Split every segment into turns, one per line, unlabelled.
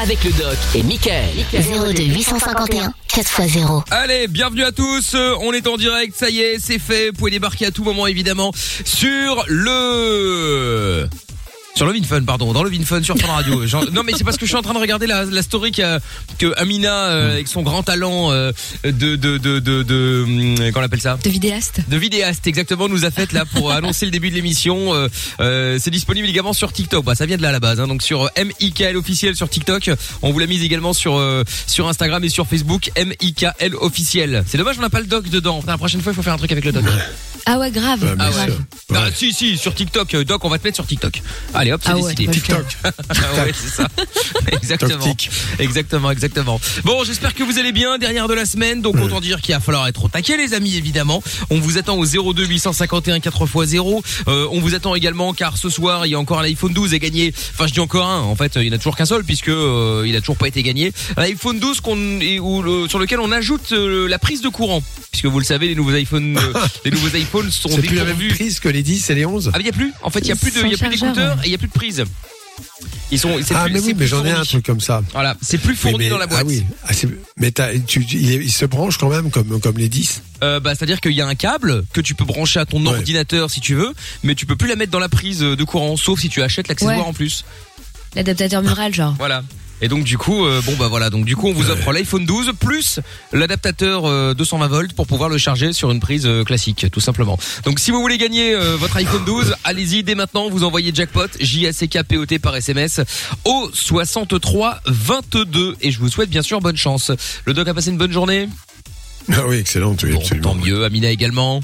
avec le doc et Michael.
02 851 4x0.
Allez, bienvenue à tous. Euh, On est en direct, ça y est, c'est fait. Vous pouvez débarquer à tout moment évidemment sur le sur le Vinfun, pardon, dans le Vinfun sur Fun Radio. Genre- non mais c'est parce que je suis en train de regarder la, la story qu'a- que Amina euh, avec son grand talent euh, de de de de, de hum, comment on appelle ça
De vidéaste.
de vidéaste exactement nous a fait là pour annoncer le début de l'émission. Euh, euh, c'est disponible également sur TikTok. Bah, ça vient de là à la base. hein. Donc sur MIKL officiel sur TikTok. On vous l'a mise également sur euh, sur Instagram et sur Facebook MIKL officiel. C'est dommage on n'a pas le doc dedans. Enfin, la prochaine fois il faut faire un truc avec le doc.
Ah ouais, grave.
Mais
Ah
ça-
ouais. Ah, si si sur TikTok euh, doc on va te mettre sur TikTok. Allez hop c'est
Ah ouais,
décidé.
TikTok.
Ah ouais, c'est ça. Exactement. Exactement, exactement. Bon, j'espère que vous allez bien dernière de la semaine. Donc autant dire qu'il va falloir être au taquet les amis évidemment. On vous attend au 02 851 4x0. Euh, on vous attend également car ce soir, il y a encore l'iPhone 12 à gagner. Enfin, je dis encore un. En fait, il n'y en a toujours qu'un seul puisque euh, il a toujours pas été gagné. L'iPhone 12 qu'on et où le- sur lequel on ajoute euh, la prise de courant puisque vous le savez les nouveaux iPhones euh, les nouveaux iPhones sont
C'est plus la même prise que les 10 et les 11
ah, mais il y a plus. En fait, il y a plus de,
Sans
il y a plus
chargeur,
d'écouteurs et il y a plus de prise. Ils sont.
Ah
plus-
mais oui, mais j'en ai un
fourni.
truc comme ça.
Voilà, c'est plus fourni
mais-
dans la boîte.
Ah oui, Ah, mais t'as- tu, il, se branche quand même comme, comme les 10
Euh, bah, c'est-à-dire qu'il y a un câble que tu peux brancher à ton
Ouais.
ordinateur si tu veux, mais tu peux plus la mettre dans la prise de courant, sauf si tu achètes l'accessoire
Ouais.
en plus.
L'adaptateur mural, genre.
Voilà. Et donc du coup, euh, bon bah voilà, donc du coup on vous offre l'iPhone 12 plus l'adaptateur euh, 220 volts pour pouvoir le charger sur une prise euh, classique, tout simplement. Donc si vous voulez gagner euh, votre iPhone 12, allez-y dès maintenant, vous envoyez jackpot J A C K P O T par SMS au 63 22 et je vous souhaite bien sûr bonne chance. Le doc a passé une bonne journée?
Ah oui, excellent, oui,
Bon,
absolument.
tant mieux, Amina également.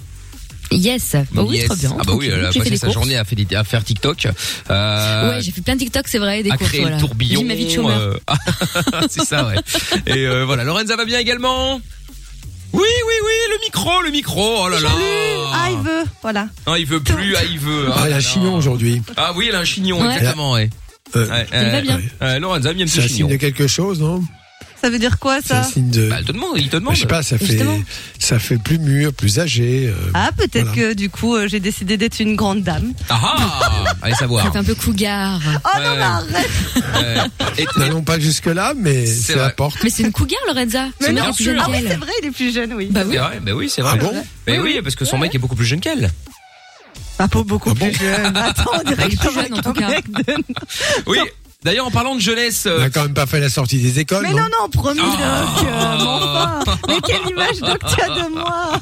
Yes. Bah oui,
Yes.
très bien.
Ah bah oui, elle a
fait
passé sa
courses.
journée à à faire TikTok. Euh,
Ouais, j'ai fait plein de TikTok, c'est vrai, des
à
courses.
créer
voilà.
le tourbillon.
J'ai ma vie de chômeur.
euh, c'est ça, ouais. Et euh, voilà, Lorenza va bien également Oui, oui, oui, le micro, le micro, oh là là
Ah, il veut, voilà.
Ah, il veut plus, ah, il veut.
Ah, elle a un
là.
chignon aujourd'hui.
Ah oui, elle a un chignon,
Ouais.
exactement, ouais.
Euh,
Ouais,
Elle va bien.
Lorenza a bien un petit chignon.
signe de quelque chose, non?
Ça veut dire quoi,
C'est un
ça
signe de...
Bah, elle te demande, il te
Bah,
demande.
je sais pas, ça fait,
Justement.
ça fait plus mûr, plus âgé. euh,
Ah, peut-être
Voilà.
que du coup, euh, j'ai décidé d'être une grande dame.
Ah ah Allez savoir.
Ça fait un peu cougar.
Oh non,
Ouais.
arrête
Ouais. Et-
N'allons pas jusque là, mais
C'est
c'est
vrai.
la porte.
Mais c'est une cougar, Lorenza.
Mais
Son
non,
plus jeune.
Ah oui,
qu'elle.
c'est vrai, il est plus jeune, oui.
Bah oui.
C'est vrai, bah oui, c'est vrai.
Ah bon
Mais oui, parce que son mec est beaucoup plus jeune qu'elle.
Pas pour beaucoup
Ah bon
plus jeune. Attends, on dirait que
plus
je
jeune, en tout cas.
mec de-
Oui. D'ailleurs, en parlant de jeunesse,
On
euh,
a quand même pas fait la sortie des écoles,
Mais
non
non, non, promis,
Ah.
Doc. euh, mais enfin. Mais quelle image, Doc, tu as de moi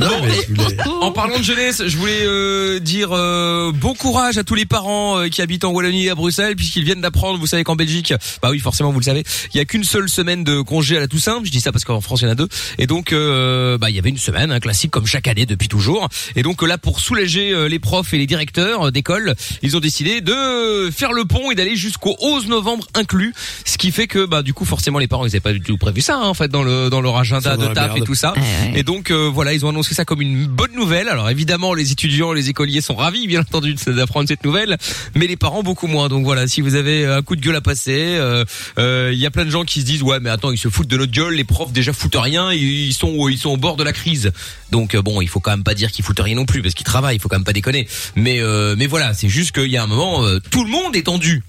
Non, mais je voulais-
En parlant de jeunesse, je voulais euh, dire euh, bon courage à tous les parents euh, qui habitent en Wallonie et à Bruxelles, puisqu'ils viennent d'apprendre, vous savez qu'en Belgique, bah oui, forcément, vous le savez, il y a qu'une seule semaine de congé à la Toussaint. Je dis ça parce qu'en France, il y en a deux. Et donc, euh, bah, il y avait une semaine, un classique comme chaque année depuis toujours. Et donc là, pour soulager euh, les profs et les directeurs euh, d'école, ils ont décidé de faire le pont et d'aller jusqu'au 11 novembre inclus, ce qui fait que, bah, du coup, forcément, les parents, ils n'avaient pas du tout prévu ça, hein, en fait, dans le dans leur agenda de taf et tout ça.
Ouais, ouais.
Et donc euh, voilà, ils ont annoncé ça comme une bonne nouvelle. Alors évidemment, les étudiants, les écoliers sont ravis, bien entendu, d'apprendre cette nouvelle, mais les parents beaucoup moins. Donc voilà, si vous avez un coup de gueule à passer, euh, euh, il y a plein de gens qui se disent ouais, mais attends, ils se foutent de notre gueule. Les profs déjà foutent rien, ils ils sont ils sont au bord de la crise. Donc euh, bon, il faut quand même pas dire qu'ils foutent rien non plus parce qu'ils travaillent. Il faut quand même pas déconner. Mais euh, mais voilà, c'est juste qu'il y a un moment, euh, tout le monde est tendu.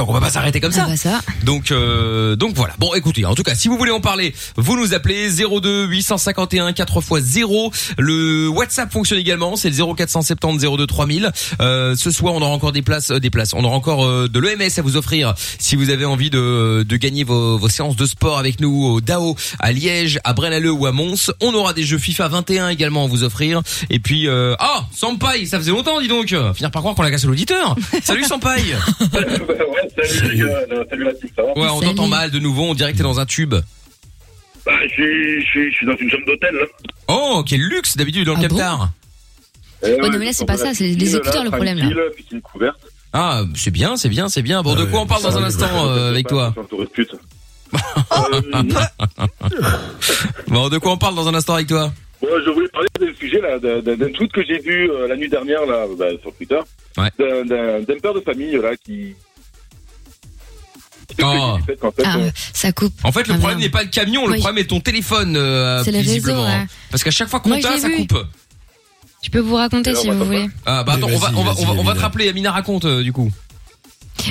Donc on va pas s'arrêter comme ça.
Ah bah ça.
Donc euh, donc voilà. Bon écoutez, en tout cas, si vous voulez en parler, vous nous appelez 02 851 4 x 0. Le WhatsApp fonctionne également, c'est le 0470 02 3000. Euh, ce soir, on aura encore des places euh, des places. On aura encore euh, de l'EMS à vous offrir si vous avez envie de de gagner vos, vos séances de sport avec nous au DAO à Liège, à Braine-l'Alleud ou à Mons. On aura des jeux FIFA 21 également à vous offrir et puis euh, ah, Sampaï, ça faisait longtemps dis donc. Finir par croire qu'on l'a cassé l'auditeur. Salut Sampaï.
salut les gars, salut la team, ça va
Ouais, on t'entend mal de nouveau, on dirait que t'es dans un tube.
Bah, je suis, je suis, je suis dans une chambre d'hôtel, là.
Oh, quel luxe d'habitude dans le
Ah bon
Captar.
Eh
Ouais, non, mais là, c'est pas ça, c'est les écouteurs, le problème, là.
Tranquille, piscine couverte.
Ah, c'est bien, c'est bien, c'est bien. Bon, de quoi on parle dans un instant euh, avec toi
Je suis entouré de putes. Euh,
Bon, de quoi on parle dans un instant avec toi
Bon, je voulais parler d'un sujet là, d'un- d'un d'un tweet que j'ai vu euh, la nuit dernière là, bah, sur Twitter,
Ouais.
d'un- d'un d'un père de famille là qui.
Oh.
du fait qu'en fait,
Ah,
on-
ça coupe.
En fait, le
Ah,
problème n'est pas le camion, le problème est ton téléphone, euh,
C'est les
visiblement.
ouais.
hein. Parce qu'à chaque fois qu'on t'a, ça
vu.
coupe.
Je peux vous raconter
Alors,
si vous voulez.
Ah, bah attends, on va,
vas-y,
on va,
vas-y,
on va, on va te rappeler. Amina raconte euh, du coup.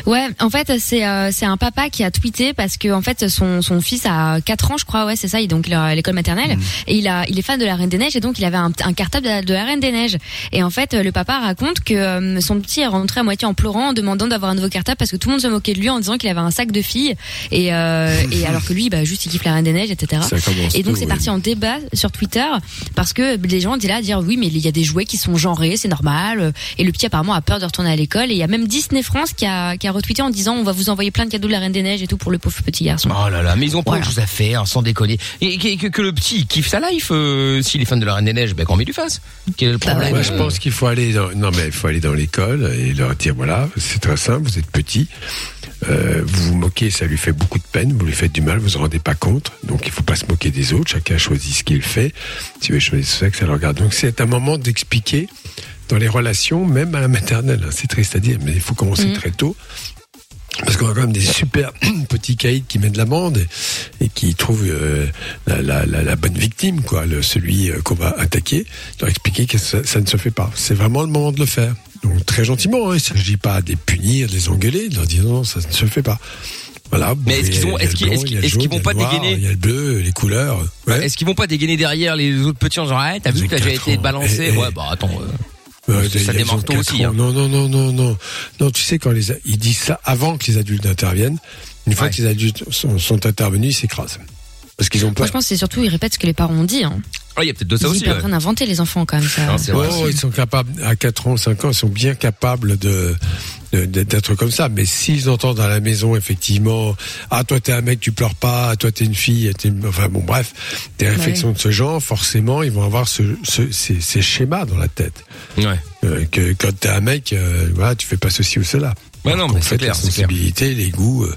Ouais, en fait, c'est euh, c'est un papa qui a tweeté parce que en fait son son fils a 4 ans, je crois, ouais, c'est ça, il est donc l'école maternelle
Mm.
et il a il est fan de la Reine des Neiges et donc il avait un, un cartable de la, de la Reine des Neiges. Et en fait, le papa raconte que euh, son petit est rentré à moitié en pleurant en demandant d'avoir un nouveau cartable parce que tout le monde se moquait de lui en disant qu'il avait un sac de filles et euh, et alors que lui bah juste il kiffe la Reine des Neiges, etc. Et donc c'est
oui.
parti en débat sur Twitter parce que les gens étaient là à dire oui mais il y a des jouets qui sont genrés, c'est normal. Et le petit apparemment a peur de retourner à l'école. Et il y a même Disney France qui a, qui a retweeté en disant on va vous envoyer plein de cadeaux de la Reine des Neiges et tout pour le pauvre petit garçon.
Oh là là, mais ils ont pas
Voilà.
autre chose à faire, sans déconner. Et que, que- que le petit kiffe sa life, euh, s'il est fan de la Reine des Neiges, ben qu'on met du face. Quel est le
Bah
problème
je pense qu'il faut aller dans, non mais il faut aller dans l'école et leur dire voilà, c'est très simple, vous êtes petit, euh, vous vous moquez, ça lui fait beaucoup de peine, vous lui faites du mal, vous vous en rendez pas compte, donc il faut pas se moquer des autres, chacun choisit ce qu'il fait. Si vous choisir ce sexe, ça le regarde. Donc c'est un moment d'expliquer dans les relations, même à la maternelle. C'est triste à dire, mais il faut commencer
Mhm.
très tôt. Parce qu'on a quand même des super petits caïds qui mettent de l'amende et, et qui trouvent euh, la, la, la, la bonne victime, quoi, le, celui euh, qu'on va attaquer, leur expliquer que ça, ça ne se fait pas. C'est vraiment le moment de le faire. Donc très gentiment, hein, il ne s'agit pas de les punir, de les engueuler, de leur dire non, ça ne se fait pas. Voilà.
Mais est-ce qu'ils est-ce est-ce est-ce vont
a
pas
noir,
dégainer
Il y a le bleu, les couleurs. Ouais.
Est-ce qu'ils vont pas dégainer derrière les autres petits en genre ah, t'as vu déjà
quatre
été balancé
Et- et-
Ouais bah attends. euh, Ça démarre tôt aussi, hein.
Non, non, non, non, non. Non, tu sais, quand les, ils disent ça avant que les adultes interviennent, une fois
Ouais.
que les adultes sont, sont intervenus, ils s'écrasent. Parce qu'ils ont
Moi
peur.
je pense que c'est surtout ils rêpent ce que les parents ont dit. Hein.
Ah, il y a peut-être de ça
Ils
aussi.
sont en
ouais.
train d'inventer les enfants quand même. Ça.
Non, vrai.
Oh, ils sont capables, à 4 ans, 5 ans, ils sont bien capables de, d'être comme ça. Mais s'ils entendent à la maison, effectivement, ah, toi, t'es un mec, tu pleures pas, ah, toi, t'es une fille, t'es enfin, bon, bref, des réflexions de ce genre, forcément, ils vont avoir ce, ce- ces, ces schémas dans la tête.
Ouais.
Euh, que quand t'es un mec, euh, voilà, tu fais pas ceci ou cela.
Ouais, non, mais c'est clair,
la
c'est clair.
sensibilité, les goûts, euh,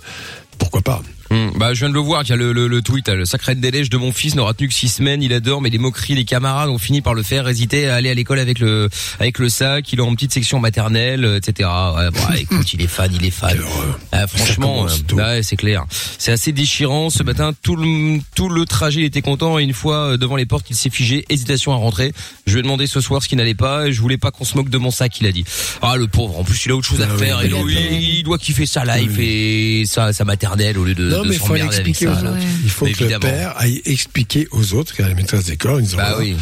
pourquoi pas.
Hum, bah, je viens de le voir, il y a le, le, le tweet, le sacré délège de mon fils n'aura tenu que six semaines, il adore, mais les moqueries des camarades ont fini par le faire hésiter à aller à l'école avec le, avec le sac, il est en petite section maternelle, euh, etc. Ouais, bon, écoute, il est fan, il est fan. Ah, franchement, euh, ouais, c'est clair. C'est assez déchirant. Ce matin, tout le, tout le trajet, il était content et une fois euh, devant les portes, il s'est figé, hésitation à rentrer. Je lui ai demandé ce soir ce qui n'allait pas et je voulais pas qu'on se moque de mon sac, il a dit. Ah, le pauvre, en plus, il a autre chose à
Ah oui,
faire.
mais
Il, doit kiffer sa life et sa, sa maternelle au lieu de,
Non,
de
mais il faut aller
s'emmerder avec
expliquer
ça.
aux
là.
autres. Il faut
Mais
que le père aille expliquer aux autres, à la maîtresse d'école, en disant
Bah oui.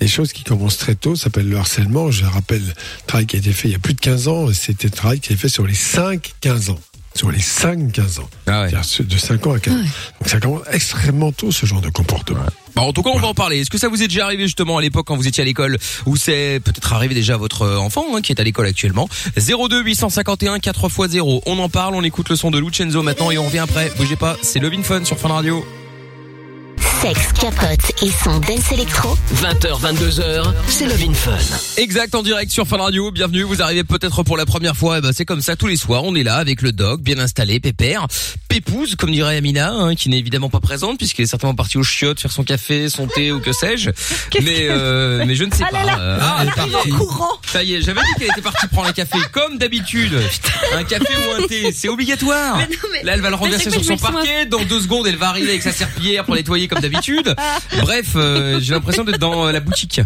les choses qui commencent très tôt ça s'appelle le harcèlement. Je rappelle le travail qui a été fait il y a plus de 15 ans, et c'était un travail qui a été fait sur les 5-15 ans. Sur les 5-15 ans.
Ah ouais.
C'est-à-dire de 5 ans à 15 ans.
Ouais.
Donc ça commence extrêmement tôt, ce genre de comportement.
Bon, en tout cas, on va en parler. Est-ce que ça vous est déjà arrivé justement à l'époque quand vous étiez à l'école ou c'est peut-être arrivé déjà à votre euh, enfant hein, qui est à l'école actuellement? 02 851 4 x 0. On en parle, on écoute le son de Lucenzo maintenant et on revient après. Bougez pas, c'est Love in Fun sur Fun Radio.
Sexe, capote et son dance électro.
20h, 22h, c'est Love in Fun.
Exact en direct sur Fun Radio. Bienvenue. Vous arrivez peut-être pour la première fois. Eh ben, c'est comme ça tous les soirs. On est là avec le doc, bien installé, pépère, pépouze, comme dirait Amina, hein, qui n'est évidemment pas présente puisqu'elle est certainement partie au chiottes faire son café, son thé ou que sais-je. Mais euh, mais je ne sais
Ah
pas.
là là,
Euh,
ah,
elle est partie.
courant.
Ça y est, j'avais dit qu'elle était partie prendre un café comme d'habitude. Un café ou un thé, c'est obligatoire.
Mais non, mais-
Là, elle va le renverser sur son parquet. Dans deux secondes, elle va arriver avec sa serpillière pour nettoyer comme d'habitude. Bref, euh, j'ai l'impression d'être dans euh, la boutique.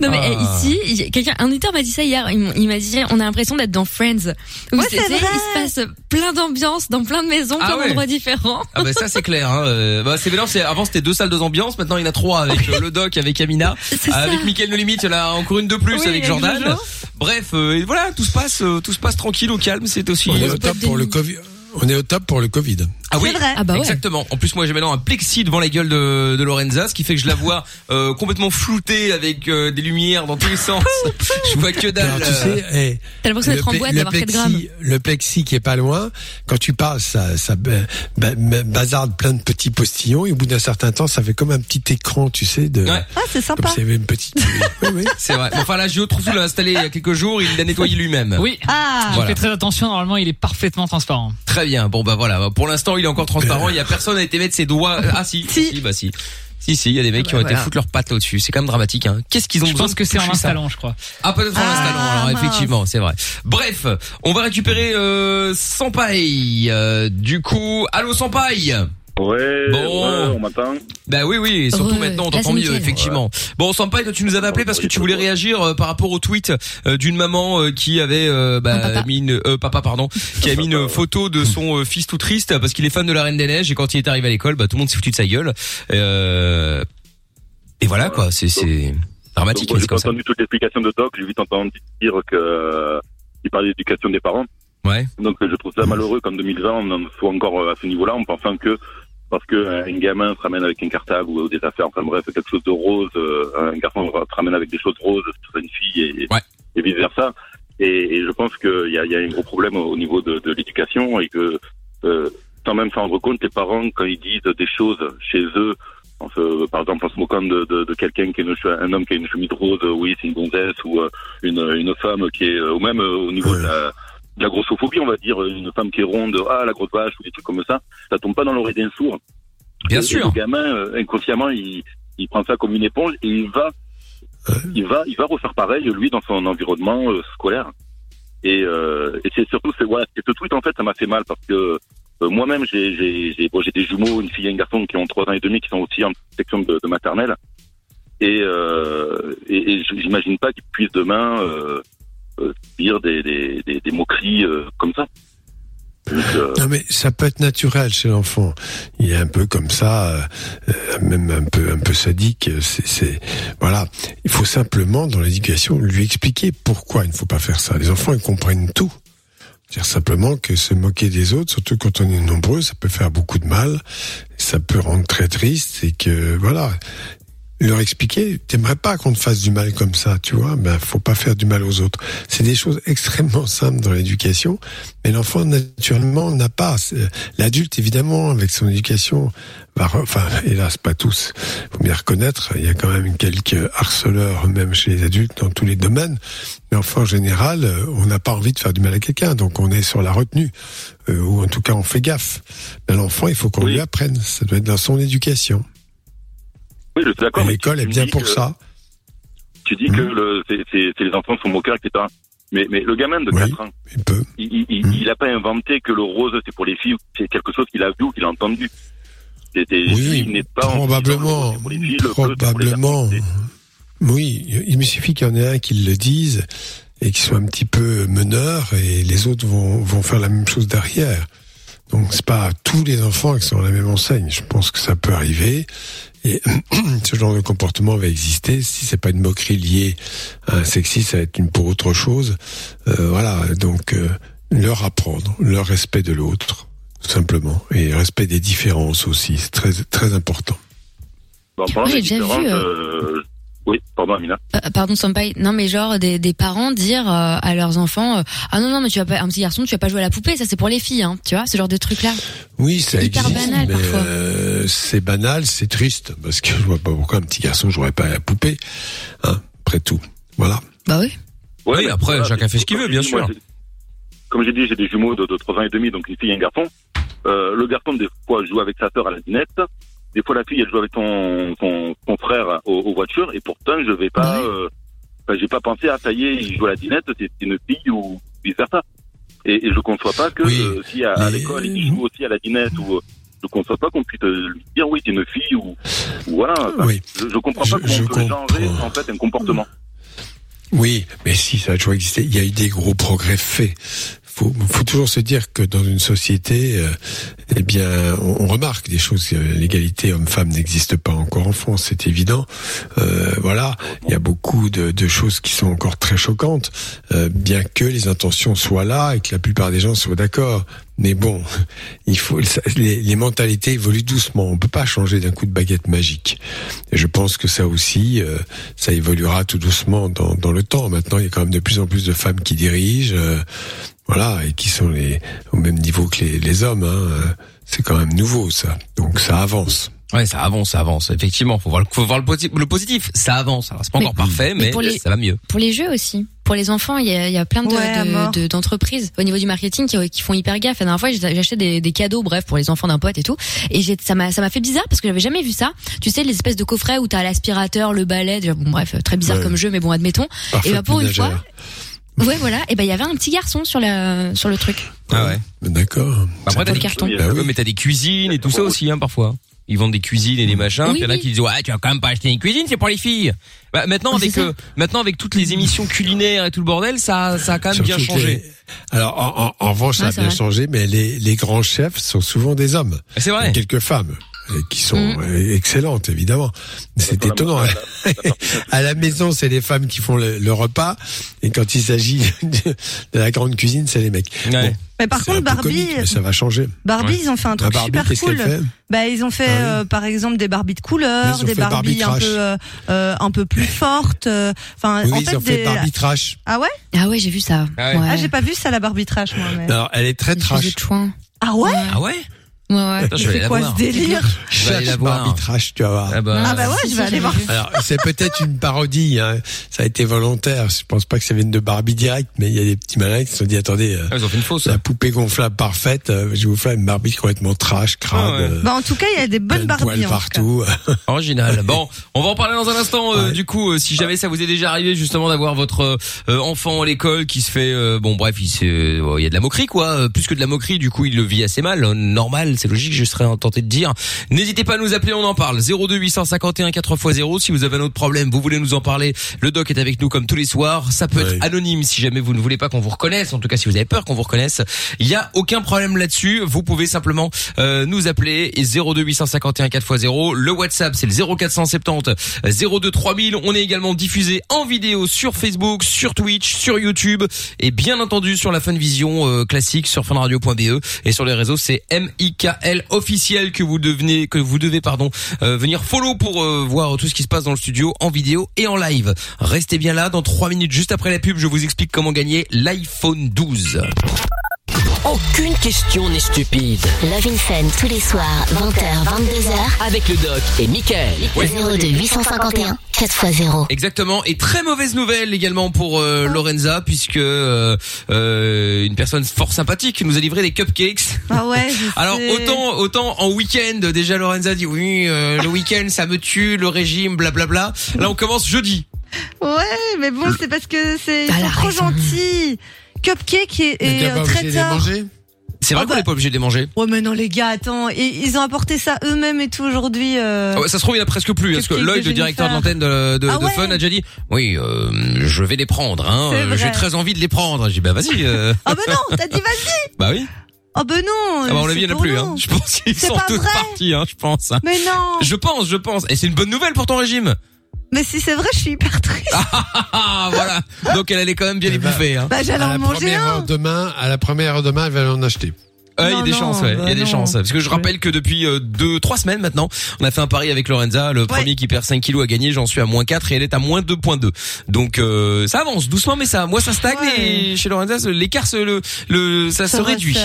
Non mais
Ah.
eh, ici, quelqu'un, un auditeur m'a dit ça hier. Il, m- il m'a dit, on a l'impression d'être dans Friends. Où
Ouais,
c'est-
c'est
tu sais,
vrai.
il se passe plein d'ambiances dans plein de maisons,
Ah
plein
ouais.
d'endroits différents.
Ah bah ça c'est clair. Hein. Euh, bah, c'est mélange. c'est- Avant c'était deux salles deux ambiances. Maintenant il y en a trois avec euh, le doc, avec Amina,
C'est ça.
avec Mickaël No Limite. Il y en a encore une de plus
Oui,
avec
avec
Jordan.
Jojo.
Bref, euh, et voilà, tout se passe, euh, tout se passe tranquille au calme. C'est aussi. Euh,
top pour le Covid. On est au top pour le Covid.
Ah oui,
C'est vrai.
Ah bah ouais.
exactement. En plus, moi, j'ai maintenant un plexi devant la gueule de, de Lorenza, ce qui fait que je la vois euh, complètement floutée avec euh, des lumières dans tous les sens. je vois que dalle.
Alors, tu sais, eh,
T'as l'impression d'être en boîte,
le
d'avoir 4 grammes.
plexi, le plexi qui est pas loin, quand tu parles, ça, ça ba- ba- ba- bazarde plein de petits postillons et au bout d'un certain temps, ça fait comme un petit écran, tu sais, de,
Ouais.
Ah, c'est
comme
sympa.
avait une petite. oui, oui.
C'est vrai. Enfin, là, Gio Troussou l'a installé il y a quelques jours. Il l'a nettoyé lui-même.
Oui.
Ah,
Voilà.
Fais très attention, normalement il est parfaitement transparent.
Très bien. Bon bah voilà. Pour l'instant, il est encore transparent. Il y a personne à été mettre ses doigts. Ah si, si,
Si.
bah si. Si si, il y a des mecs
Ah
qui
bah
ont été
voilà.
foutre leurs pattes là-dessus. C'est quand même dramatique. Hein. Qu'est-ce qu'ils ont
Je
besoin
pense
de
que c'est en installant, je crois.
Ah peut-être en
Ah,
installant. Alors
mince.
effectivement, c'est vrai. Bref, on va récupérer euh, Sampaï. Euh, du coup, allô Sampaï.
Ouais,
Bon.
ouais, on m'attend.
Bah oui, oui, et surtout
Ouais,
maintenant, on t'entend mieux,
nickel.
effectivement. Bon, Sampaï, toi, tu nous avais appelé parce que tu voulais réagir euh, par rapport au tweet euh, d'une maman euh, qui avait euh, bah,
papa.
mis une, euh, papa, pardon, qui a mis une photo de son euh, fils tout triste parce qu'il est fan de la Reine des Neiges et quand il est arrivé à l'école, bah tout le monde s'est foutu de sa gueule. Euh, et voilà, quoi, c'est c'est dramatique,
Donc, j'ai pas entendu toute l'explication de Doc, j'ai vite entendu dire que euh, il parlait d'éducation des parents.
Ouais.
Donc je trouve ça malheureux qu'en 2020 on en soit encore à ce niveau-là en pensant que parce que euh, un gamin se ramène avec un cartable ou des affaires, enfin bref, quelque chose de rose, euh, un garçon se ramène avec des choses roses, sera une fille et,
Ouais.
et vice versa. Et, et je pense qu'il y a, il y a un gros problème au au niveau de, de l'éducation et que euh, sans même s'en rendre compte, les parents quand ils disent des choses chez eux, en se- par exemple en se moquant de, de, de quelqu'un qui une, che- un homme qui a une chemise rose, oui c'est une gonzesse ou euh, une, une femme qui est ou même euh, au niveau de la de la grossophobie, on va dire, une femme qui est ronde, ah la grosse vache ou des trucs comme ça, ça tombe pas dans l'oreille d'un sourd.
Bien
Et
sûr.
Le gamin, euh, inconsciemment, il, il prend ça comme une éponge et il va, il va, il va refaire pareil lui dans son environnement euh, scolaire. Et, euh, et c'est surtout, c'est voilà, ce tweet en fait, ça m'a fait mal parce que euh, moi-même j'ai, j'ai, j'ai, bon, j'ai des jumeaux, une fille et un garçon qui ont trois ans et demi, qui sont aussi en section de, de maternelle. Et, euh, et, et j'imagine pas qu'ils puissent demain euh, euh, des, des, des, moqueries euh, comme ça. Euh,
Non mais ça peut être naturel chez l'enfant. Il est un peu comme ça, même un peu un peu sadique. C'est voilà. Il faut simplement dans l'éducation lui expliquer pourquoi il ne faut pas faire ça. Les enfants ils comprennent tout. Dire simplement que se moquer des autres, surtout quand on est nombreux, ça peut faire beaucoup de mal. Ça peut rendre très triste et que voilà. Leur expliquer, t'aimerais pas qu'on te fasse du mal comme ça, tu vois, ben faut pas faire du mal aux autres. C'est des choses extrêmement simples dans l'éducation, mais l'enfant naturellement n'a pas. L'adulte évidemment avec son éducation va, enfin hélas pas tous, faut bien reconnaître, il y a quand même quelques harceleurs même chez les adultes dans tous les domaines, mais enfin en général euh, on n'a pas envie de faire du mal à quelqu'un, donc on est sur la retenue euh, ou en tout cas on fait gaffe. Mais l'enfant il faut qu'on
Oui.
lui apprenne, ça doit être dans son éducation.
Oui, je suis d'accord. Mais
l'école est bien pour
que-
ça.
Tu dis que
Mhm.
le, les enfants sont moqueurs, etc. Mais, mais le gamin de
Oui.
4 ans,
Il peut.
il, il, il, il a pas inventé que le rose c'est pour les filles, c'est quelque chose qu'il a vu ou qu'il a entendu.
Oui,
il n'est pas en
probablement,
pour les filles,
probablement. Oui, il me suffit qu'il y en ait un qui le dise et qui soit un petit peu meneur et les autres vont, vont faire la même chose derrière. Donc c'est pas tous les enfants qui sont à la même enseigne. Je pense que ça peut arriver et ce genre de comportement va exister. Si c'est pas une moquerie liée à un sexisme, ça va être une pour autre chose. Euh, voilà, donc euh, leur apprendre, leur respect de l'autre, tout simplement, et respect des différences aussi, c'est très très important.
Bon, des
déjà vu,
différences, euh, Oui, pardon Amina.
Euh, pardon Sampai, non mais genre des, des parents dire euh, à leurs enfants euh, ah non non mais tu vas pas un petit garçon tu vas pas jouer à la poupée ça c'est pour les filles hein tu vois ce genre de truc là
Oui, ça
Hyper
existe,
banal,
mais
parfois.
euh, c'est banal, c'est triste, parce que je vois pas pourquoi un petit garçon jouerait pas à la poupée, hein, après tout. Voilà.
bah oui
Oui, après,
voilà,
chacun fait ce qu'il veut, bien
dit,
sûr.
Comme j'ai dit, j'ai des jumeaux de, de 3 ans et demi, donc une fille et un garçon. Euh, le garçon, des fois, joue avec sa sœur à la dinette. Des fois, la fille, elle joue avec son, son, son frère aux, aux voitures. Et pourtant, je vais pas... Euh, j'ai pas pensé à, ça y est, il joue à la dinette, c'est une fille ou vice versa. Et, et je conçois pas que
Oui,
euh, si à, l'école, il joue aussi à la dinette ou... euh, Je conçois pas qu'on puisse lui dire oui, c'est une fille ou, ou voilà. Enfin,
Oui.
Je, je comprends pas
Je- je
comment on peut changer
comprends.
en fait un comportement.
Oui, mais si, ça a toujours existé. Il y a eu des gros progrès faits. Faut, faut toujours se dire que dans une société, euh, eh bien, on, on remarque des choses. euh, L'égalité homme-femme n'existe pas encore en France, c'est évident. Euh, voilà, il y a beaucoup de, de choses qui sont encore très choquantes, euh, bien que les intentions soient là et que la plupart des gens soient d'accord. Mais bon, il faut les, les mentalités évoluent doucement. On peut pas changer d'un coup de baguette magique. Et je pense que ça aussi, euh, ça évoluera tout doucement dans, dans le temps. Maintenant, il y a quand même de plus en plus de femmes qui dirigent, euh, voilà, et qui sont les, au même niveau que les, les hommes. Hein. Euh, C'est quand même nouveau, ça. Donc ça avance.
Ouais, ça avance, ça avance. Effectivement, faut voir le, faut voir le, posi- le positif. Ça avance. Alors, c'est pas
Mais-
encore parfait,
mais
mais,
pour les-
ça va mieux.
pour les jeux aussi pour les enfants il y a, il y a plein de
Ouais,
de- d'entreprises au niveau du marketing qui, qui font hyper gaffe la dernière fois acheté des, des cadeaux bref pour les enfants d'un pote et tout et j'ai ça m'a ça m'a fait bizarre parce que j'avais jamais vu ça tu sais les espèces de coffrets où t'as l'aspirateur le balai bon bref très bizarre
Ouais.
comme jeu mais bon admettons
Parfait
Et bah, pour une fois, Ouais, voilà. Et ben il y avait un petit garçon sur la sur le truc.
Ah ouais.
D'accord.
Après, t'as
le
des,
carton.
Bah oui, mais t'as des cuisines et tout ça aussi, hein, parfois. Ils vendent des cuisines et des machins.
Oui,
puis il y en a
oui.
qui disent ouais, tu vas quand même pas acheter une cuisine, c'est pour les filles. Bah, maintenant
Ah,
avec euh, maintenant avec toutes les émissions culinaires et tout le bordel, ça ça a quand même bien
Surtout que
changé.
les- Alors, en, en- en revanche, ça a bien
vrai.
changé, mais les, les grands chefs sont souvent des hommes.
C'est vrai.
quelques femmes qui sont
Mm.
euh, excellentes, évidemment. C'est étonnant. À la maison, c'est les femmes qui font le, le repas, et quand il s'agit de, de la grande cuisine, c'est les mecs.
Ouais.
Mais par contre, Barbie,
comique, mais ça va changer.
Barbie,
Ouais.
ils ont fait un
La
truc
Barbie,
super cool. Bah, ils ont fait,
Ah oui.
euh, par exemple, des Barbies de couleur, des
fait Barbie
Barbies un peu, euh, euh, un peu plus fortes. euh, Enfin,
Oui,
en
ils
fait,
ont fait
des...
Barbie trash.
Ah ouais?
Ah ouais, j'ai vu ça.
Ah ouais.
Ah, j'ai pas vu ça la Barbie trash, moi. Mais...
Alors, elle est très trash.
Ah ouais?
Ah ouais?
Ouais, ouais.
Attends, je vais aller la
quoi
voir.
ce délire
Je vais aller la
Cherche
voir.
Barbie trash, tu vas voir.
Ah bah,
Ah bah ouais, je vais aller voir.
Alors, c'est peut-être une parodie, hein. ça a été volontaire. Je pense pas que ça vienne de Barbie direct, mais il y a des petits malins qui se sont dit, attendez, euh,
Ah, ils ont fait une fausse.
la poupée gonflable parfaite, euh, je vais vous faire une Barbie complètement trash, crade,
Ah ouais.
euh,
Bah, en tout cas, il y a des
plein
bonnes
de poils
Barbies. en tout cas.
partout.
Original. Bon, on va en parler dans un instant. euh,
Ouais.
Du coup, euh, si jamais ça vous est déjà arrivé justement d'avoir votre euh, euh, enfant à l'école qui se fait, euh, bon bref, il, se- euh, il y a de la moquerie quoi, Euh, plus que de la moquerie. Du coup, il le vit assez mal. Euh, Normal, c'est logique. Je serais tenté de dire. N'hésitez pas à nous appeler, on en parle. 02 851 4x0. Si vous avez un autre problème, vous voulez nous en parler. Le doc est avec nous comme tous les soirs. Ça peut être anonyme si jamais vous ne voulez pas qu'on vous reconnaisse. En tout cas, si vous avez peur qu'on vous reconnaisse, il y a aucun problème là-dessus. Vous pouvez simplement euh, nous appeler et 02 851 4x0. Le WhatsApp c'est le 0470 02 3000. On est également diffusé en vidéo sur Facebook, sur Twitch, sur YouTube et bien entendu sur la Funvision euh, classique sur funradio.be et sur les réseaux c'est MIKL officiel que vous devenez que vous devez pardon euh, venir follow pour euh, voir tout ce qui se passe dans le studio en vidéo et en live. Restez bien là dans 3 minutes juste après la pub, je vous explique comment gagner l'iPhone 12.
Aucune question n'est stupide.
Love in Fun tous les soirs, 20h, 22h,
Avec le doc et Michael.
02 851 4x0.
Exactement. Et très mauvaise nouvelle également pour euh, Lorenza puisque euh, euh, une personne fort sympathique nous a livré des cupcakes.
Ah ouais, je
Alors
sais.
autant autant en week-end déjà Lorenza dit oui euh, le week-end ça me tue le régime blablabla. Là on commence jeudi.
Ouais, mais bon, c'est parce que c'est trop
raison.
Gentils. Cupcake et, et euh, traiteur.
manger
C'est vrai
Ah
qu'on
bah-
n'est pas obligé de les manger.
Ouais, mais non, les gars, attends, et, ils ont apporté ça eux-mêmes et tout aujourd'hui. Euh...
Ah ouais, ça se trouve il y en a presque plus parce que Lloyd le directeur de l'antenne de, de,
Ah
de
ouais.
Fun a déjà dit oui euh, je vais les prendre hein. Euh. J'ai très envie de les prendre. J'ai dit bah vas-y. euh.
Ah bah non, t'as dit vas-y.
bah oui.
Oh bah non.
Ah bah on l'a vu il y en a plus hein. Je pense qu'ils sont tous partis hein. Je pense. hein.
Mais non.
Je pense, je pense. Et c'est une bonne nouvelle pour ton régime.
Mais si c'est vrai, je suis hyper triste.
Ah, voilà. Donc elle allait quand même bien les
Eh ben,
bouffer. Hein.
Bah j'allais
à
en
la
manger
première
un.
heure demain, à la première heure demain, elle va en acheter.
Ouais, il y a des
non,
chances, ouais. Il y a
bah
des
non.
chances. Parce que je rappelle que depuis euh, deux, trois semaines maintenant, on a fait un pari avec Lorenza. Le premier qui perd 5 kilos a gagné. J'en suis à moins 4 et elle est à moins 2.2. Donc euh, ça avance doucement, mais ça, moi ça stagne
Ouais.
et chez Lorenza, l'écart se, le, le, ça,
Ça
se réduit.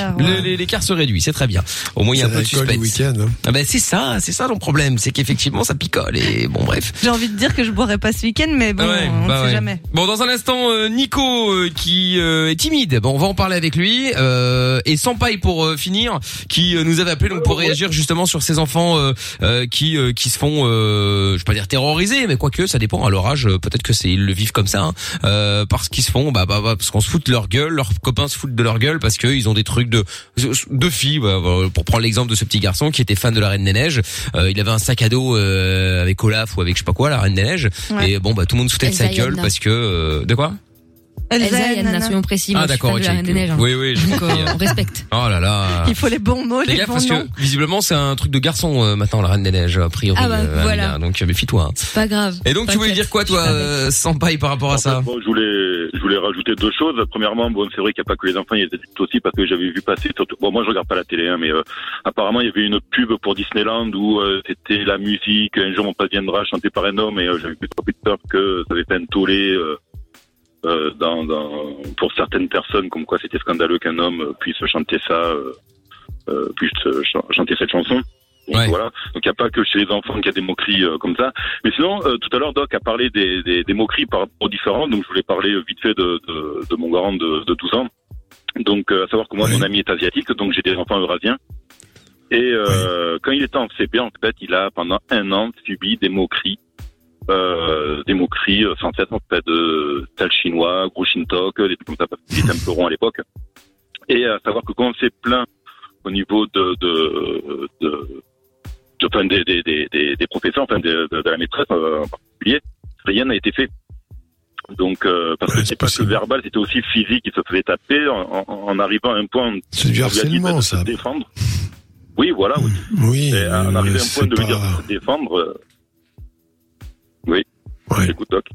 L'écart se réduit. C'est très bien. Au moins il y a un
C'est
peu de suspense.
week-end. hein.
Ah ben c'est ça, c'est ça le problème, c'est qu'effectivement ça picole et bon bref.
J'ai envie de dire que je boirai pas ce week-end, mais bon,
Ouais,
on
bah
ne sait
ouais.
jamais.
Bon, dans un instant, euh, Nico euh, qui euh, est timide. Bon, on va en parler avec lui. Euh, et Sampaï pour euh, finir, qui euh, nous avait appelé donc pour réagir justement sur ces enfants euh, euh, qui euh, qui se font, euh, je vais pas dire terroriser, mais quoique ça dépend à leur âge. Peut-être que c'est ils le vivent comme ça, hein, euh, parce qu'ils se font, bah, bah, bah, parce qu'on se fout de leur gueule, leurs copains se foutent de leur gueule parce qu'ils ont des trucs de de filles. bah, bah, pour prendre l'exemple de ce petit garçon qui était fan de la Reine des Neiges, euh, il avait un sac à dos euh, avec Olaf ou avec je sais pas quoi, la Reine des Neiges,
Ouais.
et bon bah tout le monde se foutait de sa gueule parce que euh, de quoi?
Elsa et Anna,
Nana.
soyons précis. Moi,
Ah
je
d'accord, ok.
de la Reine des Neiges. hein.
Oui oui,
Donc,
compris.
euh, on respecte.
Oh là là.
Il faut les bons mots,
Les
les
gars,
bons
parce
noms.
que visiblement c'est un truc de garçon euh, maintenant la Reine des Neiges a priori.
Ah bah,
euh,
voilà.
Donc méfie-toi. hein.
C'est pas grave.
Et donc tu voulais dire quoi
je
toi, Sampaï, par rapport à ça
je voulais, je voulais rajouter deux choses. Premièrement, bon, c'est vrai qu'il n'y a pas que les enfants, il y a des adultes aussi parce que j'avais vu passer surtout. Bon, moi, je regarde pas la télé, hein, mais euh, apparemment, il y avait une pub pour Disneyland où euh, c'était la musique. Un jour, mon père viendra chanter par un homme et euh, j'avais plus trop peur que ça avait fait un tollé. Euh, dans, dans, pour certaines personnes, comme quoi c'était scandaleux qu'un homme euh, puisse chanter ça, euh, euh, puisse euh, ch- chanter cette chanson. Donc
Ouais.
voilà. Donc il n'y a pas que chez les enfants qu'il y a des moqueries euh, comme ça. Mais sinon, euh, tout à l'heure, Doc a parlé des, des, des moqueries par rapport aux différents. Donc je voulais parler vite fait de, de, de mon grand de, de 12 ans. Donc euh, à savoir que moi, mon ami est asiatique, donc j'ai des enfants eurasiens. Et euh, quand il était en CP, en fait, il a pendant un an subi des moqueries euh, des moqueries euh, sans cesse en fait de tel chinois, gros shintok, des trucs comme ça parce qu'ils étaient un peu ronds à l'époque. Et à savoir que quand on s'est plaint au niveau de de de, de- enfin, des, des, des, des, des professeurs, enfin de, de, la maîtresse euh, en particulier, rien n'a été fait. Donc euh, parce
Ouais,
que
c'est
pas que verbal, c'était aussi physique, il se faisait taper en, en, en arrivant à un point.
C'est du harcèlement,
de
ça.
se défendre. Oui, voilà. Oui.
Oui,
Et en
euh,
arrivant à un point de lui dire de se défendre.
Ouais.
Doc.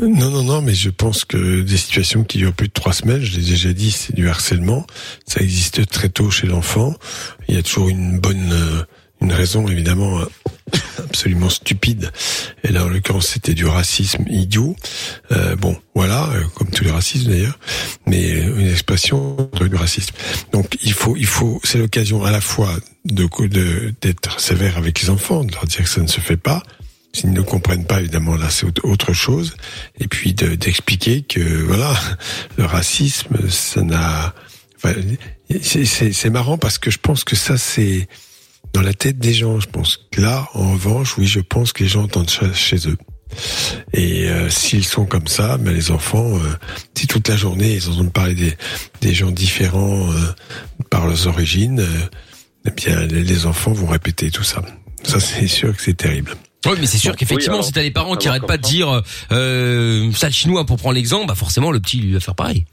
Non, non, non, mais je pense que des situations qui durent plus de trois semaines, je l'ai déjà dit, c'est du harcèlement. Ça existe très tôt chez l'enfant. Il y a toujours une bonne, euh, une raison évidemment euh, absolument stupide. Et là, en l'occurrence, c'était du racisme idiot. Euh, bon, voilà, euh, comme tous les racismes d'ailleurs, mais une expression du racisme. Donc, il faut, il faut, c'est l'occasion à la fois de de- d'être sévère avec les enfants, de leur dire que ça ne se fait pas. S'ils ne comprennent pas, évidemment, là, c'est autre- chose. Et puis de- d'expliquer que, voilà, le racisme, ça n'a... enfin, c'est- marrant parce que je pense que ça, c'est dans la tête des gens. Je pense que là, en revanche, oui, je pense que les gens entendent ça chez eux. Et euh, s'ils sont comme ça, ben les enfants, euh, si toute la journée ils entendent parler des, des gens différents euh, par leurs origines, euh, eh bien les enfants vont répéter tout ça. Ça, c'est sûr que c'est terrible.
Oui, mais c'est sûr
Bon,
qu'effectivement,
oui,
si t'as des parents qui arrêtent pas de
comme ça.
dire euh, sale chinois pour prendre l'exemple, bah forcément le petit lui va faire pareil.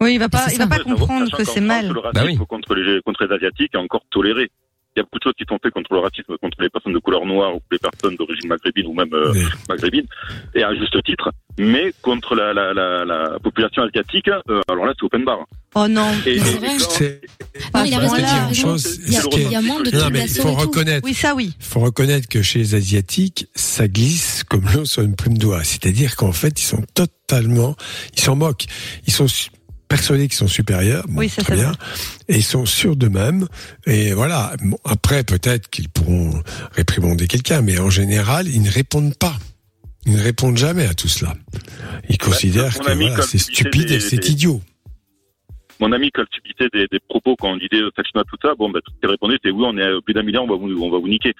Oui, il va pas, il va
ça.
pas comprendre que c'est mal.
Le
Bah oui.
contre, les, contre les Asiatiques est encore toléré. Il y a beaucoup de choses qui sont faites contre le racisme, contre les personnes de couleur noire ou les personnes d'origine maghrébine ou même euh, maghrébine, et à juste titre. Mais contre la, la, la, la population asiatique, euh, alors là, c'est open bar.
Oh non.
C'est vrai.
C'est-
il y a, moins de
Non,
mais faut reconnaître,
Oui, ça oui.
faut reconnaître que chez les Asiatiques, ça glisse comme l'eau sur une plume d'oie. C'est-à-dire qu'en fait, ils sont totalement, ils s'en moquent. Ils sont persuadés qu'ils sont supérieurs. Bon,
Oui, ça,
très bien. Et ils sont sûrs d'eux-mêmes. Et voilà. Bon, après, peut-être qu'ils pourront réprimander quelqu'un, mais en général, ils ne répondent pas. Ils ne répondent jamais à tout cela. Ils considèrent
mon
que voilà, c'est stupide
des-
et c'est
des-
idiot.
mon ami, quand tu disais des, des propos quand on disait euh, chinois, tout ça, bon, bah, tout ce qu'elle répondait, c'est oui, on est à plus d'un milliard, on va vous, on va vous niquer.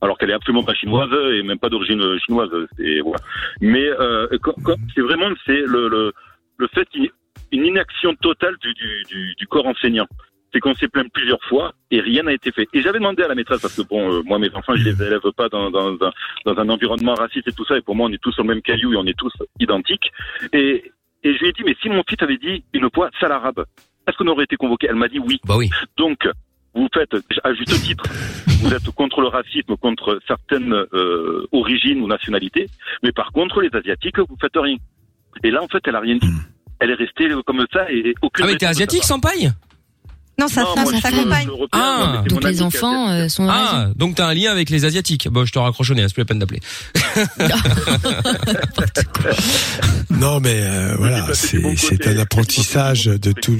Alors qu'elle est absolument pas chinoise et même pas d'origine euh, chinoise. C'est, voilà. Mais euh, quand- c'est vraiment c'est le, le, le fait qu'il y ait une inaction totale du, du, du, du corps enseignant. C'est qu'on s'est plaint plusieurs fois et rien n'a été fait. Et j'avais demandé à la maîtresse parce que bon, euh, moi mes enfants je les élève pas dans, dans, dans, dans un environnement raciste et tout ça. Et pour moi on est tous sur le même caillou et on est tous identiques. Et, et je lui ai dit mais si mon fils avait dit une fois sale arabe, est-ce qu'on aurait été convoqué? Elle m'a dit oui.
Bah oui.
Donc, vous faites, à juste titre, vous êtes contre le racisme, contre certaines euh, origines ou nationalités, mais par contre, les Asiatiques, vous faites rien. Et là, en fait, elle a rien dit. Elle est restée comme ça et aucune.
Ah mais t'es asiatique sans paille?
Non, ça,
Non,
ça,
moi,
ça s'accompagne.
Ah,
Donc les enfants euh, sont
Ah, donc t'as un lien avec les asiatiques. Bon, je te raccroche au nez, c'est plus la peine d'appeler.
Non, mais euh, voilà,
c'est
un apprentissage de tout.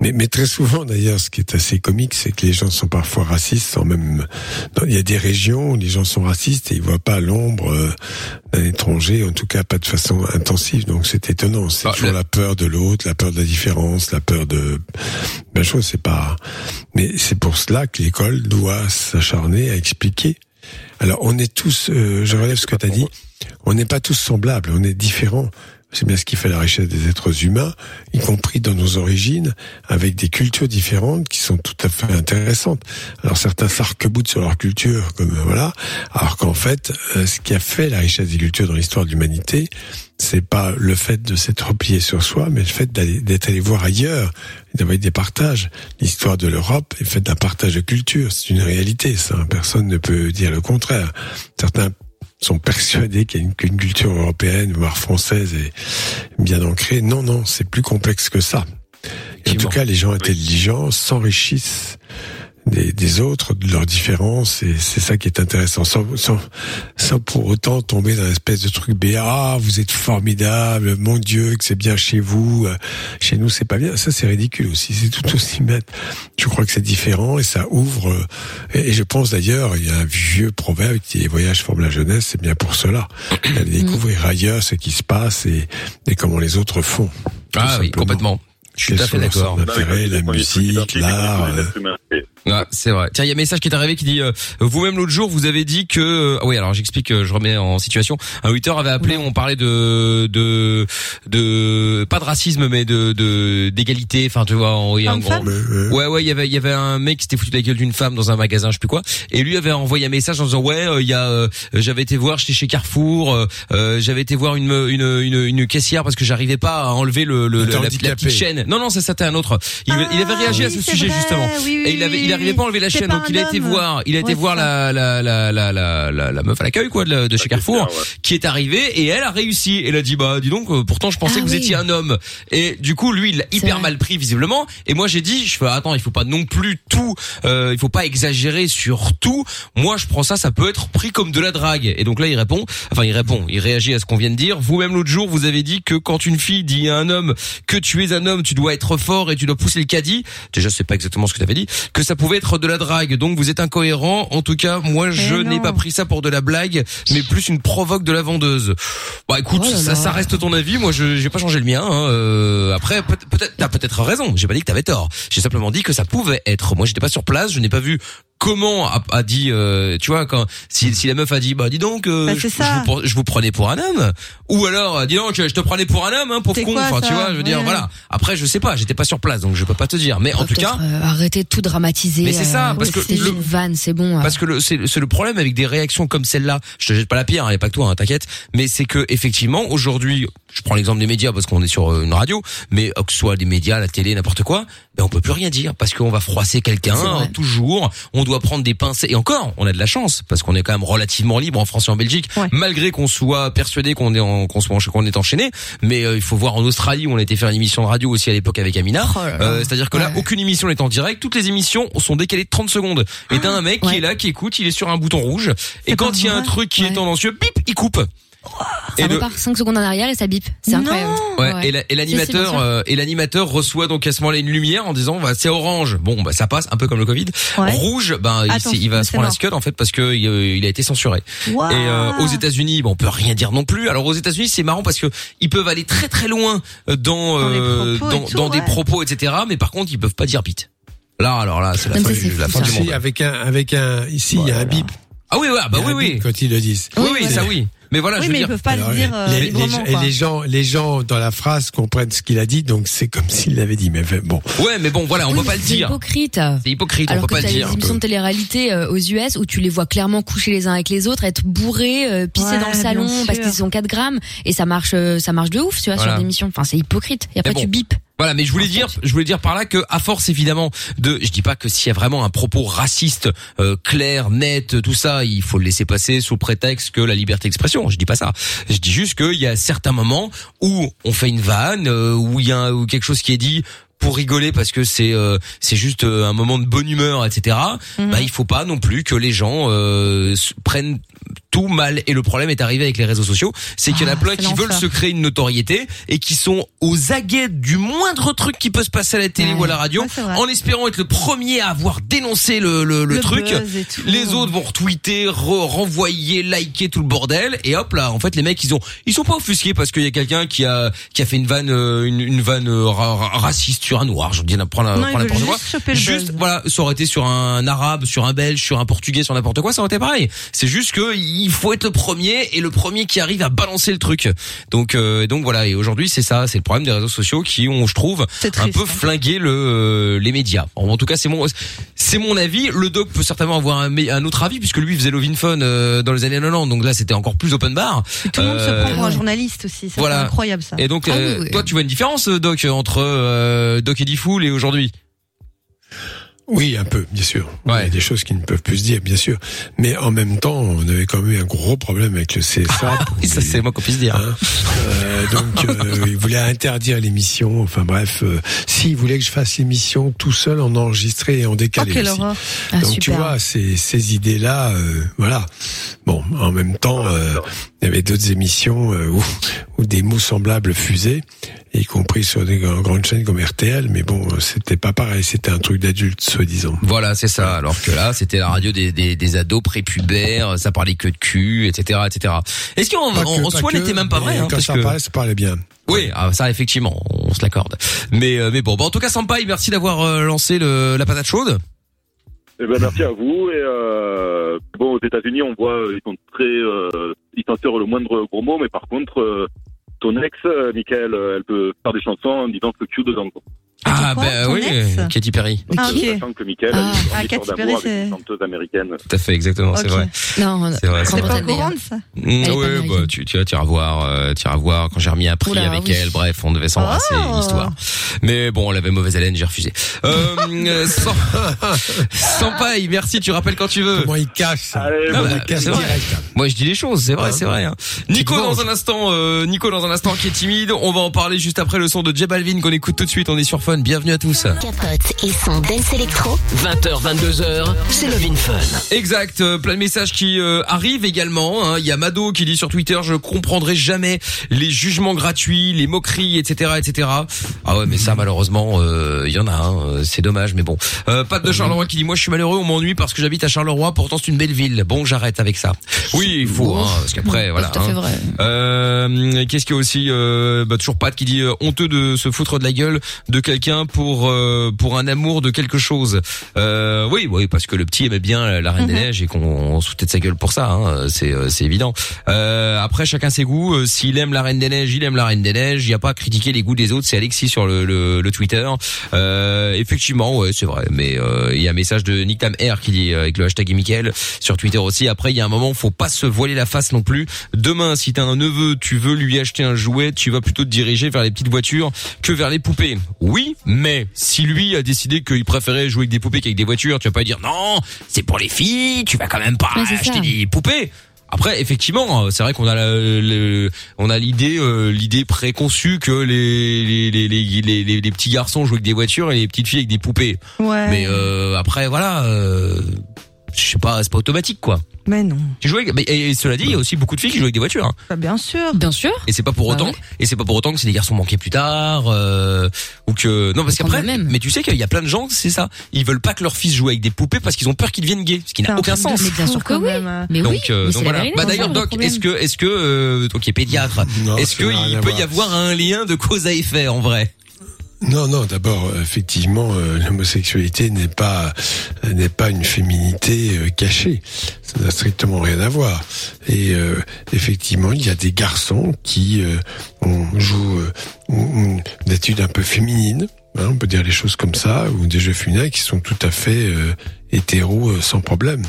Mais, mais très souvent, d'ailleurs, ce qui est assez comique, c'est que les gens sont parfois racistes, sans même. Il y a des régions où les gens sont racistes et ils voient pas l'ombre euh, d'un étranger, en tout cas pas de façon intensive. Donc c'est étonnant. C'est
Ah,
toujours
le-
la peur de l'autre, la peur de la différence, la peur de. Ben, chose, c'est pas. Mais c'est pour cela que l'école doit s'acharner à expliquer. Alors, on est tous. euh, je relève ce que tu as dit. On n'est pas tous semblables, on est différents. C'est bien ce qui fait la richesse des êtres humains, y compris dans nos origines, avec des cultures différentes qui sont tout à fait intéressantes. Alors certains s'arc-boutent sur leur culture, comme euh, voilà, alors qu'en fait, euh, ce qui a fait la richesse des cultures dans l'histoire de l'humanité, c'est pas le fait de s'être replié sur soi, mais le fait d'être allé voir ailleurs, d'avoir des partages. L'histoire de l'Europe est faite d'un partage de culture, c'est une réalité, ça. Personne ne peut dire le contraire. Certains sont persuadés qu'il y a une, qu'une culture européenne, voire française, est bien ancrée. Non, non, c'est plus complexe que ça. Et en tout cas, les gens intelligents s'enrichissent des, des autres, de leurs différences, et c'est ça qui est intéressant, sans, sans, sans pour autant tomber dans une espèce de truc béat, ah, vous êtes formidable, mon Dieu, que c'est bien chez vous, euh, chez nous c'est pas bien, ça c'est ridicule aussi, c'est tout aussi bête. Je crois que c'est différent et ça ouvre, euh, et, et je pense d'ailleurs, il y a un vieux proverbe qui dit, les voyages forment la jeunesse, c'est bien pour cela, d'aller découvrir ailleurs ce qui se passe et, et comment les autres font.
Ah oui, complètement. Je suis tout à fait d'accord.
la musique, l'art, euh,
C'est
Ouais, c'est vrai. Tiens, il y a un message qui est arrivé qui dit euh, vous-même l'autre jour vous avez dit que euh, ah oui alors j'explique euh, je remets en situation. Un Twitter avait appelé on parlait de de de pas de racisme mais de de d'égalité. Enfin tu vois en, il y a un gros- ouais ouais. Il y avait il y avait un mec qui s'était foutu de la gueule d'une femme dans un magasin je sais plus quoi. Et lui avait envoyé un message en disant ouais euh, il y a euh, j'avais été voir j'étais chez Carrefour j'avais été voir une une une, une caissière parce que j'arrivais pas à enlever le, le,
T'es
la, petite chaîne non non ça c'était un autre. Il, il avait réagi à ce sujet
vrai,
justement.
oui, oui,
et il avait
oui,
il arrivait
oui.
pas à enlever la chaîne donc il a été voir il a été
Ouais,
voir la la la la la la, la meuf à l'accueil quoi de, de chez Carrefour
ouais.
qui est arrivée et elle a réussi. Elle a dit bah dis donc euh, pourtant je pensais
Ah
que vous
oui.
étiez un homme. Et du coup lui il l'a hyper
vrai.
mal pris visiblement. Et moi j'ai dit je fais attends il faut pas non plus tout euh, il faut pas exagérer sur tout. Moi je prends ça ça peut être pris comme de la drague. Et donc là il répond enfin il répond il réagit à ce qu'on vient de dire. Vous-même l'autre jour vous avez dit que quand une fille dit à un homme que tu es un homme tu dois être fort et tu dois pousser le caddie. Déjà c'est pas exactement ce que tu avais dit que ça pouvait être de la drague. Donc vous êtes incohérent. En tout cas moi je n'ai pas pris ça pour de la blague mais plus une provoque de la vendeuse. Bah écoute
Oh
ça ça reste ton avis. Moi je j'ai pas changé le mien hein. Euh, après peut- peut-être t'as peut-être raison. J'ai pas dit que t'avais tort. J'ai simplement dit que ça pouvait être. Moi j'étais pas sur place. Je n'ai pas vu comment a, a dit euh, tu vois quand si, si la meuf a dit bah dis donc euh,
Bah,
je, vous, pre- je vous prenais pour un homme ou alors euh, dis donc je te prenais pour un homme hein,
C'est
con
quoi,
enfin tu vois je veux dire
Ouais.
voilà après je sais pas j'étais pas sur place donc je peux pas te dire mais en tout cas
euh, arrêtez de tout dramatiser.
Mais c'est ça, parce que
c'est
le-
une vanne, c'est bon.
parce que le- c'est le problème avec des réactions comme celle-là. Je te jette pas la pierre, il y a pas que toi, hein, t'inquiète. Mais c'est que effectivement aujourd'hui, je prends l'exemple des médias parce qu'on est sur euh, une radio, mais que ce soit des médias, la télé, n'importe quoi, ben on peut plus rien dire parce qu'on va froisser quelqu'un toujours. On doit prendre des pincettes et encore, on a de la chance parce qu'on est quand même relativement libre en France et en Belgique,
Ouais.
malgré qu'on soit persuadé qu'on est en, qu'on soit qu'on est enchaîné. Mais euh, il faut voir en Australie où on a été faire une émission de radio aussi à l'époque avec Amina.
Oh.
Euh, C'est-à-dire que là, aucune émission n'est en direct. Toutes les émissions sont décalées de 30 secondes. Et t'as un mec qui est là, qui écoute, il est sur un bouton rouge. Et quand il y a un truc qui est tendancieux, bip, il coupe.
Ça
et le-
repart 5 secondes en arrière et ça bip. C'est incroyable.
Ouais,
Ouais.
et l'animateur euh, et l'animateur reçoit donc à ce moment-là une lumière en disant bah c'est orange. Bon bah ça passe un peu comme le Covid.
Ouais.
Rouge ben il, s'est- il va se prendre la scud en fait parce que euh, il a été censuré. Et euh, aux États-Unis, bon, on peut rien dire non plus. Alors aux États-Unis, c'est marrant parce que ils peuvent aller très très loin euh, dans
Dans
euh,
propos
dans,
tout,
dans des propos, etc. Mais par contre, ils peuvent pas dire bite. Là, alors là, c'est la fin, du, la fin du monde.
Avec un, avec un, ici, il y a un bip.
Ah oui, ouais, bah
Il y a
oui, oui,
quand ils le disent.
oui,
Oui,
ça oui. Mais voilà,
oui,
je veux
mais ils
dire.
peuvent pas
Alors,
le dire euh,
les, les- les gens, les gens dans la phrase comprennent ce qu'il a dit, donc c'est comme s'il l'avait dit. Mais bon,
Ouais, mais bon, voilà, on
Oui,
peut pas le
C'est
dire.
hypocrite.
C'est hypocrite,
Alors
on
que
peut pas
t'as
le
des
dire.
émissions de télé-réalité euh, aux US où tu les vois clairement coucher les uns avec les autres, être bourrés, euh, pisser
Ouais,
dans le salon parce qu'ils sont 4 grammes et ça marche, euh, ça marche de ouf, tu vois,
Voilà.
sur des émissions. Enfin, c'est hypocrite. Et après
bon.
tu bipes.
Voilà, mais je voulais dire, je voulais dire par là que à force évidemment de, je dis pas que s'il y a vraiment un propos raciste euh, clair, net, tout ça, il faut le laisser passer sous prétexte que la liberté d'expression. Je dis pas ça. Je dis juste qu'il y a certains moments où on fait une vanne, euh, où il y a un- où quelque chose qui est dit pour rigoler parce que c'est euh, c'est juste euh, un moment de bonne humeur, etc.
Mhm.
Bah il faut pas non plus que les gens euh, prennent tout mal. Et le problème est arrivé avec les réseaux sociaux, c'est qu'il y en a
Ah,
plein qui veulent se créer une notoriété et qui sont aux aguets du moindre truc qui peut se passer à la télé
Ouais.
ou à la radio,
Ouais,
en espérant être le premier à avoir dénoncé le, le, le
Le
truc.
tout.
Les autres vont retweeter, re- renvoyer, liker tout le bordel et hop là, en fait les mecs ils ont ils sont pas offusqués parce qu'il y a quelqu'un qui a qui a fait une vanne euh, une, une vanne euh, ra- ra- raciste sur un noir, je dis n'importe quoi.
juste
voilà, ça aurait été sur un arabe, sur un belge, sur un portugais, sur n'importe quoi, ça aurait été pareil. C'est juste que il faut être le premier et le premier qui arrive à balancer le truc. Donc euh, donc voilà, et aujourd'hui c'est ça, c'est le problème des réseaux sociaux qui ont je trouve
C'est
un peu
hein.
flingué le euh, les médias. En, en tout cas, c'est mon c'est mon avis. Le doc peut certainement avoir un, un autre avis puisque lui faisait Lovin Fun euh, dans les années 90. Donc là, c'était encore plus open bar.
Et tout le monde
Euh,
se prend pour un journaliste aussi. Ça,
Voilà.
C'est incroyable ça.
Et donc,
Ah
euh,
oui, oui.
toi, tu vois une différence, euh, Doc, entre euh, Doc Eddie Fool et aujourd'hui?
Oui, un peu, bien sûr. Il y
Ouais.
a des choses qui ne peuvent plus se dire, bien sûr. Mais en même temps, on avait quand même eu un gros problème avec le CSA.
Oui, ça c'est moi qu'on puisse dire.
Hein Euh, donc, euh, il voulait interdire l'émission. Enfin bref, euh, si il voulait que je fasse l'émission tout seul, en enregistré et en
Oh,
décalé aussi.
horreur.
Ah,
Donc tu vois, ces, ces idées-là, euh, voilà. Bon, en même temps, euh, il y avait d'autres émissions euh, où, où des mots semblables fusaient, y compris sur des grandes chaînes comme RTL, mais bon, euh, c'était pas pareil, c'était un truc d'adulte, soi-disant.
Voilà, c'est ça. Alors que là, c'était la radio des, des, des ados prépubères, ça parlait que de cul, etc., etc. Est-ce qu'en
Pas
en,
que-
en
pas
soi, n'était même pas vrai hein,
Quand
parce
ça
que...
parlait, ça parlait bien.
Oui, ah, ça effectivement, on se l'accorde. Mais euh, mais bon, bon, en tout cas, Sampai, merci d'avoir euh, lancé le, la patate chaude.
Eh ben, merci à vous. Et euh, bon, aux États-Unis, on voit, euh, ils sont très, euh, ils censurent le moindre gros mot, mais par contre, euh, ton ex, euh, Michael, euh, elle peut faire des chansons en disant que Q dedans. quoi.
Ah,
quoi,
bah oui, Katy Perry.
Ah, ok.
Sachant que Michael
Ah.
a une
Ah,
histoire
Katy
d'amour
Perry,
avec une
c'est-
chanteuse américaine.
Tout à fait, exactement, c'est vrai.
Non,
C'est vrai, c'est
C'est
vrai.
pas courant ça.
Mm,
américaine.
bah, tu, tu vas, tu iras voir, euh, tu iras voir quand j'ai remis un prix
Oula,
avec
oui.
elle. Bref, on devait s'embrasser,
Oh.
histoire. Mais bon, elle avait mauvaise haleine, j'ai refusé. Euh, sans, sans paille, merci, tu rappelles quand tu veux.
Comment il cache ça
Allez,
Ah,
On
bah,
cache direct.
Moi, je dis les choses, c'est vrai,
Hein
c'est vrai. hein. Nico dans un instant, euh, Nico dans un instant qui est timide. On va en parler juste après le son de J Balvin qu'on écoute tout de suite. On est sur Fun. Bienvenue à tous.
Capote et son dance électro.
20h, 22h, c'est Love in Fun.
Exact, euh, plein de messages qui euh, arrivent également. hein. Il y a Mado qui dit sur Twitter, je comprendrai jamais les jugements gratuits, les moqueries, etc., etc. Ah ouais, mais ça malheureusement, euh, il y en a. hein. C'est dommage, mais bon. Euh, Pat de Charleroi qui dit, moi je suis malheureux, on m'ennuie parce que j'habite à Charleroi. Pourtant c'est une belle ville. Bon, j'arrête avec ça. Oui, il faut, hein, parce qu'après, voilà.
Tout à fait
hein.
vrai.
Euh, Qu'est-ce qu'il y a aussi euh, bah, Toujours Pat qui dit euh, honteux de se foutre de la gueule de quelqu'un pour euh, pour un amour de quelque chose. Euh, oui, oui, parce que le petit aimait bien la Reine des Neiges et qu'on foutait de sa gueule pour ça. Hein, c'est euh, c'est évident. Euh, après, chacun ses goûts. S'il aime la Reine des Neiges, il aime la Reine des Neiges. Il n'y a pas à critiquer les goûts des autres. C'est Alexis sur le, le, le Twitter. Euh, effectivement, ouais, c'est vrai. Mais euh, il y a un message de Nick Tam R qui dit avec le hashtag Michael sur Twitter aussi. Après, il y a un moment, faut pas se voiler la face non plus. Demain, si t'as un neveu, tu veux lui acheter un jouet, tu vas plutôt te diriger vers les petites voitures que vers les poupées. Oui, mais si lui a décidé qu'il préférait jouer avec des poupées qu'avec des voitures, tu vas pas dire non, c'est pour les filles, tu vas quand même pas
Ouais,
acheter
ça.
des poupées. Après, effectivement, euh, c'est vrai qu'on a le- on a l'idée, euh, l'idée préconçue que les les, les, les, les, les- les petits garçons jouent avec des voitures et les petites filles avec des poupées.
Ouais.
Mais euh, après, voilà, euh, je sais pas, c'est pas automatique quoi.
Mais non.
Tu joues avec, mais- et, cela dit, il y a aussi beaucoup de filles qui jouent avec des voitures. hein.
Bah, bien sûr.
Bien sûr.
Et c'est pas pour
Bah
autant,
ouais.
et c'est pas pour autant que c'est des garçons manqués plus tard, euh, ou que non parce qu'après,
même.
mais tu sais qu'il y a plein de gens, c'est ça, ils veulent pas que leur fils joue avec des poupées parce qu'ils ont peur qu'ils deviennent gays, ce qui n'a
un
aucun sens.
Mais bien sûr que oui. Mais
Donc,
oui.
euh,
mais
donc
c'est la
voilà.
vérité,
Bah
c'est
d'ailleurs,
le
Doc,
problème.
est-ce que, est-ce que, euh, toi qui est pédiatre, est-ce
ça n'a rien
qu'il
à
peut y
voir.
avoir un lien de cause à effet en vrai?
Non, non. D'abord, effectivement, euh, l'homosexualité n'est pas euh, n'est pas une féminité euh, cachée. Ça n'a strictement rien à voir. Et euh, effectivement, il y a des garçons qui euh, ont, jouent euh, une un peu féminine. hein, on peut dire les choses comme ça, ou des jeux féminins qui sont tout à fait euh, hétéros sans problème.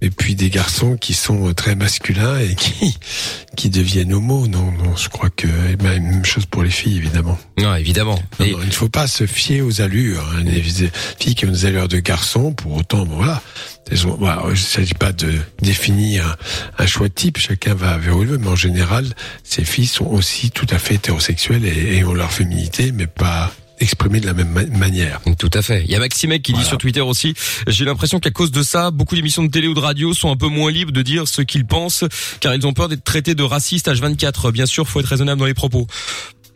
Et puis des garçons qui sont euh, très masculins et qui qui deviennent homo. Non, non, je crois que ben, même chose pour les filles évidemment.
Non, évidemment.
Non,
Et-
non, il ne faut pas se fier aux allures. Hein. Les filles qui ont des allures de garçons, pour autant, bon, voilà. Elles ont- voilà, il ne s'agit pas de définir un, choix de type. Chacun va vers où il veut, mais en général, ces filles sont aussi tout à fait hétérosexuelles et, et ont leur féminité, mais pas exprimée de la même ma- manière.
Tout à fait. Il y a Maximec qui dit sur Twitter aussi, j'ai l'impression qu'à cause de ça, beaucoup d'émissions de télé ou de radio sont un peu moins libres de dire ce qu'ils pensent, car ils ont peur d'être traités de racistes H24. Bien sûr, faut être raisonnable dans les propos.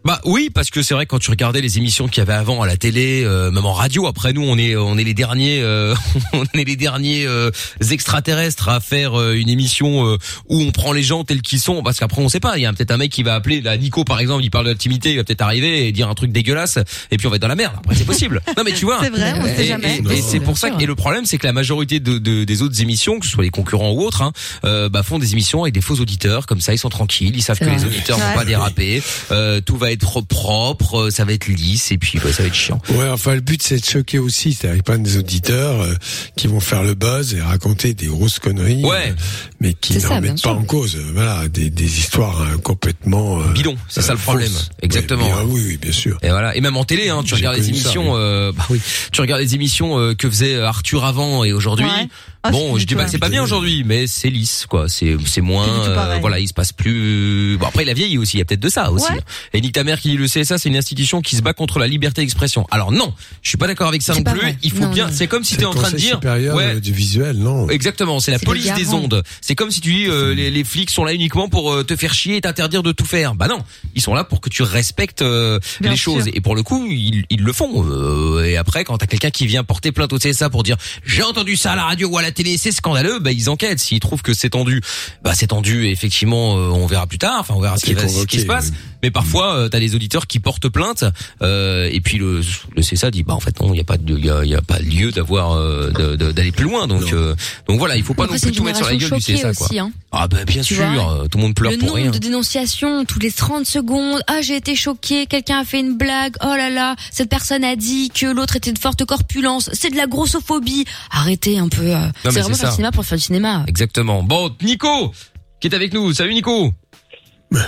Bah oui, parce que c'est vrai quand tu regardais les émissions qu'il y avait avant à la télé, euh, même en radio. Après nous, on est on est les derniers, euh, on est les derniers euh, extraterrestres à faire euh, une émission euh, où on prend les gens tels qu'ils sont. Parce qu'après on sait pas, il y a peut-être un mec qui va appeler, là Nico par exemple, il parle de l'intimité, il va peut-être arriver et dire un truc dégueulasse, et puis on va être dans la merde. Après c'est possible. Non mais tu vois.
C'est vrai, on
Et-
sait jamais.
Et, c'est pour ça que, et le problème, c'est que la majorité de, de- des autres émissions, que ce soit les concurrents ou autres, hein, euh, bah, font des émissions avec des faux auditeurs, comme ça, ils sont tranquilles, ils savves
C'est
que
vrai.
les auditeurs vont pas déraper, euh, tout va être propre, euh, ça va être lisse, et puis bah, ça va être chiant.
Ouais, enfin, le but, c'est de choquer aussi. C'est-à-dire pas des auditeurs euh, qui vont faire le buzz et raconter des grosses conneries.
Ouais.
euh, mais qui
C'est
ne
ça,
remettent
bien
pas
sûr.
en cause, euh, voilà, des, des histoires euh, complètement euh,
Bidon, c'est ça le problème.
fausses.
Exactement.
Ouais, bien, oui, oui, bien sûr.
Et voilà. Et même en télé, hein, tu regardes les
ça,
émissions,
oui.
euh, bah oui, tu regardes les émissions euh, que faisait Arthur avant et aujourd'hui.
Ouais. Ah,
bon, je dis pas que c'est pas bien aujourd'hui, mais c'est lisse, quoi. C'est c'est moins, euh, voilà, il se passe plus. Bon après, il a vieilli aussi. Il y a peut-être de ça aussi.
Ouais.
Et Nick ta mère qui dit le CSA, c'est une institution qui se bat contre la liberté d'expression. Alors non, je suis pas d'accord avec ça non plus.
vrai.
Il faut
Non,
bien. C'est comme si t'es
le
en train de dire,
supérieur
ouais,
euh, du visuel, non
Exactement, c'est la police des ondes. C'est comme si tu dis euh, les, les flics sont là uniquement pour euh, te faire chier et t'interdire de tout faire. Bah non, ils sont là pour que tu respectes euh, les
sûr.
choses. Et pour le coup, ils, ils le font. Euh, et après, quand t'as quelqu'un qui vient porter plainte au CSA pour dire j'ai entendu ça à la radio ou à la la télé, c'est scandaleux, bah ils enquêtent. S'ils trouvent que c'est tendu, bah c'est tendu. Et effectivement, euh, on verra plus tard. Enfin, on verra ce qui, va, ce qui se passe.
oui.
Mais parfois, euh, t'as les auditeurs qui portent plainte. euh, et puis le, le CSA dit, bah en fait non, il y a pas de, il y a, y a pas lieu d'avoir euh, d'aller plus loin. Donc euh, donc voilà, il faut pas
Après,
non plus tout mettre sur la gueule du CSA quoi.
aussi, hein.
Ah bah bien
Tu
sûr,
vois
euh, tout le monde pleure
le
pour
nombre
rien.
de dénonciations toutes les 30 secondes. Ah, j'ai été choquée, quelqu'un a fait une blague. Oh là là, cette personne a dit que l'autre était de forte corpulence. C'est de la grossophobie. Arrêtez un peu. C'est vraiment faire
ça.
du cinéma pour faire du cinéma.
Exactement. Bon, Nico, qui est avec nous? Salut Nico.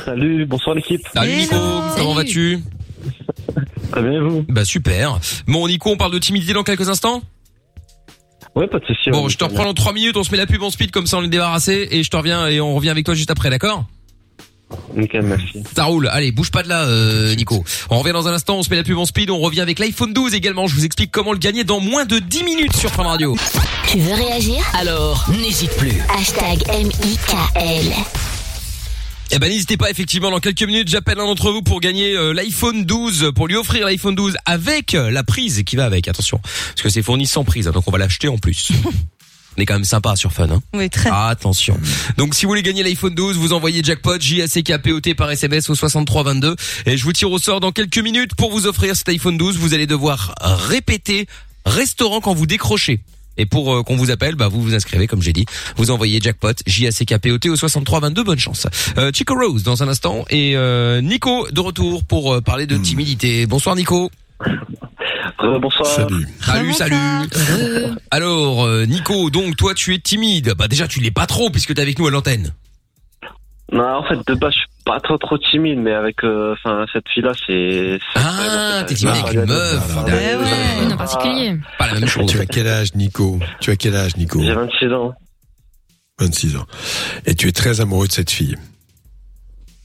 Salut, bonsoir l'équipe.
Salut Nico. Comment vas-tu?
Très bien et vous?
Bah super. Bon Nico, on parle de timidité dans quelques instants?
Ouais, pas de souci.
Bon, je te reprends dans 3 minutes, on se met la pub en speed comme ça on est débarrassé et je te reviens et on revient avec toi juste après, d'accord?
Nickel, merci.
Ça roule. Allez, bouge pas de là, euh, Nico. On revient dans un instant, on se met la pub en speed, on revient avec l'iPhone 12 également. Je vous explique comment le gagner dans moins de 10 minutes sur Fun Radio.
Tu veux réagir?
Alors, n'hésite plus.
Hashtag M-I-K-L.
Eh ben n'hésitez pas effectivement dans quelques minutes j'appelle un d'entre vous pour gagner euh, l'iPhone 12 pour lui offrir l'iPhone 12 avec euh, la prise qui va avec attention parce que c'est fourni sans prise hein, donc on va l'acheter en plus. on est quand même sympa sur Fun hein.
Oui, très.
Attention. Donc si vous voulez gagner l'iPhone 12, vous envoyez jackpot J A C K P O T par SMS au 6322 et je vous tire au sort dans quelques minutes pour vous offrir cet iPhone 12. Vous allez devoir répéter restaurant quand vous décrochez. Et pour euh, qu'on vous appelle, bah vous vous inscrivez comme j'ai dit. Vous envoyez jackpot J A C K P O T au 6322. Bonne chance. Euh, Chico Rose dans un instant et euh, Nico de retour pour euh, parler de timidité. Bonsoir Nico.
Bonsoir.
Salut.
Salut, salut. Alors, euh, Nico, donc toi tu es timide. Bah déjà tu l'es pas trop puisque t'es avec nous à l'antenne.
Non, en fait, de base, je suis pas trop trop timide, mais avec, euh, enfin, cette fille-là, c'est. c'est-
Ah, t'es timide
Ah,
avec une
regarde,
meuf.
Eh ouais.
Une en particulier.
Pas la même chose.
Tu as quel âge, Nico? Tu as quel âge, Nico?
J'ai 26 ans.
26 ans. Et tu es très amoureux de cette fille?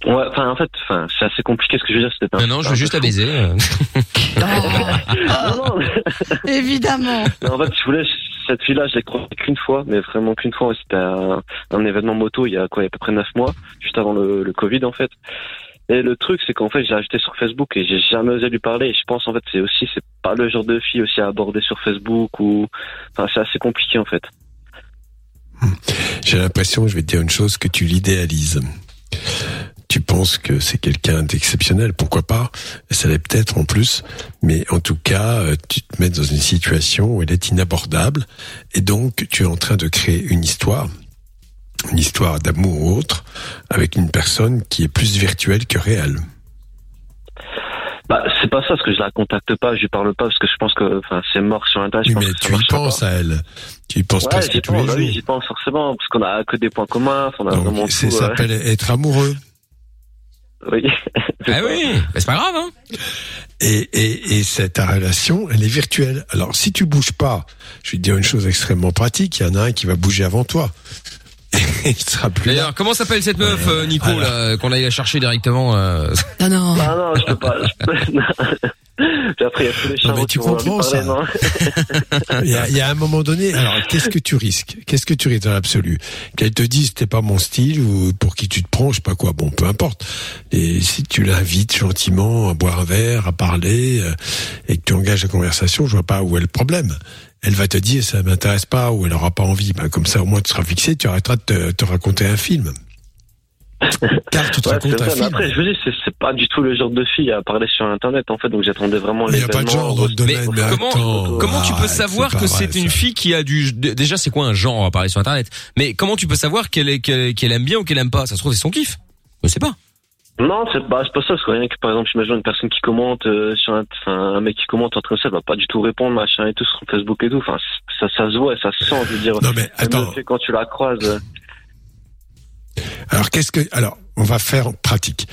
Ouais, enfin, en fait, enfin, c'est assez compliqué ce que je veux dire. C'était un-
Non, non, je veux juste la baiser. euh.
Non, non,
Évidemment.
en fait, je voulais, cette fille-là, je l'ai croisée qu'une fois, mais vraiment qu'une fois. C'était un, un événement moto il y a quoi, il y a à peu près 9 mois, juste avant le, le Covid, en fait. Et le truc, c'est qu'en fait, j'ai ajouté sur Facebook et j'ai jamais osé lui parler. Et je pense, en fait, c'est aussi, c'est pas le genre de fille aussi à aborder sur Facebook ou, enfin, c'est assez compliqué, en fait.
J'ai l'impression, je vais te dire une chose, que tu l'idéalises. Que c'est quelqu'un d'exceptionnel, pourquoi pas Ça l'est peut-être en plus, mais en tout cas, euh, tu te mets dans une situation où elle est inabordable, et donc tu es en train de créer une histoire, une histoire d'amour ou autre, avec une personne qui est plus virtuelle que réelle.
Bah, c'est pas ça, parce que je la contacte pas, je lui parle pas, parce que je pense que, enfin, c'est mort sur Internet.
Oui,
pense
mais
que ça
tu y penses
pas.
à elle. Tu y penses
Ouais,
presque tous
pense,
les
bah oui,
jours.
j'y pense forcément, parce qu'on a que des points communs, on a vraiment
Donc, c'est
tout. euh,
s'appelle être amoureux.
Oui.
Ah oui, bah, c'est pas grave. Hein.
Et, et, et c'est ta relation, elle est virtuelle. Alors, si tu bouges pas, je vais te dire une chose extrêmement pratique, il y en a un qui va bouger avant toi. Et il sera plus là.
D'ailleurs, comment s'appelle cette meuf, euh, Nico,
Voilà.
là, qu'on aille la chercher directement euh,
Non, non.
Ah non, je peux pas. Je peux... Puis après, il y a tous les
Non, mais tu comprends
parler,
ça.
non
Il y, a, il y a un moment donné, alors qu'est-ce que tu risques? Qu'est-ce que tu risques dans l'absolu? Qu'elle te dise t'es pas mon style ou pour qui tu te prends, je sais pas quoi, bon, peu importe. Et si tu l'invites gentiment à boire un verre, à parler, euh, et que tu engages la conversation, je vois pas où est le problème. Elle va te dire ça m'intéresse pas ou elle aura pas envie. Ben, comme ça, au moins tu seras fixé, tu arrêteras de te, te raconter un film. Car tu te
Ouais,
racontes
vrai, après, je veux dire, c'est, pas du tout le genre de fille à parler sur Internet, en fait, donc j'attendais vraiment
Mais il n'y a pas de genre dans le domaine.
Mais
Mais,
comment-
attends,
Comment tu peux
arrête,
savoir que c'est une fille qui a du déjà c'est quoi un genre va parler sur internet? Mais comment tu peux savoir qu'elle aime bien ou qu'elle aime pas? Ça se trouve c'est son kiff. Je sais pas.
Non, c'est pas, c'est pas ça, parce que rien que, par exemple, j'imagine une personne qui commente, euh, sur un, mec qui commente en train de ça, elle va pas du tout répondre, machin et tout, sur Facebook et tout, enfin, ça, ça se voit et ça se sent, je veux dire.
Non mais attends,
quand tu la croises.
Alors qu'est-ce que alors on va faire pratique.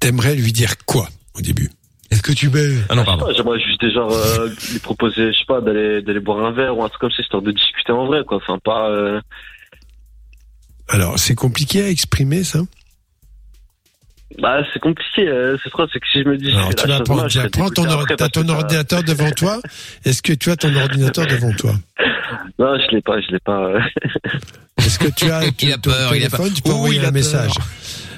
T'aimerais lui dire quoi au début? Est-ce que tu mets
ah non pardon
pas, J'aimerais juste déjà euh, lui proposer, je sais pas, d'aller d'aller boire un verre ou un truc comme ça, histoire de discuter en vrai, quoi. Enfin, pas. euh,
Alors c'est compliqué à exprimer ça?
Bah, c'est compliqué. Euh, c'est trop, c'est que si je me dis.
Alors tu
la
vas
chose,
prendre,
moi,
tu prendre ton, or-
après
ton ordinateur devant toi. Est-ce que tu as ton ordinateur devant toi
Non, je l'ai pas, je l'ai pas. euh.
Est-ce que tu as
Il a
ton
peur, il a peur.
Tu peux envoyer
il a
un message.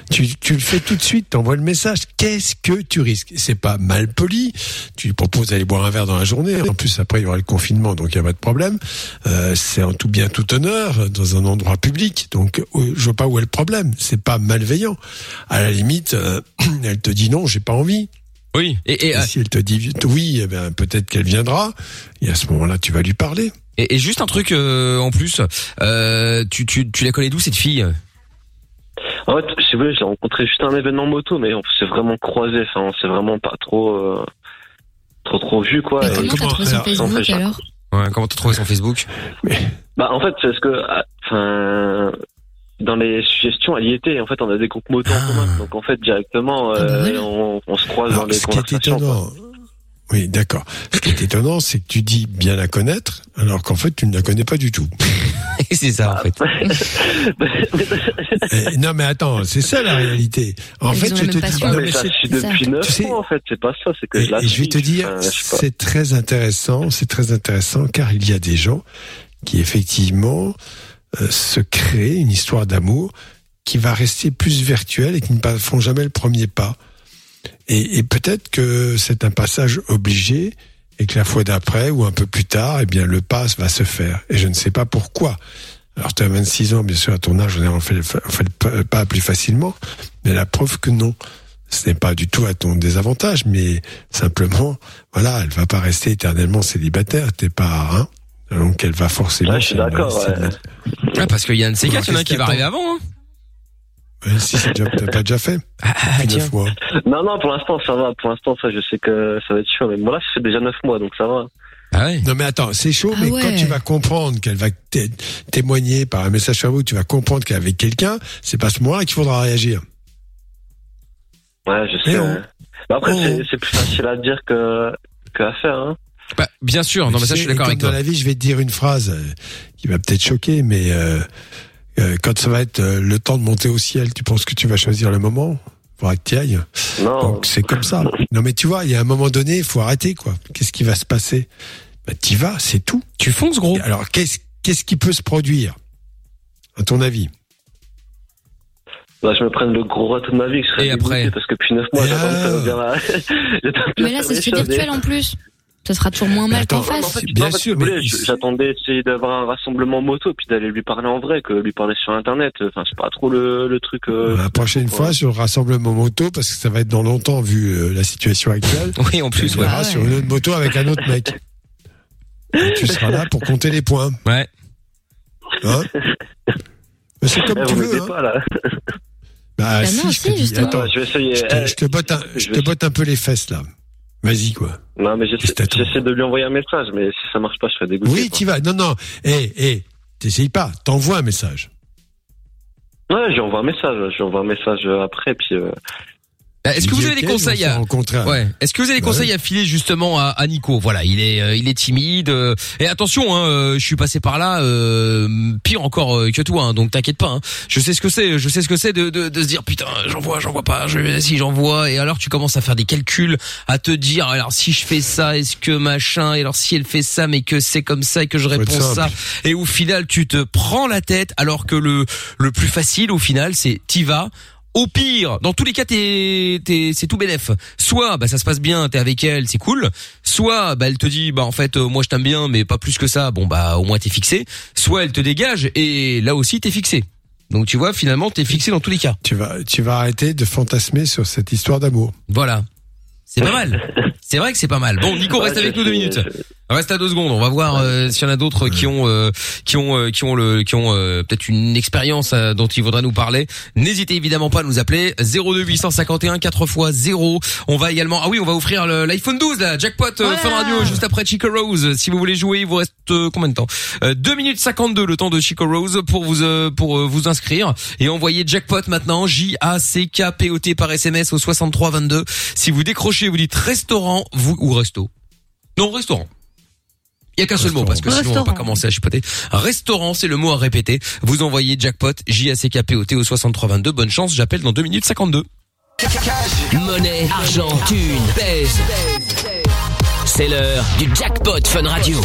Tu, tu le fais tout de suite, t'envoies le message. Qu'est-ce que tu risques? C'est pas mal poli. Tu lui proposes d'aller boire un verre dans la journée. En plus, après, il y aura le confinement, donc il y a pas de problème. Euh, c'est en tout bien, tout honneur, dans un endroit public. Donc, euh, je vois pas où est le problème. C'est pas malveillant. À la limite, euh, elle te dit non, j'ai pas envie.
Oui. Et, et, euh,
si elle te dit oui, eh ben, peut-être qu'elle viendra. Et à ce moment-là, tu vas lui parler.
et, et juste un truc euh, en plus, euh, tu, tu, tu la connais d'où cette fille?
En fait, si vous voulez, j'ai rencontré juste un événement moto, mais on s'est vraiment croisé. Enfin, on s'est vraiment pas trop, euh, trop, trop vu, quoi.
Mais comment t'as trouvé son Facebook
en fait,
alors
Ouais, comment t'as trouvé son Facebook?
Bah, en fait, c'est ce que, ah, enfin, dans les suggestions, elle y était. En fait, on a des groupes moto en
Ah.
commun. Donc, en fait, directement,
Ah, bah
euh, on, on se croise dans les conversations.
oui, d'accord. Ce qui est étonnant, c'est que tu dis bien la connaître, alors qu'en fait, tu ne la connais pas du tout.
C'est ça en fait.
Eh, non, mais attends, c'est ça la réalité. En
Ils
fait, je te dis, non,
mais ça depuis neuf
Tu sais-
mois, en fait. C'est pas ça. C'est que
et,
je la
et je vais te dire,
Enfin,
c'est très intéressant, c'est très intéressant, car il y a des gens qui effectivement euh, se créent une histoire d'amour qui va rester plus virtuelle et qui ne font jamais le premier pas. Et, et peut-être que c'est un passage obligé et que la fois d'après ou un peu plus tard, eh bien le pass va se faire. Et je ne sais pas pourquoi. Alors tu as 26 ans, bien sûr, à ton âge, on fait, on fait le pa- pas plus facilement, mais la preuve que non. Ce n'est pas du tout à ton désavantage, mais simplement, voilà, elle va pas rester éternellement célibataire. T'es pas, hein. Donc elle va forcément.
Ouais, je suis d'accord, ouais.
Ah, parce qu'il y a un de ces quatre, il y en a un
Qu'est-ce
qui va arriver avant. Hein.
Ouais, si c'est déjà, t'as pas déjà fait.
Ah, tiens.
neuf mois.
Non, non, pour l'instant, ça va. Pour l'instant, ça, je sais que ça va être chaud. Mais moi, là, ça fait déjà neuf mois, donc ça va.
Ah ouais.
Non mais attends, c'est chaud,
Ah
mais
ouais.
quand tu vas comprendre qu'elle va té- témoigner par un message Facebook, tu vas comprendre qu'elle est avec quelqu'un, c'est pas ce moment-là qu'il faudra réagir.
Ouais, je sais.
oh.
Mais après,
Oh.
c'est- c'est plus facile à dire que, que à faire, hein.
Bah, bien sûr. Non mais ça, je suis d'accord avec toi.
Dans la vie, je vais te dire une phrase euh, qui va peut-être choquer, mais euh, euh, quand ça va être euh, le temps de monter au ciel, tu penses que tu vas choisir le moment? Faudra que tu ailles.
Non.
Donc c'est comme ça. Non mais tu vois, il y a un moment donné, il faut arrêter quoi. Qu'est-ce qui va se passer? Bah, T'y vas, c'est tout.
Tu fonces gros.
Alors qu'est-ce qu'est-ce qui peut se produire? À ton avis?
Bah, je me prenne le gros râteau de ma vie, que je serais
Et après?
parce que depuis neuf mois,
Et
j'attends que
Mais là, c'est virtuel en plus. Ça sera toujours moins
Mais
mal qu'en
en
face.
fait,
Bien
en fait,
sûr, mais
j'attendais essayer d'avoir un rassemblement moto puis d'aller lui parler en vrai que lui parler sur internet. Enfin, c'est pas trop le, le truc. euh,
La prochaine fois sur le rassemblement moto, parce que ça va être dans longtemps vu euh, la situation actuelle.
Oui, en plus,
verras
ouais.
sur une autre moto avec un autre mec. Et tu seras là pour compter les points.
Ouais.
Hein Mais c'est comme
Eh,
tu veux. Hein.
pas là.
Bah,
Bah
si,
non,
je te dis.
justement.
Attends,
je vais essayer.
je te,
eh,
je te botte un, je
je
te
vais-
botte un peu les fesses là. Vas-y quoi.
Non, mais j'essaie de lui envoyer un message, mais si ça marche pas, je serais dégoûté.
Oui, tu vas. Non, non. Eh, eh, t'essayes pas. T'envoies un message.
Ouais, j'ai envoyé un message. J'ai envoyé un message après, puis. euh,
Est-ce que vous avez des conseils à. Ouais. Est-ce que vous avez des
Bah
conseils à filer justement à, à Nico Voilà, il est euh, il est timide euh, et attention hein, euh, je suis passé par là euh, pire encore euh, que toi hein, donc t'inquiète pas. hein. Je sais ce que c'est, je sais ce que c'est de, de, de se dire putain, j'en vois, j'en vois pas, je si j'en vois et alors tu commences à faire des calculs à te dire alors si je fais ça, est-ce que machin et alors si elle fait ça mais que c'est comme ça et que je réponds ça et au final tu te prends la tête alors que le le plus facile au final c'est t'y vas au pire, dans tous les cas, t'es, t'es, c'est tout bénef. Soit, bah, ça se passe bien, t'es avec elle, c'est cool. Soit, bah, elle te dit, bah, en fait, euh, moi, je t'aime bien, mais pas plus que ça. Bon, bah, au moins, t'es fixé. Soit, elle te dégage, et là aussi, t'es fixé. Donc, tu vois, finalement, t'es fixé dans tous les cas.
Tu vas, tu vas arrêter de fantasmer sur cette histoire d'amour.
Voilà. C'est pas mal. C'est vrai que c'est pas mal. Bon, Nico, reste avec nous deux minutes. Reste à deux secondes. On va voir euh, s'il y en a d'autres qui ont euh, qui ont euh, qui ont le qui ont euh, peut-être une expérience euh, dont ils voudraient nous parler. N'hésitez évidemment pas à nous appeler 02 851 4 x 0. On va également ah oui, on va offrir l'iPhone 12 là, jackpot euh,
Voilà.
Fun Radio juste après Chico Rose. Si vous voulez jouer, il vous reste euh, combien de temps? Euh, 2 minutes 52 le temps de Chico Rose pour vous euh, pour euh, vous inscrire et envoyer jackpot maintenant J A C K P O T par SMS au 63 22. Si vous décrochez, vous dites restaurant, vous ou resto. Non, restaurant. Il y a qu'un seul mot parce que sinon on va pas
Restaurant.
commencer à chipoter. Restaurant, c'est le mot à répéter. Vous envoyez jackpot J A C K P O T au 63 22. Bonne chance, j'appelle dans 2 minutes 52.
Monnaie, argent, thune, pèse. C'est l'heure du jackpot Fun Radio.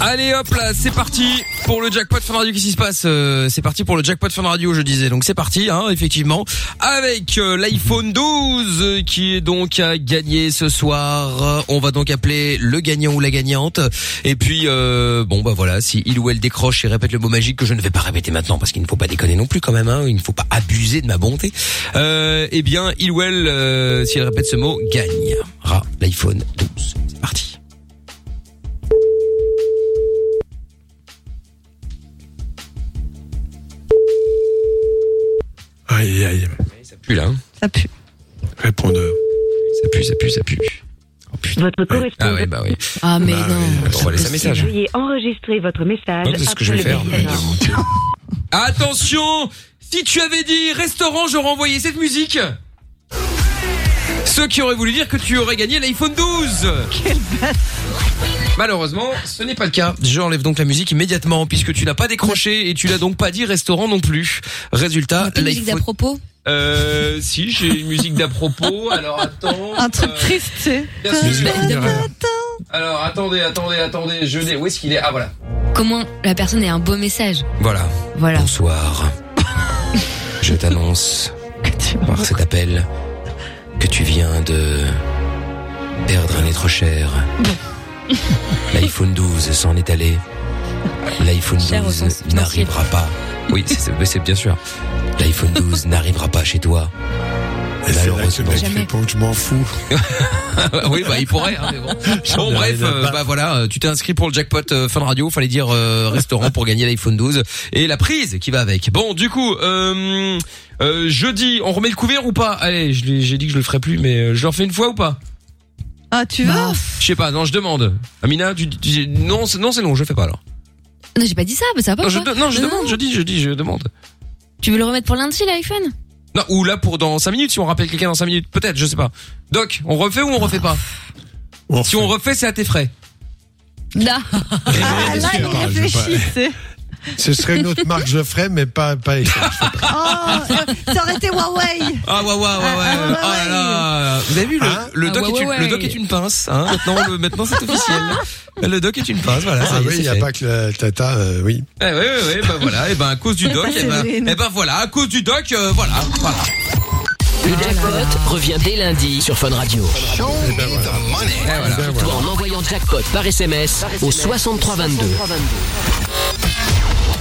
Allez hop là, c'est parti pour le jackpot Fun Radio. Qu'est-ce qui se passe Euh, C'est parti pour le jackpot Fun Radio, je disais. Donc c'est parti, hein, effectivement, avec euh, l'iPhone 12 euh, qui est donc à gagner ce soir. On va donc appeler le gagnant ou la gagnante. Et puis euh, bon bah voilà, si il ou elle décroche et répète le mot magique que je ne vais pas répéter maintenant parce qu'il ne faut pas déconner non plus quand même. Hein, il ne faut pas abuser de ma bonté. Eh bien, il ou elle, si elle répète ce mot, gagnera l'iPhone 12. C'est parti.
Aïe, aïe.
Ça pue là. Hein.
Ça pue.
Répondeur.
Ça pue, ça pue, ça pue.
Votre correspondant.
Ah ouais, bah oui.
Ah mais
Bah
non.
oui.
On va laisser un message.
Veuillez enregistrer votre message.
C'est ce que je vais faire. Attention Si tu avais dit restaurant, j'aurais envoyé cette musique Ce qui aurait voulu dire que tu aurais gagné l'iPhone 12 Malheureusement, ce n'est pas le cas. J'enlève donc la musique immédiatement puisque tu n'as pas décroché et tu l'as donc pas dit restaurant non plus. Résultat,
une musique
l'iPhone...
d'à propos
Euh, si, j'ai une musique d'à propos. Alors attends.
Un truc
euh,
triste.
Alors attendez, attendez, attendez. Je l'ai. Où est-ce qu'il est? Ah voilà.
Comment la personne ait un beau message
Voilà.
Voilà.
Bonsoir. Je t'annonce par cet appel que tu viens de perdre un être cher. L'iPhone 12 s'en est allé. L'iPhone
Cher au
12
sens financier.
n'arrivera pas. Oui, c'est bien sûr. L'iPhone 12 n'arrivera pas chez toi.
Et c'est là que le mec répond je m'en fous.
oui, bah il pourrait. Hein, mais bon. Bon, bref, euh, bah voilà, euh, tu t'es inscrit pour le jackpot euh, Fun Radio. Fallait dire euh, restaurant pour gagner l'iPhone 12 et la prise qui va avec. Bon, du coup, euh, euh, jeudi, on remet le couvert ou pas? Allez, je l'ai- j'ai dit que je le ferai plus, mais euh, je le refais une fois ou pas?
Ah, tu vas
Je sais pas. Non, je demande. Amina, tu, tu- non, c'est- non, c'est non, je fais pas alors.
Non, j'ai pas dit ça, mais ça va pas.
Non, je, non, je demande. Je dis, je dis, je demande.
Tu veux le remettre pour lundi l'iPhone?
Non, ou là pour dans 5 minutes, si on rappelle quelqu'un dans 5 minutes, peut-être, je sais pas. Doc, on refait ou on refait pas
On
Si on refait, c'est à tes frais.
Non.
Ah, là, il
je
réfléchit,
Ce serait une autre marque que je ferais, mais pas, pas pas.
Oh, euh, ça aurait été Huawei.
Ah ouais ouais ouais ouais.
Ah,
Oh là là. Vous avez vu le,
Hein
le
Ah,
doc
ouais,
est une,
ouais,
le doc est une pince. Hein maintenant le, maintenant c'est officiel. Le doc est une pince. Voilà.
Ah oui, il n'y a
fait.
pas que la tata, euh, oui.
Eh ouais ouais ouais. Bah voilà. Et ben à cause du doc. Et ben, eh ben voilà. À cause du doc. euh, voilà. Voilà.
Le jackpot revient dès lundi sur Fun Radio.
Et voilà.
Ben
Toi en envoyant jackpot par SMS au 6322.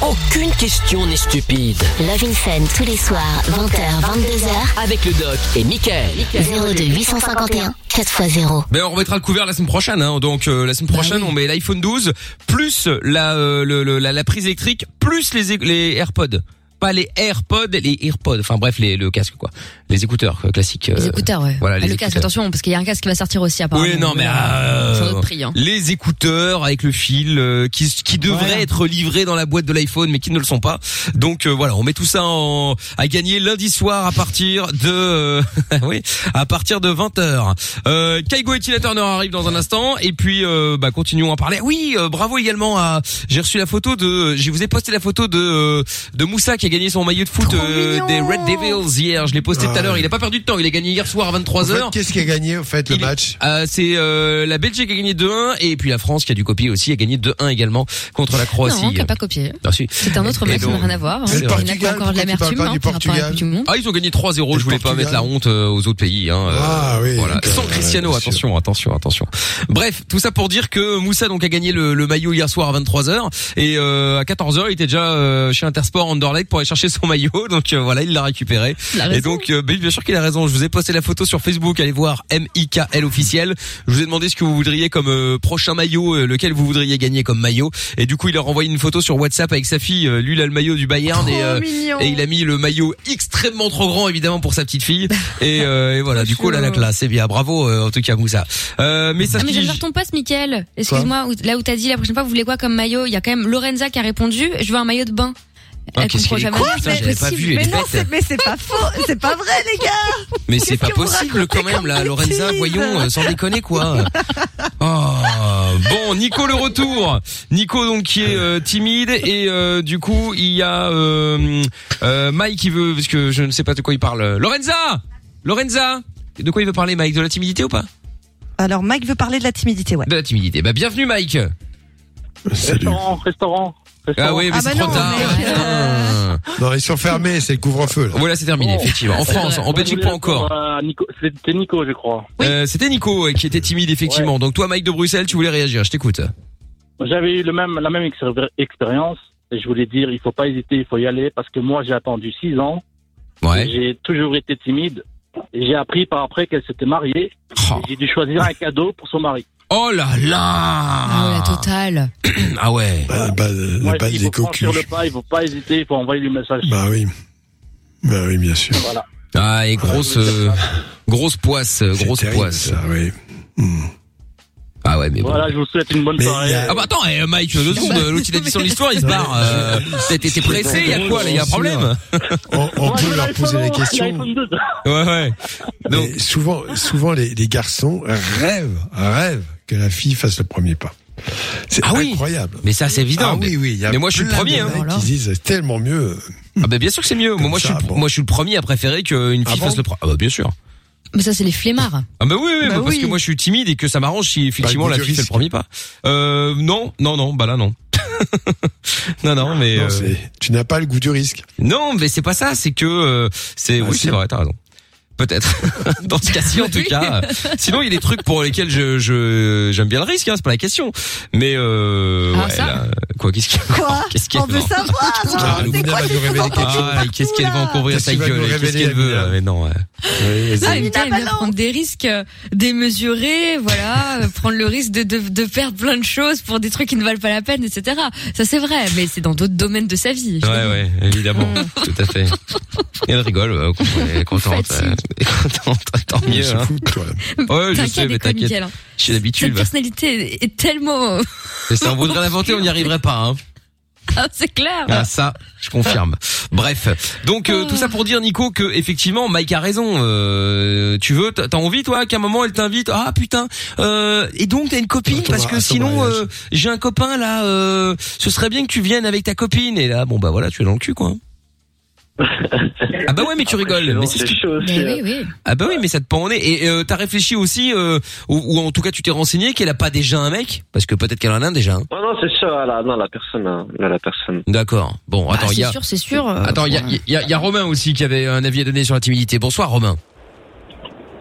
Aucune question n'est stupide.
Love in Fun tous les soirs, 20h, 22h,
Avec le doc et Michael.
02 851 4x0.
Ben on remettra le couvert la semaine prochaine. Hein. Donc euh, la semaine prochaine on met l'iPhone 12 plus la, euh, le, le- la la prise électrique plus les les AirPods. Pas les AirPods, les AirPods. Enfin bref, les, le casque quoi. Les écouteurs euh, classiques.
Les
euh,
écouteurs, ouais.
voilà,
Ah,
les
le casque,
écouteurs.
attention, parce qu'il y a un casque qui va sortir aussi apparemment.
Oui, non, mais
Euh, prix. Hein.
les écouteurs avec le fil euh, qui qui devraient
Voilà.
être livrés dans la boîte de l'iPhone, mais qui ne le sont pas. Donc euh, voilà, on met tout ça en, à gagner lundi soir à partir de euh, oui, à partir de 20 h euh, Kaigo et Tina Turner arrivent dans un instant, et puis euh, bah continuons à parler. Oui, euh, bravo également à. J'ai reçu la photo de. Je vous ai posté la photo de de Moussa qui a gagné son maillot de foot euh, des Red Devils hier. Je l'ai posté tout à l'heure. Il a pas perdu de temps. Il a gagné hier soir à 23
En fait,
h
qu'est-ce qui a gagné, au fait, le
Il
match
euh, c'est euh, la Belgique qui a gagné 2-1 et puis la France qui a dû copier aussi a gagné 2-1 également contre la Croatie.
Non, qui a pas copié.
Ah, si.
C'est un autre
Et
match, ça n'a rien à voir. Hein. Il y en a qui ont encore de
Pourquoi tu parles
l'amertume
pas
hein,
du
par rapport à la Coupe du Monde.
Ah, ils ont gagné 3-0. Je voulais pas
Portugal.
mettre la honte euh, aux autres pays. Hein, euh,
Ah oui,
Voilà. Sans Cristiano,
Ouais, bien sûr.
attention, attention, attention. Bref, tout ça pour dire que Moussa donc a gagné le, le maillot hier soir à 23h et euh, à 14h il était déjà euh, chez Intersport Anderlecht pour aller chercher son maillot. Donc euh, voilà, il l'a récupéré. Et donc, euh, bien sûr qu'il a raison. Je vous ai posté la photo sur Facebook. Allez voir MIKL officiel. Je vous ai demandé ce que vous voudriez comme euh, prochain maillot, euh, lequel vous voudriez gagner comme maillot. Et du coup, il a renvoyé une photo sur WhatsApp avec sa fille. Euh, lui, il a le maillot du Bayern et, euh,
mignon.
et il a mis le maillot extrêmement trop grand évidemment pour sa petite fille. Et, euh, et voilà, du coup, là, la classe, c'est bien. Bravo euh, en tout cas, Moussa. Euh, mais ça
Ah mais bien ton poste, Mickaël. Excuse-moi, là où t'as dit la prochaine fois, vous voulez quoi comme maillot? Il y a quand même Lorenza qui a répondu. Je veux un maillot de bain.
Ah,
Elle comprend jamais. c'est
j'avais pas vu,
Mais non, mais c'est pas faux, c'est pas vrai, les gars.
Mais c'est pas possible quand même là, Lorenza, voyons, euh, sans déconner quoi. Oh, bon, Nico le retour. Nico donc qui est euh, timide et euh, du coup il y a euh, euh, Mike qui veut parce que je ne sais pas de quoi il parle. Lorenza, Lorenza, de quoi il veut parler Mike? De la timidité ou pas?
Alors, Mike veut parler de la timidité, ouais.
De la timidité. Bah bienvenue Mike.
Salut.
Restaurant, restaurant.
Ah oui, mais
Ah
c'est
bah
trop
non,
tard.
mais,
putain.
Non, ils sont fermés, c'est le couvre-feu. là.
Voilà, c'est terminé,
Oh.
effectivement. En France, en
Moi, je
Belgique,
voulais
pas encore.
répondre à Nico- C'était Nico, je crois.
Euh, C'était Nico qui était timide, effectivement. Donc toi, Mike de Bruxelles, tu voulais réagir. Je t'écoute.
J'avais eu le même, la même expéri- expérience et je voulais dire, il faut pas hésiter, il faut y aller parce que moi, j'ai attendu six ans.
Ouais.
J'ai toujours été timide. Et j'ai appris par après qu'elle s'était mariée.
Oh.
Et J'ai dû choisir un cadeau pour son mari.
Oh là
Ah ouais,
là
la totale.
Ah ouais.
Bah, bah, le
Moi,
bal
il
des
faut franchir le
coquilles.
pas, il faut pas hésiter, il faut envoyer le message.
Bah oui. Bah oui, bien sûr.
Voilà.
Ah, et grosse, euh, grosse poisse, euh, grosse
terrible,
poisse.
ça, oui. Hmm.
Ah ouais, mais bon.
Voilà, je vous souhaite une bonne
Mais
soirée.
Ah bah attends, eh, Mike, deux secondes, l'autre il a dit son histoire, il se barre. Euh, t'es t'es pressé, il y a quoi là, il y a un problème
On, on peut leur poser la
11,
question.
l'iPhone 12.
Ouais, ouais. Donc,
Mais souvent, souvent les, les garçons rêvent, rêvent que la fille fasse le premier pas. C'est
Ah oui.
incroyable.
mais ça c'est évident.
Ah
mais,
oui, oui. il y a
mais moi je suis le
plein
premier. Hein.
mecs qui se disent c'est tellement mieux.
Ah bah bien sûr que c'est mieux. Moi, moi, je suis,
ça,
le-
bon.
moi je suis le premier à préférer qu'une
Ah
fille
bon
fasse le premier. Ah bah bien sûr.
Mais ça, c'est les flemmards.
Ah bah oui, oui,
Bah
bah parce
oui.
que moi je suis timide et que ça m'arrange si effectivement
Bah, le
la fille fait le premier pas. Euh, non, non, non, bah là non. non, non, mais
Non,
euh,
tu n'as pas le goût du risque.
non, mais c'est pas ça. C'est que euh, c'est
Ah,
oui, c'est vrai, t'as raison. Peut-être. Dans ce cas-ci, en tout cas. Sinon, il y a des trucs pour lesquels je je j'aime bien le risque. Hein, c'est pas la question. Mais euh,
Ah,
ouais,
ça
là, quoi, qu'est-ce qu'il
Quoi
Qu'est-ce
On veut savoir.
Ah,
C'est quoi.
Ah, qu'est-ce qu'elle va encouvrir
Qu'est-ce
sa gueule Qu'est-ce qu'elle veut Mais non. Ouais.
Ah,
Amina,
Amina, elle vient
balance.
prendre des risques euh, démesurés, voilà, euh, prendre le risque de, de, de perdre plein de choses pour des trucs qui ne valent pas la peine, etc. Ça c'est vrai, mais c'est dans d'autres domaines de sa vie.
Ouais, ouais, évidemment, tout à fait. Et elle rigole, euh, elle est contente, Euh, tant mieux. Hein.
fout de toi.
Ouais, je sais, mais t'inquiète,
hein.
j'ai
Cette
l'habitude. va.
personnalité est tellement...
Mais ça, on voudrait l'inventer, on n'y arriverait pas. Hein.
Ah, c'est clair.
Ah, ça, je confirme. Bref, donc euh, tout ça pour dire Nico que effectivement Mike a raison. Euh, tu veux, t'as envie toi qu'à un moment elle t'invite? Ah putain. Euh, et donc t'as une copine? Parce que sinon euh, j'ai un copain là. Euh, ce serait bien que tu viennes avec ta copine. Et là bon bah voilà tu es dans le cul quoi. Ah bah ouais mais tu rigoles. Mais c'est ce
c'est
qui-
chaud aussi.
Mais oui, oui.
Ah bah oui mais ça te pend au nez. Et euh, t'as réfléchi aussi euh, ou, ou en tout cas tu t'es renseigné qu'elle a pas déjà un mec? Parce que peut-être qu'elle en a un déjà. hein.
Non, non, c'est sûr, là, non, la personne, hein, là, la personne.
D'accord. Bon attends
Ah,
il y
c'est
a.
sûr, c'est sûr. euh,
Attends, il y a, il y, a, il y a Romain aussi qui avait un avis à donner sur la timidité. Bonsoir Romain.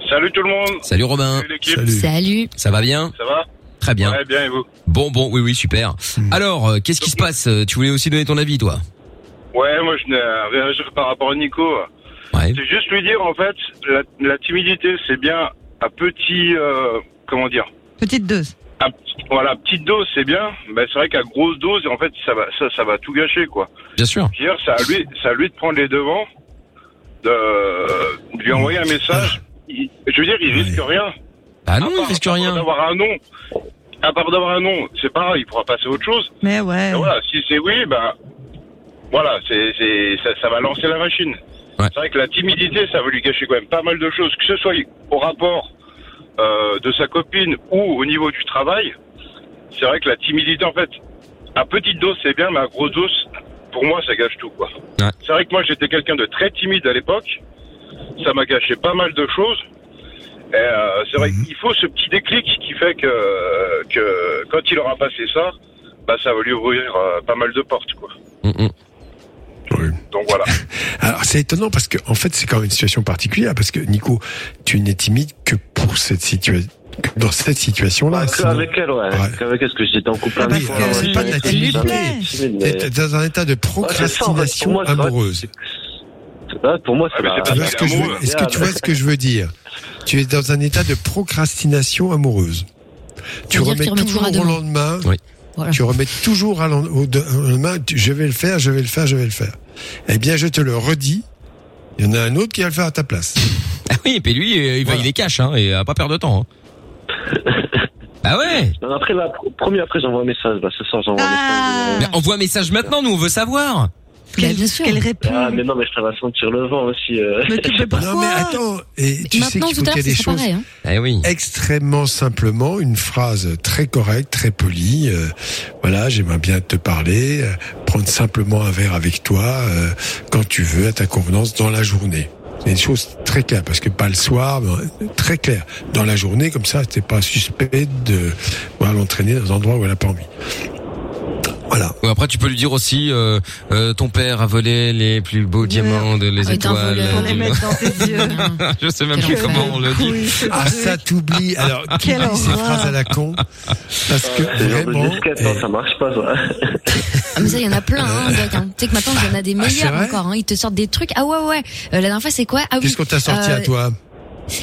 Salut tout le monde.
Salut Romain.
Salut l'équipe.
Salut.
Salut.
Ça va bien?
Ça va?
Très bien.
Ouais, bien et vous?
Bon, bon, oui, oui, super.
Hmm.
Alors, euh, qu'est-ce qui se passe? Euh, Tu voulais aussi donner ton avis, toi?
Ouais, moi je n'ai à réagir par rapport à Nico.
Ouais.
C'est juste lui dire en fait, la, la timidité c'est bien à petit, euh, comment dire,
Petite dose.
à, voilà, petite dose c'est bien, mais c'est vrai qu'à grosse dose en fait ça va, ça, ça va tout gâcher quoi.
Bien sûr.
Je veux dire, c'est à lui, c'est à lui de prendre les devants, de, de lui envoyer un message. Il- je veux dire, il risque rien.
Ah non,
À
il
part-
risque
à part
rien.
D'avoir un nom, à part d'avoir un nom, c'est pareil, il pourra passer à autre chose.
Mais ouais.
Et voilà, si c'est oui, ben voilà, c'est c'est ça, ça va lancer la machine.
Ouais.
C'est vrai que la timidité, ça va lui gâcher quand même pas mal de choses, que ce soit au rapport euh, de sa copine ou au niveau du travail. C'est vrai que la timidité, en fait, à petite dose c'est bien, mais à grosse dose, pour moi, ça gâche tout quoi.
Ouais.
C'est vrai que moi, j'étais quelqu'un de très timide à l'époque. Ça m'a gâché pas mal de choses. Et euh, c'est vrai qu'il faut ce petit déclic qui fait que, que quand il aura passé ça, bah, ça va lui ouvrir euh, pas mal de portes, quoi.
Mm, mm.
Oui.
Donc voilà.
Alors c'est étonnant parce que en fait c'est quand même une situation particulière parce que Nico, tu n'es timide que pour cette situation, dans cette situation-là.
Ah,
sinon-
avec elle, ouais.
Ouais.
Avec elle, parce que j'étais en couple
Ah,
avec
parce
elle.
c'est pas de la timidité. T'es dans un état de procrastination
Pour moi, c'est vrai.
amoureuse.
Ouais, Pour moi,
Ah,
c'est
pas
vois ce que je veux,
amoureux.
est-ce que tu vois ce que je veux dire? Tu es dans un état de procrastination amoureuse. Tu
Ça
remets
que tu remets
toujours au lendemain.
Oui.
Voilà.
Tu remets toujours à tu- Je vais le faire, je vais le faire, je vais le faire. Eh bien, je te le redis. Il y en a un autre qui va le faire à ta place.
Ah oui, et puis lui, euh, il va,
Voilà.
il est cash, hein, et à pas perdre de temps. Hein. ah ouais
Non, Après, la premier, après, j'envoie un message. Bah, ce soir, j'envoie un
Ah.
message.
Mais envoie un message maintenant, nous on veut savoir.
Bah,
Qu'elle
bien sûr.
qu'elle répond.
Ah, mais non, mais ça va sentir le vent aussi. euh.
Mais tu peux
non, mais attends. Et tu sais qu'il faut y ait des choses
pareil. Hein.
Eh oui.
extrêmement simplement une phrase très correcte, très polie. euh, voilà, j'aimerais bien te parler, euh, prendre simplement un verre avec toi euh, quand tu veux, à ta convenance, dans la journée. C'est une chose très claire, parce que pas le soir, mais très clair. Dans la journée, comme ça, t'es pas suspect de voilà, l'entraîner dans un endroit où elle a pas envie. Voilà.
Ou après, tu peux lui dire aussi, euh, euh, ton père a volé les plus beaux diamants de les
Ah
étoiles.
voleur.
Les mettre dans tes yeux.
Je sais même plus
Quel
comment on le dit.
Oui,
Ah, ça t'oublie. Alors,
Quelle
t'oublies ces phrases à la con. Parce que
de
vraiment. eh,
non, ça marche pas, ça.
Ah, mais ça, il y en a plein, hein, Doc, hein. Tu sais que maintenant, il y en a des
Ah,
meilleurs encore, hein. Ils te sortent des trucs. Ah ouais, ouais. Euh, la dernière fois, c'est quoi? Ah oui.
Qu'est-ce qu'on t'a sorti
Euh,
à toi?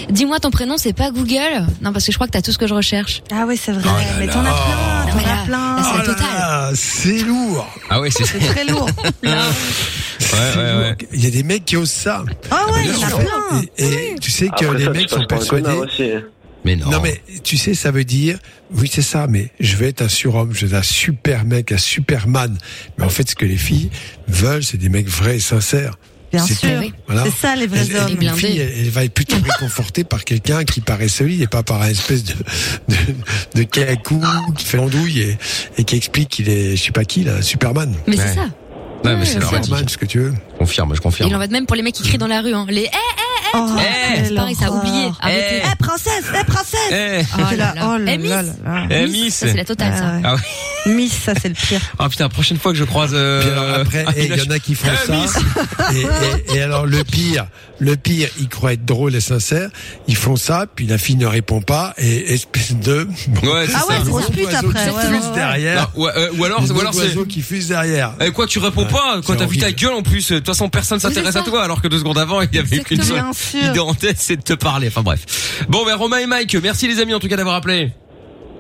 Dis-moi ton prénom, c'est pas Google? Non, parce que je crois que t'as tout ce que je recherche.
Ah oui, c'est vrai.
Oh là
mais t'en as plein, t'en
Voilà.
as plein.
Là, c'est
Oh
totale.
là, C'est lourd.
Ah ouais, c'est
très lourd.
Ouais,
lourd.
ouais.
Il y a des mecs qui osent ça.
Ah ouais, il y en a plein.
Et, et tu sais que
Après
les
ça,
mecs sont persuadés.
aussi.
Mais non.
Non mais tu sais ça veut dire oui c'est ça mais je vais être un surhomme je vais être un super mec un superman mais en fait ce que les filles veulent c'est des mecs vrais et sincères
Bien
C'est
sûr.
Voilà.
C'est ça les vrais
Elle-
hommes.
Une
blindés.
fille, elle, elle va être plutôt réconfortée par quelqu'un qui paraît solide et pas par un espèce de de, de cacou qui fait l'andouille et, et qui explique qu'il est je sais pas qui là Superman
Mais
Ouais.
c'est ça.
Ouais, mais c'est
c'est.
Superman ce que tu veux
Je confirme, je
Et
confirme.
il en va de même pour les mecs qui crient dans la rue, hein. Les, eh,
Oh,
Eh,
quelle
c'est pareil, ça a oublié. Arrêtez.
Eh princesse, eh princesse.
Eh,
Oh
T'es
là
oh là
Eh, Miss.
là
eh,
Miss,
Miss.
ça, c'est la totale, ça.
Ah ouais.
Ah ouais.
Miss, ça c'est le pire.
Ah putain, la prochaine fois que je croise. Euh,
Puis alors après, et il y en a qui font
Eh,
ça. Et, et- et alors le pire, le pire, ils croient être drôles et sincères. Ils font ça, puis la fille ne répond pas et espèce de.
Ouais, c'est
Ah ouais, grosse pute
oiseau
après.
qui
Ouais,
fuse
ouais, ouais.
derrière.
Non, euh, ou alors, ou alors c'est.
qui fusent derrière.
Eh, quoi, tu réponds pas quand t'as vu ta gueule en plus. De toute façon, personne s'intéresse à toi, alors que deux secondes avant, il y avait qu'une seule idée en tête, c'est de te parler. Enfin bref. Bon, ben Romain et Mike, merci les amis en tout cas d'avoir appelé.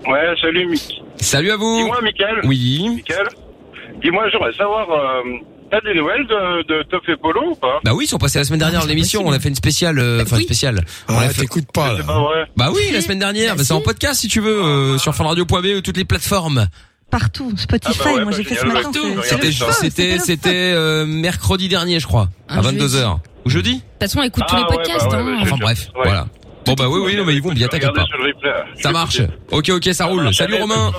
Ouais, salut, Mick.
Salut à vous.
Dis-moi, Mickaël.
Oui.
Mickaël. Dis-moi, j'aimerais savoir, euh, t'as des nouvelles de, de Toff et Polo ou pas?
Bah oui, ils sont passés la semaine dernière
Ah,
dans
c'est
l'émission. On a fait une spéciale, euh, enfin
Oui.
une spéciale. On
Ah,
l'a fait-
t'écoutes pas,
C'est pas
là.
vrai.
Bah oui, la semaine dernière.
Bah
c'est en podcast si tu veux, euh, sur funradio.be, toutes les plateformes.
Partout, Spotify,
Ah bah ouais,
moi
bah
j'ai fait ce matin.
C'était, c'était, euh, mercredi dernier, je crois, à
Un
22h. Ou jeudi
De toute façon, on écoute tous
Ah
les
ouais,
podcasts,
bah ouais,
hein.
Enfin bref,
ouais.
voilà. Bon bah oui, oui, non mais ils vont bien, t'inquiète pas. Ça marche. Ok, ok, ça roule. Salut Romain.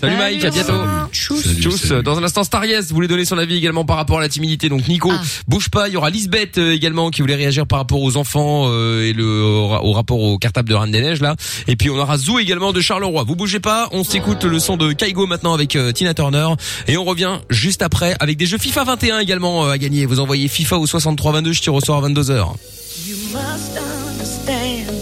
Salut Mike, à bientôt.
Tchuss.
Dans un instant, Stariès voulait donner son avis également par rapport à la timidité. Donc Nico,
Ah.
bouge pas. Il y aura Lisbeth euh, également qui voulait réagir par rapport aux enfants euh, et le au, ra- au rapport au cartable de Reine des Neiges là. Et puis on aura Zou également de Charleroi. Vous bougez pas. On s'écoute le son de Kaigo maintenant avec euh, Tina Turner et on revient juste après avec des jeux FIFA 21 également à gagner. Vous envoyez FIFA au 6322. Je tire au soir à 22 h
You must understand,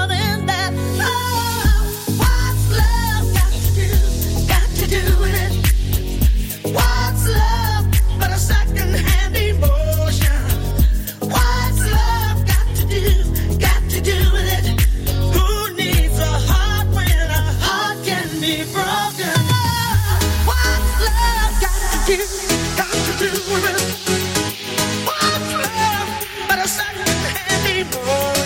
people.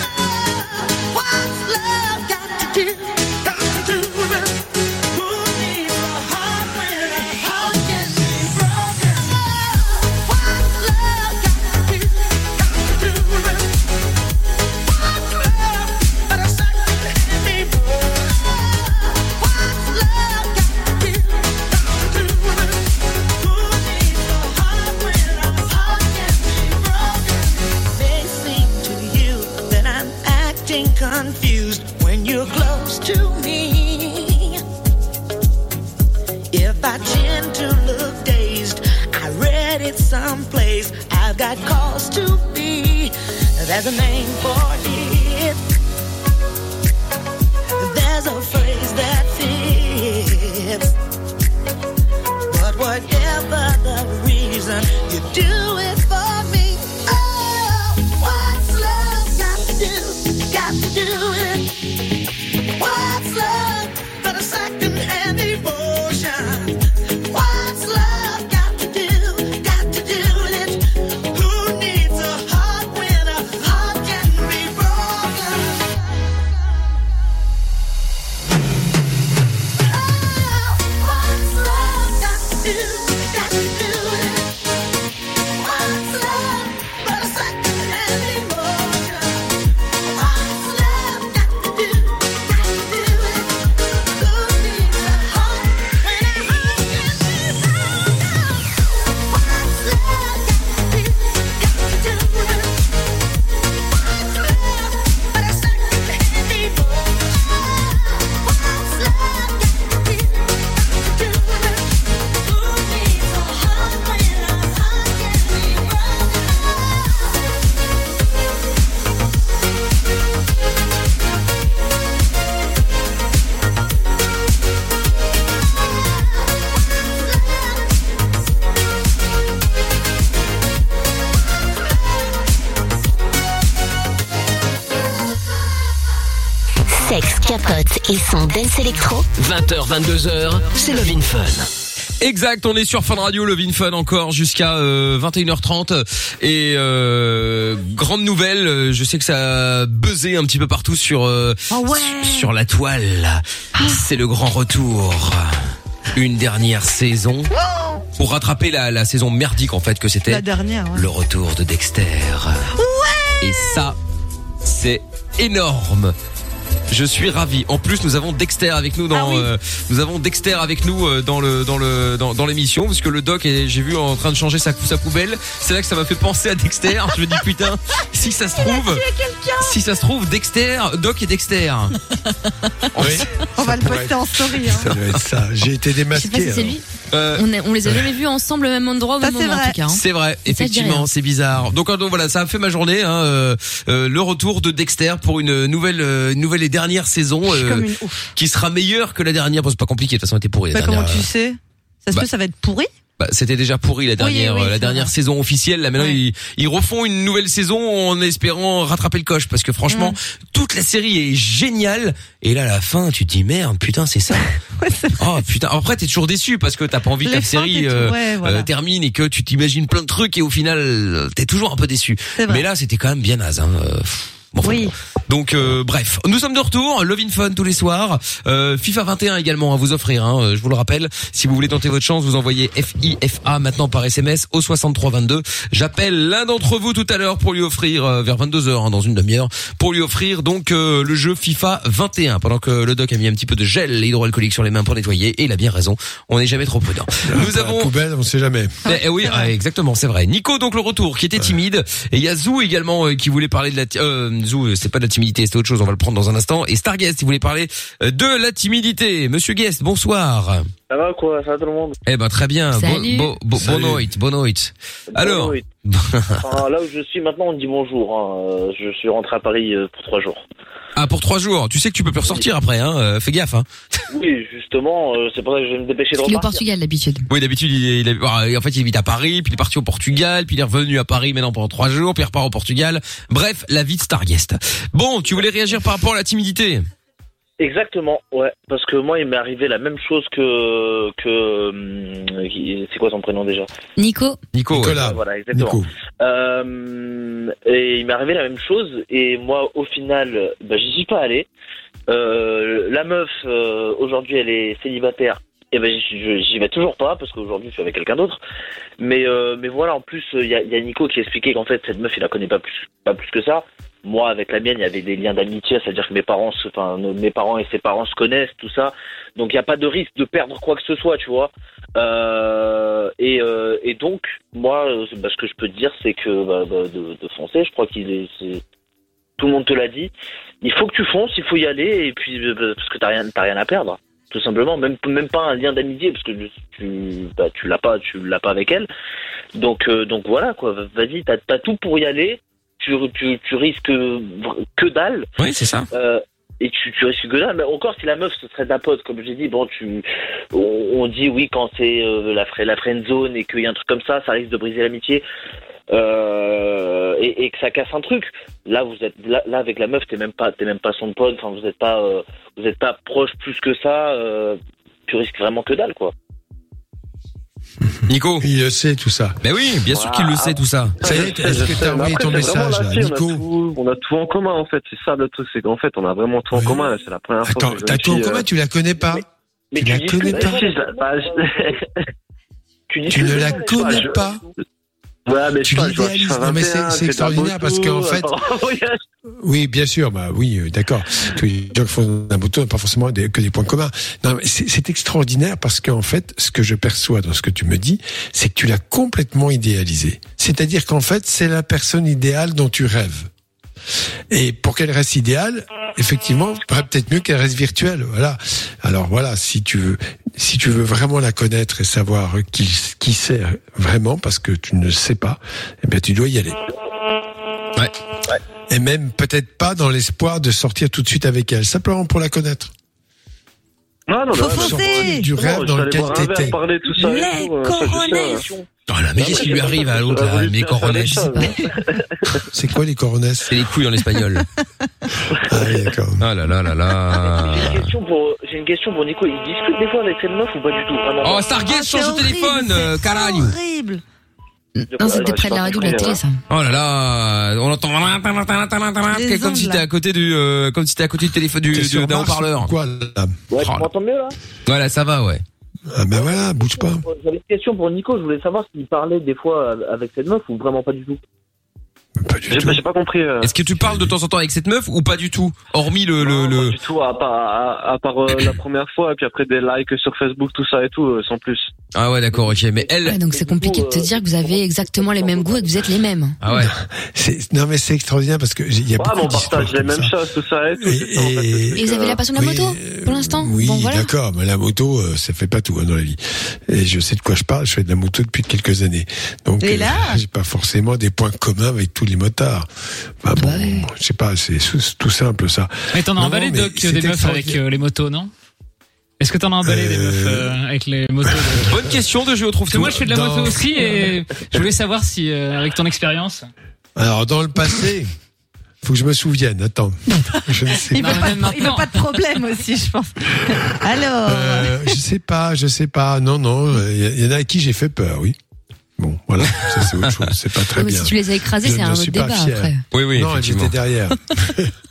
Got cause to be. There's a name for it.
20h, 22h, c'est Love in Fun.
Exact, on est sur Fun Radio, Love in Fun encore jusqu'à euh, 21h30 et euh, grande nouvelle, euh, je sais que ça a buzzé un petit peu partout sur euh,
Oh ouais.
sur, sur la toile. C'est le grand retour. Une dernière saison pour rattraper la, la saison merdique en fait que c'était
La dernière. ouais.
le retour de Dexter. Et ça, c'est énorme. Je suis ravi. En plus, nous avons Dexter avec nous dans, euh, nous avons Dexter avec nous euh, dans le, dans le, dans, dans l'émission, parce que le doc j'ai vu en train de changer sa, sa poubelle. C'est là que ça m'a fait penser à Dexter. Je me dis putain, si ça se trouve, si ça se trouve, Dexter, Doc et Dexter.
On va le poster en story. Hein.
Ça doit être ça. J'ai été
Je sais pas si
démasqué.
c'est
alors.
lui.
Euh,
On, les a jamais vus ensemble au même endroit au
Ça,
même
c'est
moment en
vrai.
tout cas. hein.
C'est vrai,
je dis
effectivement,
rien.
c'est bizarre. Donc, euh, donc voilà, ça a fait ma journée. Hein, euh, euh, le retour de Dexter pour une nouvelle, euh, une nouvelle et dernière saison
Je suis
euh,
comme une ouf.
qui sera meilleure que la dernière. Bon, c'est pas compliqué, de toute façon, elle était pourrie la
Bah,
dernière.
comment tu sais? Ça se
bah.
peut, ça va être pourri?
Bah, c'était déjà pourri la dernière,
oui,
euh, la dernière
vrai.
saison officielle. Là maintenant,
Ouais.
ils, ils refont une nouvelle saison en espérant rattraper le coche parce que franchement, toute la série est géniale. Et là, à la fin, tu te dis merde, putain, c'est ça.
Ouais,
Oh putain. Après, t'es toujours déçu parce que t'as pas envie que la série euh,
voilà.
euh, termine et que tu t'imagines plein de trucs et au final, t'es toujours un peu déçu. Mais là, c'était quand même bien naze. Hein. euh, pff, bon, enfin,
Oui.
donc euh, bref, nous sommes de retour, Love in Fun tous les soirs, euh, FIFA 21 également à vous offrir, hein, euh, je vous le rappelle, si vous voulez tenter votre chance, vous envoyez FIFA maintenant par SMS au 6322. J'appelle l'un d'entre vous tout à l'heure pour lui offrir euh, vers 22h dans une demi-heure pour lui offrir donc euh, le jeu FIFA 21 pendant que le doc a mis un petit peu de gel hydroalcoolique sur les mains pour nettoyer et il a bien raison, on n'est jamais trop prudent. Nous
La
avons
poubelle, on sait jamais.
eh, eh oui, ah, exactement, c'est vrai. Nico, donc le retour, qui était timide, et il y a Zou également euh, qui voulait parler de la. Euh, c'est pas de la timidité, c'est autre chose. On va le prendre dans un instant. Et Starguest, il voulait parler euh, de la timidité. Monsieur Guest, bonsoir.
Ça va quoi? Ça va tout le monde?
Eh ben très bien.
Salut.
Bo, bo, bo,
Salut.
bonoit, bonoit. Alors,
Oui. Enfin, là où je suis maintenant, on dit bonjour. hein. Euh, Je suis rentré à Paris euh, pour trois jours.
ah pour trois jours. Tu sais que tu peux plus ressortir après, hein. euh, fais gaffe. Hein.
Oui, justement, euh, c'est pour ça que je vais me dépêcher de
Il est au
repartir.
Portugal d'habitude.
Oui, d'habitude, il, est- il est- ah, en fait, il habite à Paris, puis il est parti au Portugal, puis il est revenu à Paris maintenant pendant trois jours, puis il repart au Portugal. Bref, la vie de Starguest. Bon, tu voulais réagir par rapport à la timidité?
Exactement, ouais. Parce que moi, il m'est arrivé la même chose que que qui- c'est quoi son prénom déjà?
Nico,
Nico.
Nicolas.
Voilà, exactement.
Nico.
Euh, et il m'est arrivé la même chose et moi au final bah, j'y suis pas allé. Euh, la meuf euh, aujourd'hui elle est célibataire et ben j'y je- j'y vais toujours pas parce qu'aujourd'hui je suis avec quelqu'un d'autre. Mais euh, mais voilà en plus il y a, il y a Nico qui expliquait qu'en fait cette meuf il la connaît pas plus pas plus que ça. Moi avec la mienne il y avait des liens d'amitié, c'est-à-dire que mes parents enfin mes parents et ses parents se connaissent tout ça. Donc il n'y a pas de risque de perdre quoi que ce soit, tu vois. Euh, et, euh, et donc, moi, euh, bah, ce que je peux te dire, c'est que bah, bah, de, de foncer, je crois qu'il est, c'est- tout le monde te l'a dit. Il faut que tu fonces, il faut y aller, et puis euh, bah, parce que t'as rien, t'as rien à perdre, tout simplement. Même, même pas un lien d'amitié, parce que tu, bah, tu l'as pas, tu l'as pas avec elle. Donc, euh, donc voilà quoi. Vas-y, t'as tout pour y aller. Tu, tu, tu risques que dalle.
Oui, c'est ça.
Euh, et tu, tu risques que dalle. Mais encore, si la meuf ce serait la pote, comme j'ai dit, bon, tu, on, on dit oui quand c'est euh, la, la friend zone et qu'il y a un truc comme ça, ça risque de briser l'amitié. Euh, et, et que ça casse un truc. Là, vous êtes là, là, avec la meuf, t'es même pas, t'es même pas son pote. Enfin, vous êtes pas, euh, vous êtes pas proche plus que ça. Euh, tu risques vraiment que dalle, quoi.
Nico.
Il le sait tout ça.
Ben oui, bien sûr qu'il le sait tout ça.
Ça y est, est-ce que t'as envoyé ton message là,
on, a
Nico
tout, on a tout en commun en fait. C'est ça le truc, c'est qu'en fait on a vraiment tout en
Oui.
commun. C'est la première
Attends,
fois que je
t'as tout en commun,
euh,
tu la connais pas
mais
tu la connais pas
tu
ne la connais pas
Ouais, mais
Tu l'idéalises. Non, mais c'est-
21,
c'est
de la
extraordinaire parce qu'en fait-
enfin, voyage.
Oui, bien sûr, bah oui, euh, d'accord. Tous les gens qui font un moto n'ont pas forcément des- que des points communs. Non, c'est extraordinaire parce qu'en fait, ce que je perçois dans ce que tu me dis, c'est que tu l'as complètement idéalisé. C'est-à-dire qu'en fait, c'est la personne idéale dont tu rêves. Et pour qu'elle reste idéale, effectivement, bah, peut-être mieux qu'elle reste virtuelle. Voilà. Alors voilà, si tu veux, si tu veux vraiment la connaître et savoir qui, qui c'est vraiment, parce que tu ne sais pas, eh bien tu dois y aller.
Ouais.
Et même peut-être pas dans l'espoir de sortir tout de suite avec elle, simplement pour la connaître.
Non, non,
Faut
non, non,
foncer.
Sortir du
non,
rêve
je
Les
euh.
Voilà, mais qu'est-ce qui lui arrive à l'autre, là, mes coronets
C'est quoi les coronesses
C'est les couilles en espagnol.
Ah oui, d'accord.
Ah là là là là.
J'ai une question pour, j'ai une question pour Nico. Il discute des fois avec cette meuf ou pas du tout? Ah, non,
Oh. Stargate change de téléphone, euh, caralho.
Horrible.
Non, c'était près de la radio de la télé, ça.
Oh là là, on entend
Les
comme si t'es
là.
à côté du, comme si t'es à côté du téléphone du, d'un haut-parleur.
Quoi là?
Ouais, tu
Oh là.
m'entends mieux là?
Voilà, ça va, ouais.
Ah ben voilà, bouge pas.
J'avais une question pour Nico. Je voulais savoir s'il parlait des fois avec cette meuf ou vraiment pas du tout.
Pas du
J'ai
tout.
j'ai pas compris. euh,
Est-ce que tu parles de temps en temps avec cette meuf ou pas du tout Hormis le, le,
non,
le...
Pas du tout, à part, à, à part euh, la première fois, et puis après des likes sur Facebook, tout ça et tout, euh, sans plus.
Ah ouais, d'accord, ok. Mais elle,
Ouais, donc c'est compliqué de te dire que vous avez exactement les mêmes goûts et que vous êtes les mêmes.
ah ouais.
C'est- Non mais c'est extraordinaire parce que il y a beaucoup
on
d'histoires
partage les mêmes choses, tout ça et tout.
Et, et-
vous avez
euh,
la passion de la moto,
euh,
pour l'instant?
Oui,
Bon, voilà.
d'accord, mais la moto, euh, ça fait pas tout hein, dans la vie. Et je sais de quoi je parle. Je fais de la moto depuis quelques années, donc
Et là?
j'ai pas forcément des points communs avec tous les motards. Enfin bon, je sais pas, c'est c'est tout simple ça.
Mais t'en as emballé, Doc, des meufs avec euh, les motos, non? Est-ce que t'en as emballé des
Euh,
meufs euh, avec les motos de-
Bonne question de jeu, trouve
Parce que moi, je fais de la
Dans-
moto aussi et je voulais savoir si, euh, avec ton expérience.
Alors dans le passé, faut que je me souvienne. Attends, je ne sais
Il
Non,
veut, pas
même
de, il veut
maintenant.
pas de problème aussi, je pense. Alors,
Euh, je sais pas, je sais pas. Non, non, il y, en a à qui j'ai fait peur, oui. Bon, voilà, ça c'est autre chose. C'est pas très
Mais
bien.
si tu les as écrasés, c'est un autre débat
fier.
après.
Oui, oui,
non, elles
effectivement.
étaient derrière.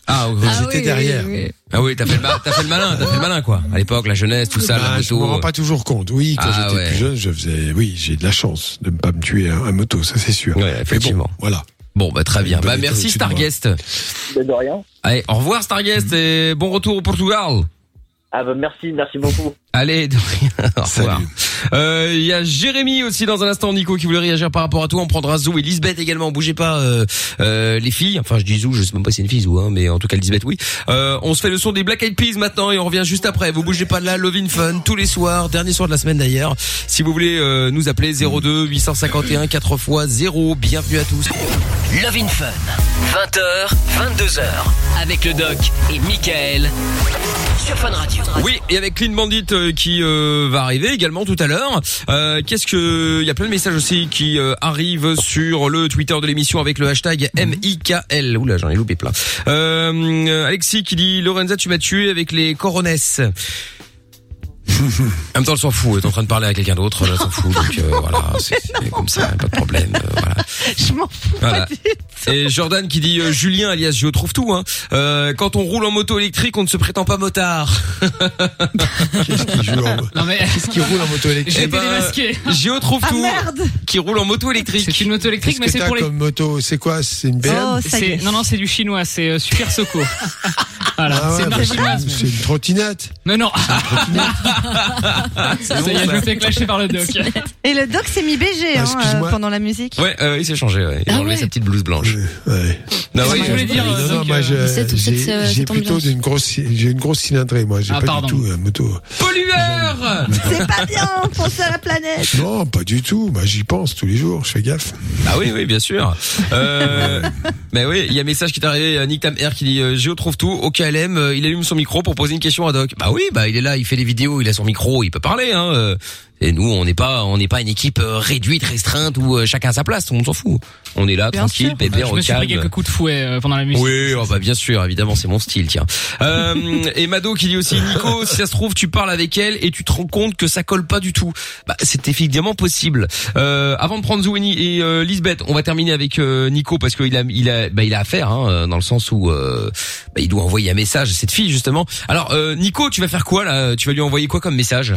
Ah, oui.
Elles étaient derrière.
Ah oui, t'as fait le, ma- t'as fait le malin, t'as fait le malin, quoi. À l'époque, la jeunesse, tout ça,
Bah,
la
je me
moto.
rends pas toujours compte. Oui, quand
Ah,
j'étais
ouais.
plus jeune, je faisais. Oui, j'ai de la chance de ne pas me tuer à, à moto, ça c'est sûr.
Ouais,
Mais bon,
effectivement.
voilà.
Bon, bah très bien. Bah merci. Starguest.
Mais de rien.
Allez, au revoir Starguest et bon retour au Portugal.
Ah bah merci, merci beaucoup.
Allez, de rien. Au revoir.
Salut.
Euh, Il y a Jérémy aussi dans un instant, Nico, qui voulait réagir par rapport à toi. On prendra Zou et Lisbeth également. Bougez pas, euh, euh, les filles. Enfin, je dis Zou, je sais même pas si c'est une fille Zou, hein, mais en tout cas Lisbeth, oui. Euh, on se fait le son des Black Eyed Peas maintenant et on revient juste après. Vous bougez pas de là, Love in Fun tous les soirs, dernier soir de la semaine d'ailleurs. Si vous voulez euh, nous appeler 02 851 4 x 0. Bienvenue à tous.
Love in Fun. 20h, 22h. Avec le doc et Michael. Sur Fun Radio.
Oui, et avec Clean Bandit euh, qui euh, va arriver également tout à l'heure. Euh, Qu'est-ce que il y a plein de messages aussi qui euh, arrivent sur le Twitter de l'émission avec le hashtag MIKL. Oula, j'en ai loupé plein. Euh, Alexis qui dit Lorenza, tu m'as tué avec les coronesses. En même temps, elle s'en fout. Elle est en train de parler à quelqu'un d'autre. Elle s'en fout. Donc euh, voilà, c'est comme ça, pas de problème. euh, voilà.
je m'en fous
Voilà.
pas du tout.
Et Jordan qui dit euh, Julien alias je trouve tout. Hein. Euh, quand on roule en moto électrique, on ne se prétend pas motard.
Qu'est-ce qui joue en...
Non mais
Qu'est-ce qui roule en moto électrique
j'ai démasqué.
Géo trouve
Ah
tout.
merde
Qui roule en moto électrique.
C'est une moto électrique, mais c'est pour les.
comme moto C'est quoi C'est une BM
Oh.
Non, non, c'est du chinois, c'est euh, Super Soco. voilà,
Ah ouais,
c'est une
bah, c'est une trottinette.
Non, non. Ça y est, je me fais clasher par le doc.
Et le doc s'est mis BG
Ah,
hein, euh, pendant la musique.
Ouais, euh, il s'est changé. Ouais. Il a
Ah
enlevé
ouais.
sa petite blouse blanche.
Ouais.
Non,
moi, je voulais dire, euh,
non,
donc,
moi,
euh,
je- j'ai plutôt
ambiance.
une grosse, j'ai une grosse cylindrée, moi. J'ai
Ah,
pas
pardon.
du tout une moto.
Pollueur
C'est pas bien, pensez à la planète.
Non, pas du tout. Bah, j'y pense tous les jours. Je fais gaffe.
Ah oui, oui, bien sûr. Euh, mais oui, il y a un message qui est arrivé à Nick Tam Air qui dit euh, Géo trouve tout. Au KLM, euh, il allume son micro pour poser une question à Doc. Bah oui, bah il est là, il fait les vidéos, il a son micro, il peut parler. Hein. Et nous, on n'est pas, on n'est pas une équipe euh, réduite, restreinte où euh, chacun à sa place. Monde s'en fout. On est là,
Bien
tranquille, pépère,
Je
au
me suis pris
calme.
quelques coups de fouet euh, pendant la musique.
Oui, oh bah bien sûr, évidemment, c'est mon style, tiens. Euh, et Mado qui dit aussi, Nico, si ça se trouve, tu parles avec elle et tu te rends compte que ça colle pas du tout. Bah, c'est évidemment possible. Euh, avant de prendre Zoueni et euh, Lisbeth, on va terminer avec euh, Nico parce qu'il a, il a, bah, il a affaire, hein, dans le sens où euh, bah, il doit envoyer un message à cette fille justement. Alors, euh, Nico, tu vas faire quoi là? Tu vas lui envoyer quoi comme message?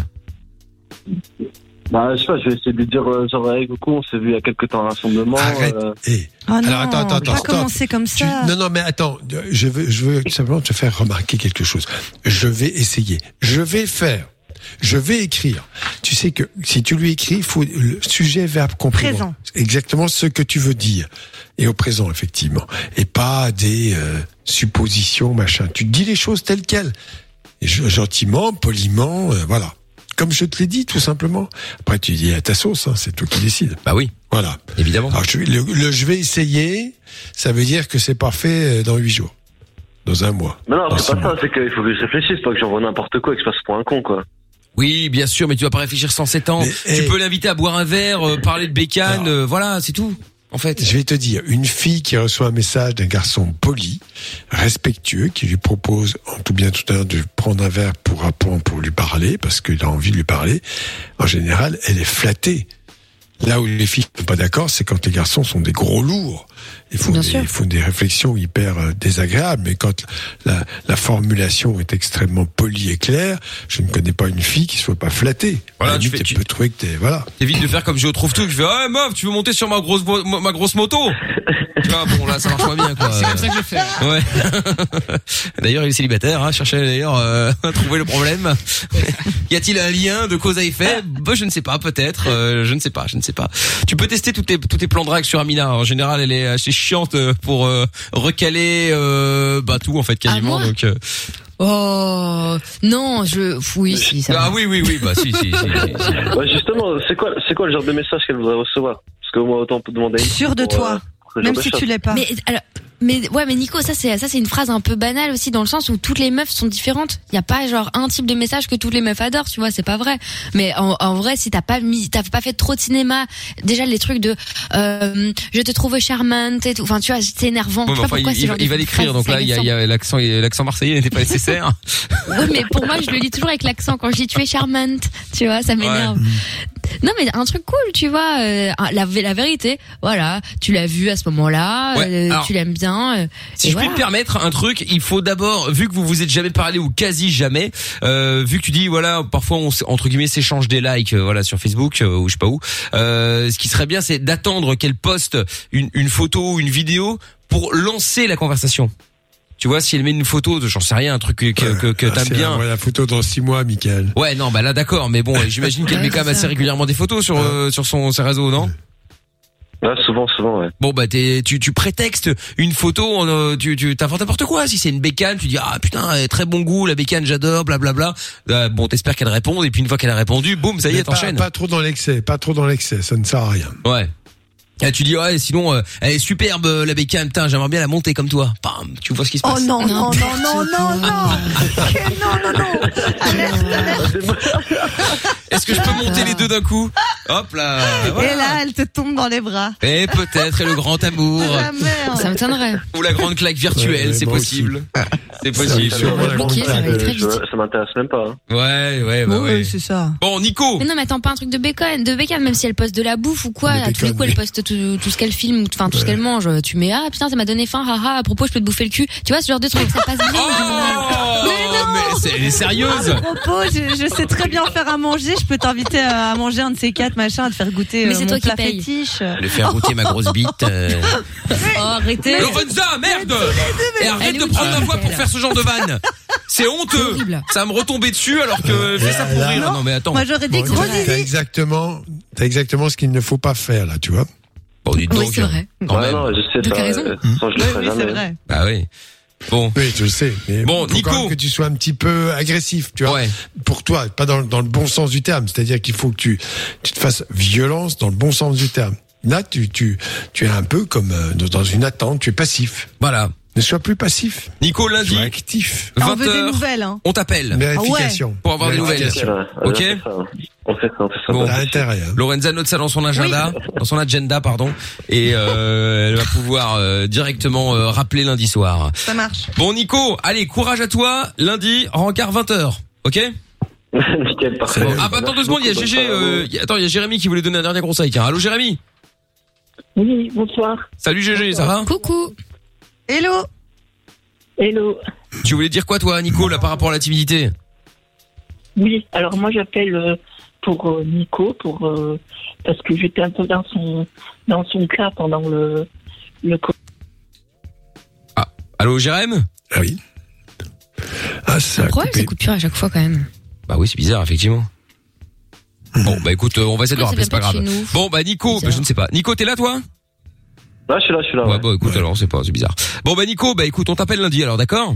Bah, je sais pas, je vais essayer de lui dire, euh, genre, hey, coucou, on s'est vu il y a quelques temps à un rassemblement.
Arrête.
euh,
Eh.
Oh non,
Alors, attends, attends, attends,
pas
stop.
commencer comme
Tu-
ça.
non, non, mais attends. Je veux, je veux simplement te faire remarquer quelque chose. Je vais essayer. Je vais faire. Je vais écrire. Tu sais que si tu lui écris, il faut le sujet, verbe, complément.
Présent.
Exactement ce que tu veux dire. Et au présent, effectivement. Et pas des euh, suppositions, machin. Tu dis les choses telles quelles. Et je- gentiment, poliment, euh, voilà. Comme je te l'ai dit, tout simplement. Après, tu dis à ta sauce, hein, c'est toi qui décides.
Bah oui,
Voilà.
évidemment.
Alors, je, le, le je vais essayer, ça veut dire que c'est parfait euh, dans huit jours. Dans un mois.
Mais non, c'est pas
mois.
ça, c'est qu'il faut que je réfléchisse, pas que j'envoie n'importe quoi et que je passe pour un con, quoi.
Oui, bien sûr, mais tu vas pas réfléchir 107 ans. tu peux l'inviter à boire un verre, euh, parler de bécane, euh, voilà, c'est tout. En fait,
je vais te dire, une fille qui reçoit un message d'un garçon poli, respectueux, qui lui propose en tout bien tout honneur de prendre un verre pour apprendre, pour lui parler, parce qu'il a envie de lui parler, en général, elle est flattée. Là où les filles ne sont pas d'accord, c'est quand les garçons sont des gros lourds. Ils font,
Bien
des,
sûr.
ils font des réflexions hyper euh, désagréables. Mais quand la, la formulation est extrêmement polie et claire, je ne connais pas une fille qui soit pas flattée.
Voilà,
la
tu fais-
peut trouver que t'es, voilà.
Évite de faire comme je trouve tout, qui fait ah meuf, tu veux monter sur ma grosse ma grosse moto? Tu vois, bon là ça marche pas bien quoi.
C'est comme ça que je fais.
Ouais. d'ailleurs, il est célibataire, hein, cherchait d'ailleurs euh, à trouver le problème. y a-t-il un lien de cause à effet? Bah, Je ne sais pas, peut-être. euh, je ne sais pas, je ne sais pas. Tu peux tester tous tes, tous tes plans de drague sur Amina. En général, elle est assez chiante euh, pour euh, recaler euh, bah, tout en fait quasiment.
moi
donc, euh,
Oh non, je oui si ça.
Ah
va.
oui, oui, oui, bah si, si, si. si.
Ouais, justement, c'est quoi, c'est quoi le genre de message qu'elle voudrait recevoir? Parce que moi, autant on peut demander.
Sûr de toi,
euh,
même si tu l'es pas.
Mais alors, mais ouais, mais Nico, ça c'est ça c'est une phrase un peu banale aussi dans le sens où toutes les meufs sont différentes. Il y a pas genre un type de message que toutes les meufs adorent, tu vois, c'est pas vrai. Mais en, en vrai, si t'as pas mis, t'as pas fait trop de cinéma, déjà les trucs de euh, je te trouve charmante et tout. Enfin, tu vois, c'est énervant.
Bon,
Je
mais
sais pas
enfin,
pourquoi
il, il va- il va
de
l'écrire, donc là, il y a, il y a l'accent, l'accent marseillais n'était pas nécessaire.
Oui, mais pour moi, je le lis toujours avec l'accent. Quand je dis tu es charmante, tu vois, ça m'énerve. Non, mais un truc cool, tu vois, euh, la, la vérité, voilà, tu l'as vu à ce moment-là,
Ouais,
euh, tu l'aimes bien. euh,
Si je
voilà.
puis me permettre un truc, il faut d'abord, vu que vous vous êtes jamais parlé ou quasi jamais, euh, vu que tu dis voilà, parfois on entre guillemets s'échange des likes, euh, voilà sur Facebook euh, ou je sais pas où. Euh, ce qui serait bien, c'est d'attendre qu'elle poste une, une photo ou une vidéo pour lancer la conversation. Tu vois, si elle met une photo, de- j'en sais rien, un truc que, que, que, que
Ah,
t'aimes bien.
la photo dans six mois, Michael.
Ouais, non, bah là d'accord, mais bon, j'imagine qu'elle met quand même assez régulièrement des photos sur euh, sur son ses réseaux, non?
Ouais, souvent, souvent, ouais.
Bon bah t'es, tu tu prétextes une photo, en, euh, tu tu t'inventes n'importe quoi. Si c'est une bécane, tu dis ah putain elle a très bon goût la bécane, j'adore, blablabla. Euh, bon t'espères qu'elle réponde et puis une fois qu'elle a répondu, boum ça y est
pas,
t'enchaînes.
pas trop dans l'excès, pas trop dans l'excès, ça ne sert à rien.
Ouais. Et tu dis ouais sinon euh, elle est superbe euh, la bécane, putain j'aimerais bien la monter comme toi. Bam, tu vois ce qui se
Oh
passe.
non, non, non, non, non, non. Que- Non, non, non. Alerte, alerte.
Est-ce que je peux monter les deux d'un coup Hop là. voilà.
Et là, elle te tombe dans les bras.
Et peut-être et le grand amour
Ah, merde.
Ça m'étonnerait.
ou la grande claque virtuelle,
Ouais,
c'est possible. C'est possible.
ça
m'intéresse même pas. hein.
Ouais ouais bah
Ouais,
ouais.
c'est ça.
Bon Nico.
Mais non, mais attends pas un truc de bacon, de bacon, même si elle poste de la bouffe ou quoi,
De
à tous les coups elle poste tout, tout ce qu'elle filme, enfin tout ce qu'elle mange, tu mets ah putain ça m'a donné faim, haha, à propos je peux te bouffer le cul, tu vois ce genre de truc, ça passe bien.
Oh mais c'est- elle est sérieuse.
À propos, je, je sais très bien faire à manger. Je peux t'inviter à manger un de ces quatre machins, à te faire goûter
Mais
euh,
c'est
mon
toi qui paye.
fétiche.
Le faire goûter ma grosse bite. euh.
Oh, arrêtez.
Lorenza, merde Et arrête
est
de prendre ma
Michael
voix pour faire ce genre de vanne C'est honteux. Ça va me retomber dessus alors que fais ça pour rire.
non.
Non mais attends.
Moi, j'aurais dit
Bon,
gros
exactement, t'as exactement ce qu'il ne faut pas faire là, tu vois.
Bon, dites donc.
Oui, c'est vrai.
Quand
Ouais,
même.
non, je sais
Donc,
ça.
t'as raison.
euh, ça, je le ferai
oui,
jamais.
vrai.
Bah oui. Bon.
Oui, je le sais. Mais
Bon,
faut
Nico.
quand même que tu sois un petit peu agressif, tu vois.
Ouais.
Pour toi, pas dans, dans le bon sens du terme. C'est-à-dire qu'il faut que tu, tu te fasses violence dans le bon sens du terme. Là, tu, tu, tu es un peu comme euh, dans une attente. Tu es passif.
Voilà.
Ne sois plus passif.
Nico, lundi,
Sois actif.
Ah, On veut des
20h,
nouvelles, hein.
on t'appelle.
Vérification.
Pour avoir des nouvelles. Ok.
On fait ça. On fait ça, on fait ça.
Bon.
intérêt. hein.
Lorenza note ça dans son agenda, dans son agenda, pardon, et euh, elle va pouvoir euh, directement euh, rappeler lundi soir.
Ça marche.
Bon Nico, allez, courage à toi. Lundi, rencard 20h. Ok?
Nickel, parfait.
Bon, Ah bah attends deux secondes, il y a GG, euh, y a- attends, il y a Jérémy qui voulait donner un dernier conseil. Tiens, allô Jérémy?
Oui, bonsoir.
Salut GG, ça va?
Coucou.
Hello.
Hello.
Tu voulais dire quoi toi Nico là par rapport à la timidité?
Oui, alors moi j'appelle euh, pour euh, Nico pour euh, parce que j'étais un peu dans son dans son cas pendant le le co-
Allô Jérémy
Ah oui. Ah, ça a
Pourquoi
coupé.
ces coupures à chaque fois quand même
Bah oui, c'est bizarre effectivement. Bon bah écoute, euh, on va essayer de le rappeler,
ça
c'est pas grave.
chez nous?
Bon bah Nico, bah, je ne sais pas. Nico, t'es là toi?
Là, je suis là, je suis là.
Ouais
Ouais,
bah écoute alors, c'est pas, c'est bizarre. Bon bah Nico, bah écoute, on t'appelle lundi alors, d'accord?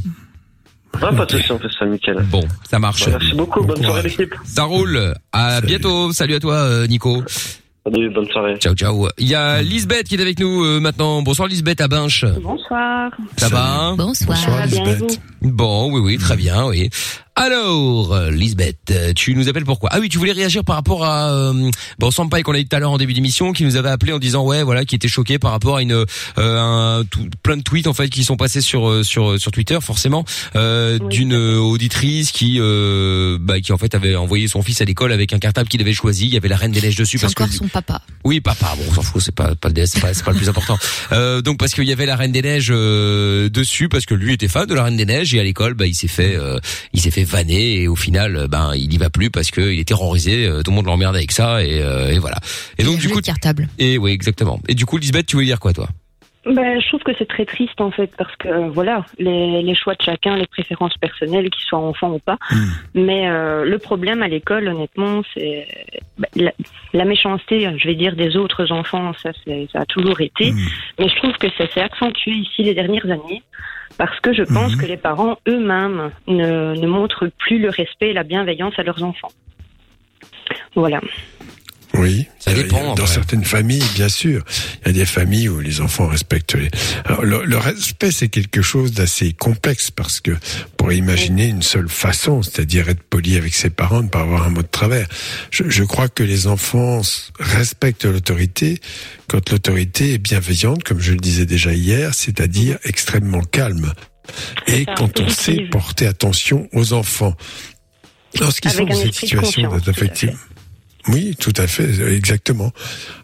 Ah, pas de souci, on fait ça, nickel.
Bon, ça marche.
Bah, merci beaucoup, bonne soirée l'équipe.
Ça roule. À
Salut.
bientôt. Salut à toi euh, Nico.
Salut, bonne soirée.
Ciao ciao. Il y a Lisbeth qui est avec nous euh, maintenant. Bonsoir Lisbeth à Binche.
Bonsoir.
Ça va?
Bonsoir.
Bonsoir, Lisbeth.
Bon, oui oui, très bien, oui. Alors, euh, Lisbeth, euh, tu nous appelles pourquoi? Ah oui, tu voulais réagir par rapport à euh, bon Sampaï qu'on a dit tout à l'heure en début d'émission, qui nous avait appelé en disant ouais voilà, qui était choqué par rapport à une euh, un, tout- plein de tweets en fait qui sont passés sur euh, sur sur Twitter forcément euh, d'une auditrice qui euh, bah, qui en fait avait envoyé son fils à l'école avec un cartable qu'il avait choisi, il y avait la Reine des Neiges dessus parce que
encore son papa.
oui, papa. Bon, on s'en fout, c'est pas pas le c'est pas, pas le plus important. Euh, donc parce qu'il y avait la Reine des Neiges euh, dessus, parce que lui était fan de la Reine des Neiges et à l'école, bah il s'est fait euh, il s'est fait vanner et au final, euh, ben il y va plus parce que il est terrorisé, euh, tout le monde l'emmerde avec ça et, euh, et voilà. Et donc du coup,
cartable.
et oui exactement. Et du coup, Lisbeth, tu voulais dire quoi toi?
Ben, je trouve que c'est très triste en fait parce que euh, voilà les, les choix de chacun, les préférences personnelles, qu'ils soient enfants ou pas. Mais euh, le problème à l'école, honnêtement, c'est ben, la, la méchanceté, je vais dire, des autres enfants. Ça, ça a toujours été. Mais je trouve que ça s'est accentué ici les dernières années parce que je pense que les parents eux-mêmes ne, ne montrent plus le respect et la bienveillance à leurs enfants. Voilà.
Oui,
ça
dépend. Dans certaines familles, bien sûr, il y a des familles où les enfants respectent les. Alors, le, le respect, c'est quelque chose d'assez complexe parce que pour imaginer une seule façon, c'est-à-dire être poli avec ses parents, ne pas avoir un mot de travers. Je, je crois que les enfants respectent l'autorité quand l'autorité est bienveillante, comme je le disais déjà hier, c'est-à-dire extrêmement calme. Et
ça,
quand on sait porter attention aux enfants. Lorsqu'ils sont dans cette situation
confiance, tout à
d'affective. Oui, tout à fait, exactement.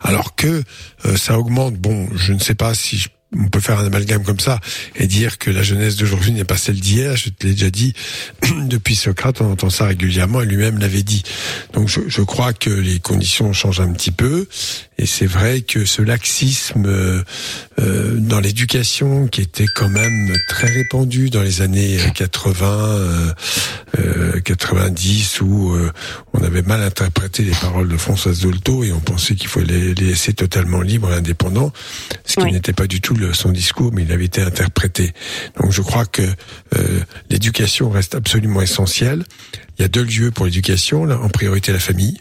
Alors que euh, ça augmente. Bon, je ne sais pas si je- on peut faire un amalgame comme ça et dire que la jeunesse d'aujourd'hui n'est pas celle d'hier. Je te l'ai déjà dit. Depuis Socrate, on entend ça régulièrement et lui-même l'avait dit. Donc, je, je crois que les conditions changent un petit peu. Et c'est vrai que ce laxisme euh, euh, dans l'éducation, qui était quand même très répandu dans les années 80, euh, euh, 90, où euh, on avait mal interprété les paroles de Françoise Dolto et on pensait qu'il fallait les laisser totalement libres et indépendants, ce qui n'était pas du tout son discours, mais il avait été interprété. Donc je crois que euh, l'éducation reste absolument essentielle. Il y a deux lieux pour l'éducation, là, en priorité la famille.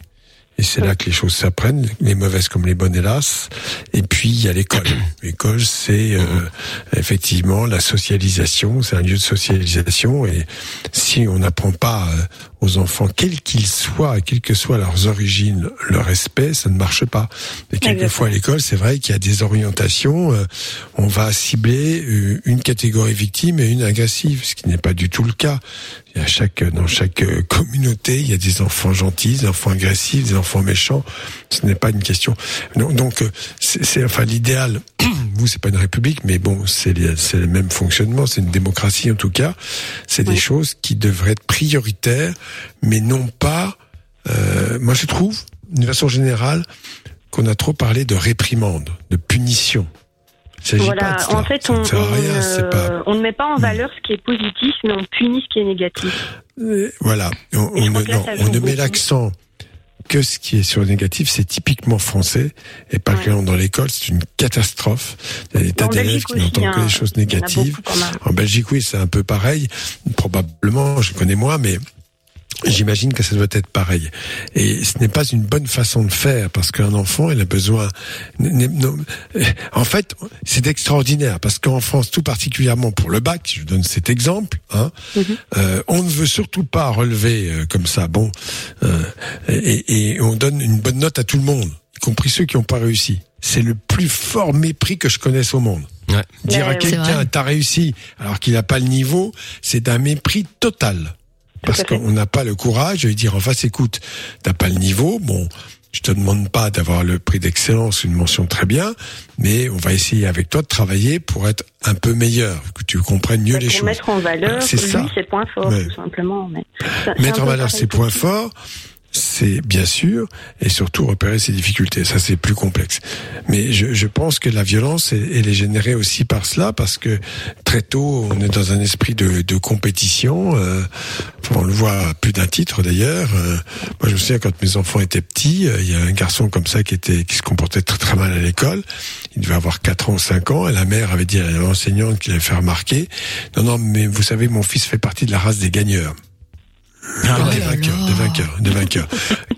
Et c'est là que les choses s'apprennent, les mauvaises comme les bonnes, hélas. Et puis il y a l'école. L'école, c'est euh, effectivement la socialisation, c'est un lieu de socialisation. Et si on n'apprend pas euh, aux enfants, quels qu'ils soient, quelles que soient leurs origines, le respect, ça ne marche pas. Et quelquefois à l'école, c'est vrai qu'il y a des orientations. euh, on va cibler euh, une catégorie victime et une agressive, ce qui n'est pas du tout le cas. Il y a chaque, dans chaque euh, communauté, il y a des enfants gentils, des enfants agressifs, des enfants méchants. Ce n'est pas une question. Donc, euh, c'est enfin l'idéal. Vous, c'est pas une république, mais bon, c'est le même fonctionnement. C'est une démocratie en tout cas. C'est des choses qui devraient être prioritaires, mais non pas. euh, moi, je trouve, d'une façon générale, qu'on a trop parlé de réprimande, de punition. Pas
Voilà,
de cela.
en fait, on,
rien,
euh,
pas-
on ne met pas en valeur ce qui est positif, mais on punit ce qui est négatif.
Euh, Voilà, on, on ne, non, on met l'accent que ce qui est sur le négatif, c'est typiquement français et pas que dans l'école, c'est une catastrophe. Il y a des tas
En
d'élèves
Belgique
qui n'entendent que
hein.
des choses
en a
négatives. En Belgique, oui, c'est un peu pareil. Probablement, je connais moins, mais J'imagine que ça doit être pareil. Et ce n'est pas une bonne façon de faire parce qu'un enfant, il a besoin. non, En fait, c'est extraordinaire parce qu'en France, tout particulièrement pour le bac, je donne cet exemple, hein, euh, on ne veut surtout pas relever euh, comme ça. Bon, euh, et, et on donne une bonne note à tout le monde, y compris ceux qui n'ont pas réussi. C'est le plus fort mépris que je connaisse au monde. Dire
Ouais,
à quelqu'un t'as réussi alors qu'il n'a pas le niveau, c'est un mépris total. Parce qu'on n'a pas le courage de lui dire en face, écoute, t'as pas le niveau, bon, je te demande pas d'avoir le prix d'excellence, une mention très bien, mais on va essayer avec toi de travailler pour être un peu meilleur, que tu comprennes mieux les
pour
choses.
mettre en valeur
c'est ça.
ses points forts,
Ouais.
tout simplement. Mais
Mettre en valeur ses points forts, c'est bien sûr, et surtout repérer ses difficultés. Ça, c'est plus complexe. Mais je, je pense que la violence, elle, est générée aussi par cela, parce que très tôt, on est dans un esprit de, de compétition. euh, on le voit à plus d'un titre d'ailleurs. Euh, moi, je me souviens quand mes enfants étaient petits, euh, il y a un garçon comme ça qui était qui se comportait très très mal à l'école. Il devait avoir 4 ans ou 5 ans, et la mère avait dit à l'enseignante qui l'avait fait remarquer, non, non, mais vous savez, mon fils fait partie de la race des gagneurs.
Ah
des vainqueurs, des vainqueurs, des vainqueurs.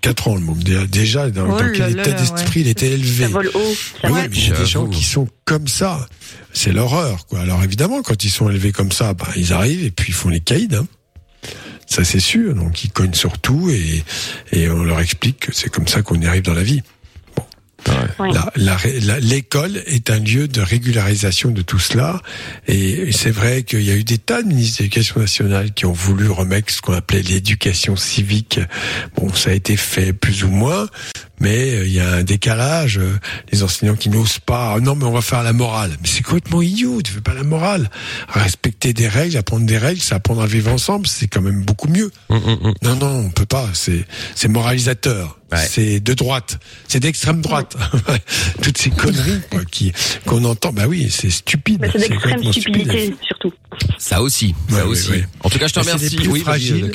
Quatre ans, le môme. Déjà, dans,
Oh
dans quel état d'esprit
ouais.
il était élevé.
Ça vole haut. Ça
Oui, mais il y a des gens qui sont comme ça. C'est l'horreur, quoi. Alors évidemment, quand ils sont élevés comme ça, bah, ils arrivent et puis ils font les caïds. Hein. Ça c'est sûr. Donc ils cognent sur tout et, et on leur explique que c'est comme ça qu'on y arrive dans la vie.
Ouais.
L'école est un lieu de régularisation de tout cela. Et c'est vrai qu'il y a eu des tas de ministres de l'éducation nationale qui ont voulu remettre ce qu'on appelait l'éducation civique. Bon, ça a été fait plus ou moins, mais euh, il y a un décalage. euh, Les enseignants qui n'osent pas, Ah non mais on va faire la morale. Mais c'est complètement idiot, tu fais pas la morale. Respecter des règles, apprendre des règles, c'est apprendre à vivre ensemble, c'est quand même beaucoup mieux. Non, non, on peut pas. C'est c'est C'est de droite. C'est d'extrême droite. Toutes ces conneries quoi, qui qu'on entend. Bah oui, c'est stupide.
Mais c'est d'extrême
stupide.
stupidité, surtout.
Ça aussi, ça
Ouais,
aussi.
ouais.
En tout cas, je te
Mais c'est
remercie.
les plus
Oui.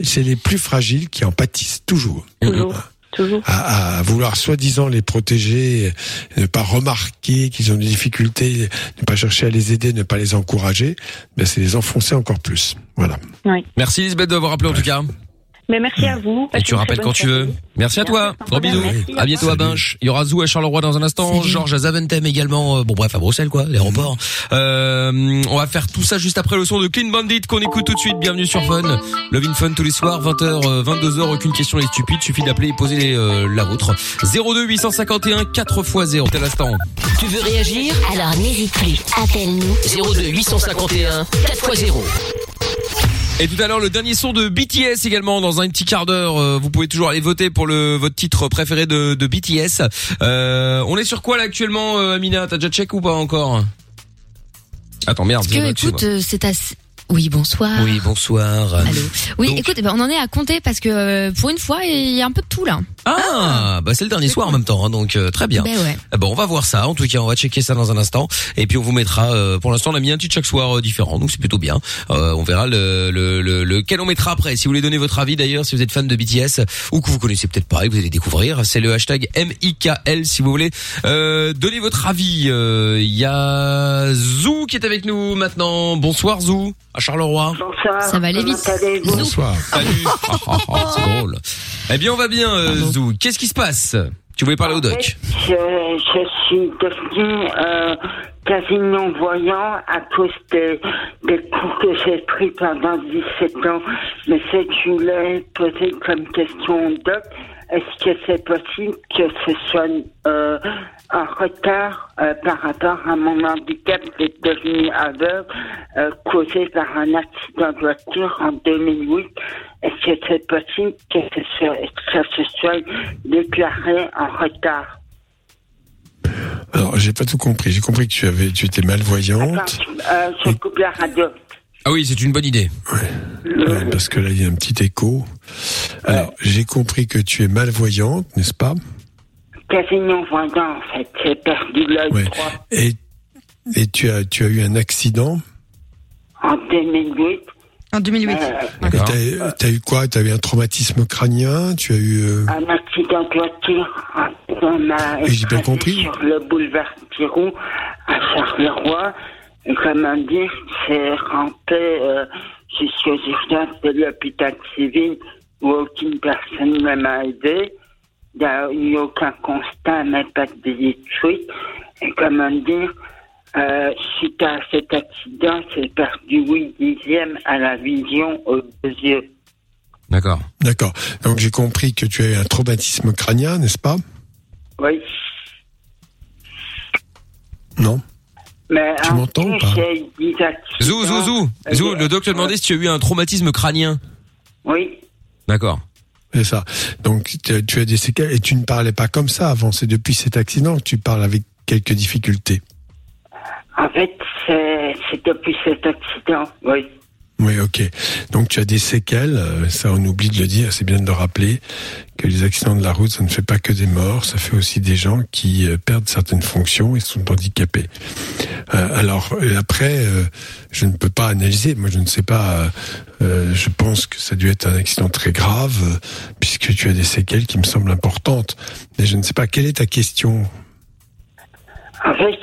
C'est les plus fragiles qui en pâtissent toujours.
Toujours. Toujours.
À, à vouloir soi-disant les protéger, ne pas remarquer qu'ils ont des difficultés, ne pas chercher à les aider, ne pas les encourager, ben c'est les enfoncer encore plus. Voilà.
Oui.
Merci Lisbeth d'avoir appelé en tout cas.
Mais merci à vous.
Et tu rappelles quand tu veux. Merci à toi. Gros bisous. À bientôt à Binche. Il y aura Zou à Charleroi dans un instant. Georges à Zaventem également. Euh, Bon bref à Bruxelles quoi, l'aéroport. Euh, on va faire tout ça juste après le son de Clean Bandit qu'on écoute tout de suite. Bienvenue sur Fun. Love in Fun tous les soirs 20h 22h aucune question n'est stupide, suffit d'appeler et poser euh, la vôtre. 02 851 4 x 0 tel instant.
Tu veux réagir?
Alors n'hésite plus, appelle-nous.
02 851 4x0.
Et tout à l'heure, le dernier son de BTS également dans un petit quart d'heure. Euh, Vous pouvez toujours aller voter pour le votre titre préféré de, de BTS. Euh, on est sur quoi là actuellement, euh, Amina? T'as déjà check ou pas encore? Attends merde.
Parce que, écoute, euh, c'est assez... Oui, bonsoir.
Oui, bonsoir.
Allô. Oui,
Donc-
écoute, eh ben, on en est à compter parce que euh, pour une fois, il y a un peu de tout là.
Ah, bah c'est le dernier soir en même temps, hein, donc euh, très bien.
Ben ouais.
Ah Bon, on va voir ça. En tout cas, on va checker ça dans un instant, et puis on vous mettra. euh, pour l'instant, on a mis un titre chaque soir euh, différent, donc c'est plutôt bien. Euh, on verra le, le, le lequel on mettra après. Si vous voulez donner votre avis, d'ailleurs, si vous êtes fan de BTS ou que vous connaissez peut-être pas et que vous allez découvrir, c'est le hashtag MIKL si vous voulez euh, donner votre avis. Euh, Il y a Zou qui est avec nous maintenant. Bonsoir Zou à Charleroi.
Bonsoir.
Ça va aller vite.
Bonsoir.
Salut. Ah, ah, ah, c'est drôle. Eh bien, on va bien, euh, Zou. Qu'est-ce qui se passe? Tu voulais parler au doc
Je, je suis devenu euh, quasi non-voyant à cause des, des coups que j'ai pris pendant 17 ans. Mais si tu l'as posé comme question au doc, est-ce que c'est possible que ce soit euh, un retard euh, par rapport à mon handicap d'être devenu aveugle euh, causé par un accident de voiture en 2008 Est-ce que c'est possible que ce soit, que se soit déclaré en retard?
Alors, j'ai pas tout compris. J'ai compris que tu avais, tu étais malvoyante.
euh, Je coupe la radio.
Ah oui, c'est une bonne idée.
Ouais, parce que là, il y a un petit écho. Alors, j'ai compris que tu es malvoyante, n'est-ce pas
Quasi non-voyant, en fait. J'ai perdu l'œil
Ouais. Et, et tu as, tu as eu un accident
en 2008.
En 2008.
Et T'as t'as eu quoi? T'as eu un traumatisme crânien? Tu as eu euh,
Un accident de voiture
j'ai bien compris.
sur le boulevard Pirou à Charleroi. Et comment dire, c'est rampé euh, jusqu'aux urgences de l'hôpital civil où aucune personne ne m'a aidé. Il n'y a eu aucun constat, mais pas de visite suite. Et comment dire, euh, suite à cet accident, j'ai perdu 8 dixièmes à la vision aux deux yeux.
D'accord.
D'accord. Donc j'ai compris que tu as eu un traumatisme crânien, n'est-ce pas?
Oui.
Non?
Mais
Tu m'entends ou pas.
Zou, zou, zou.
Euh,
Zou, le doc te demandait si tu as eu un traumatisme crânien.
Oui.
D'accord.
C'est ça. Donc tu tu as des séquelles et tu ne parlais pas comme ça avant. C'est depuis cet accident que tu parles avec quelques difficultés.
En fait, c'est c'est depuis cet accident, oui.
Oui, ok. Donc tu as des séquelles, euh, ça on oublie de le dire, c'est bien de le rappeler, que les accidents de la route, ça ne fait pas que des morts, ça fait aussi des gens qui euh, perdent certaines fonctions et sont handicapés. Euh, alors après, euh, je ne peux pas analyser, moi je ne sais pas, euh, euh, je pense que ça a dû être un accident très grave, puisque tu as des séquelles qui me semblent importantes. Mais je ne sais pas, quelle est ta question?
En fait,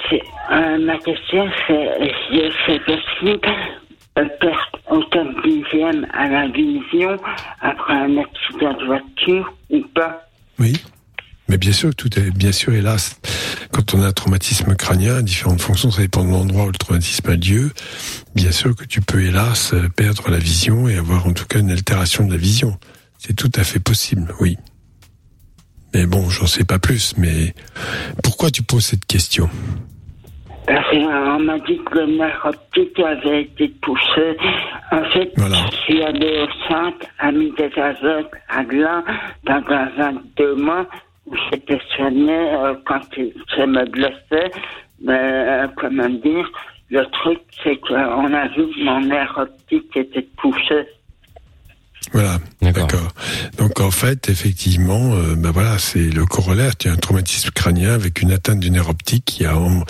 ma question, c'est c'est possible de perdre aucun dixième à la vision après un accident de voiture ou pas
Oui. Mais bien sûr, tout est, bien sûr, hélas, quand on a un traumatisme crânien, différentes fonctions, ça dépend de l'endroit où le traumatisme a lieu. Bien sûr que tu peux, hélas, perdre la vision et avoir en tout cas une altération de la vision. C'est tout à fait possible, oui. Mais bon, j'en sais pas plus, mais pourquoi tu poses cette question?
Qu'on m'a dit que nerf optique avait été touché. En fait, je suis allé au centre, ami des aveugles, à Gland, pendant 22 mois, où j'étais soigné euh, quand je me blessais. Mais, euh, comment dire, le truc, c'est qu'on a vu que mon nerf optique était touché.
Voilà, d'accord. Donc en fait, effectivement, euh, ben voilà, c'est le corollaire. Tu as un traumatisme crânien avec une atteinte du nerf optique qui a am-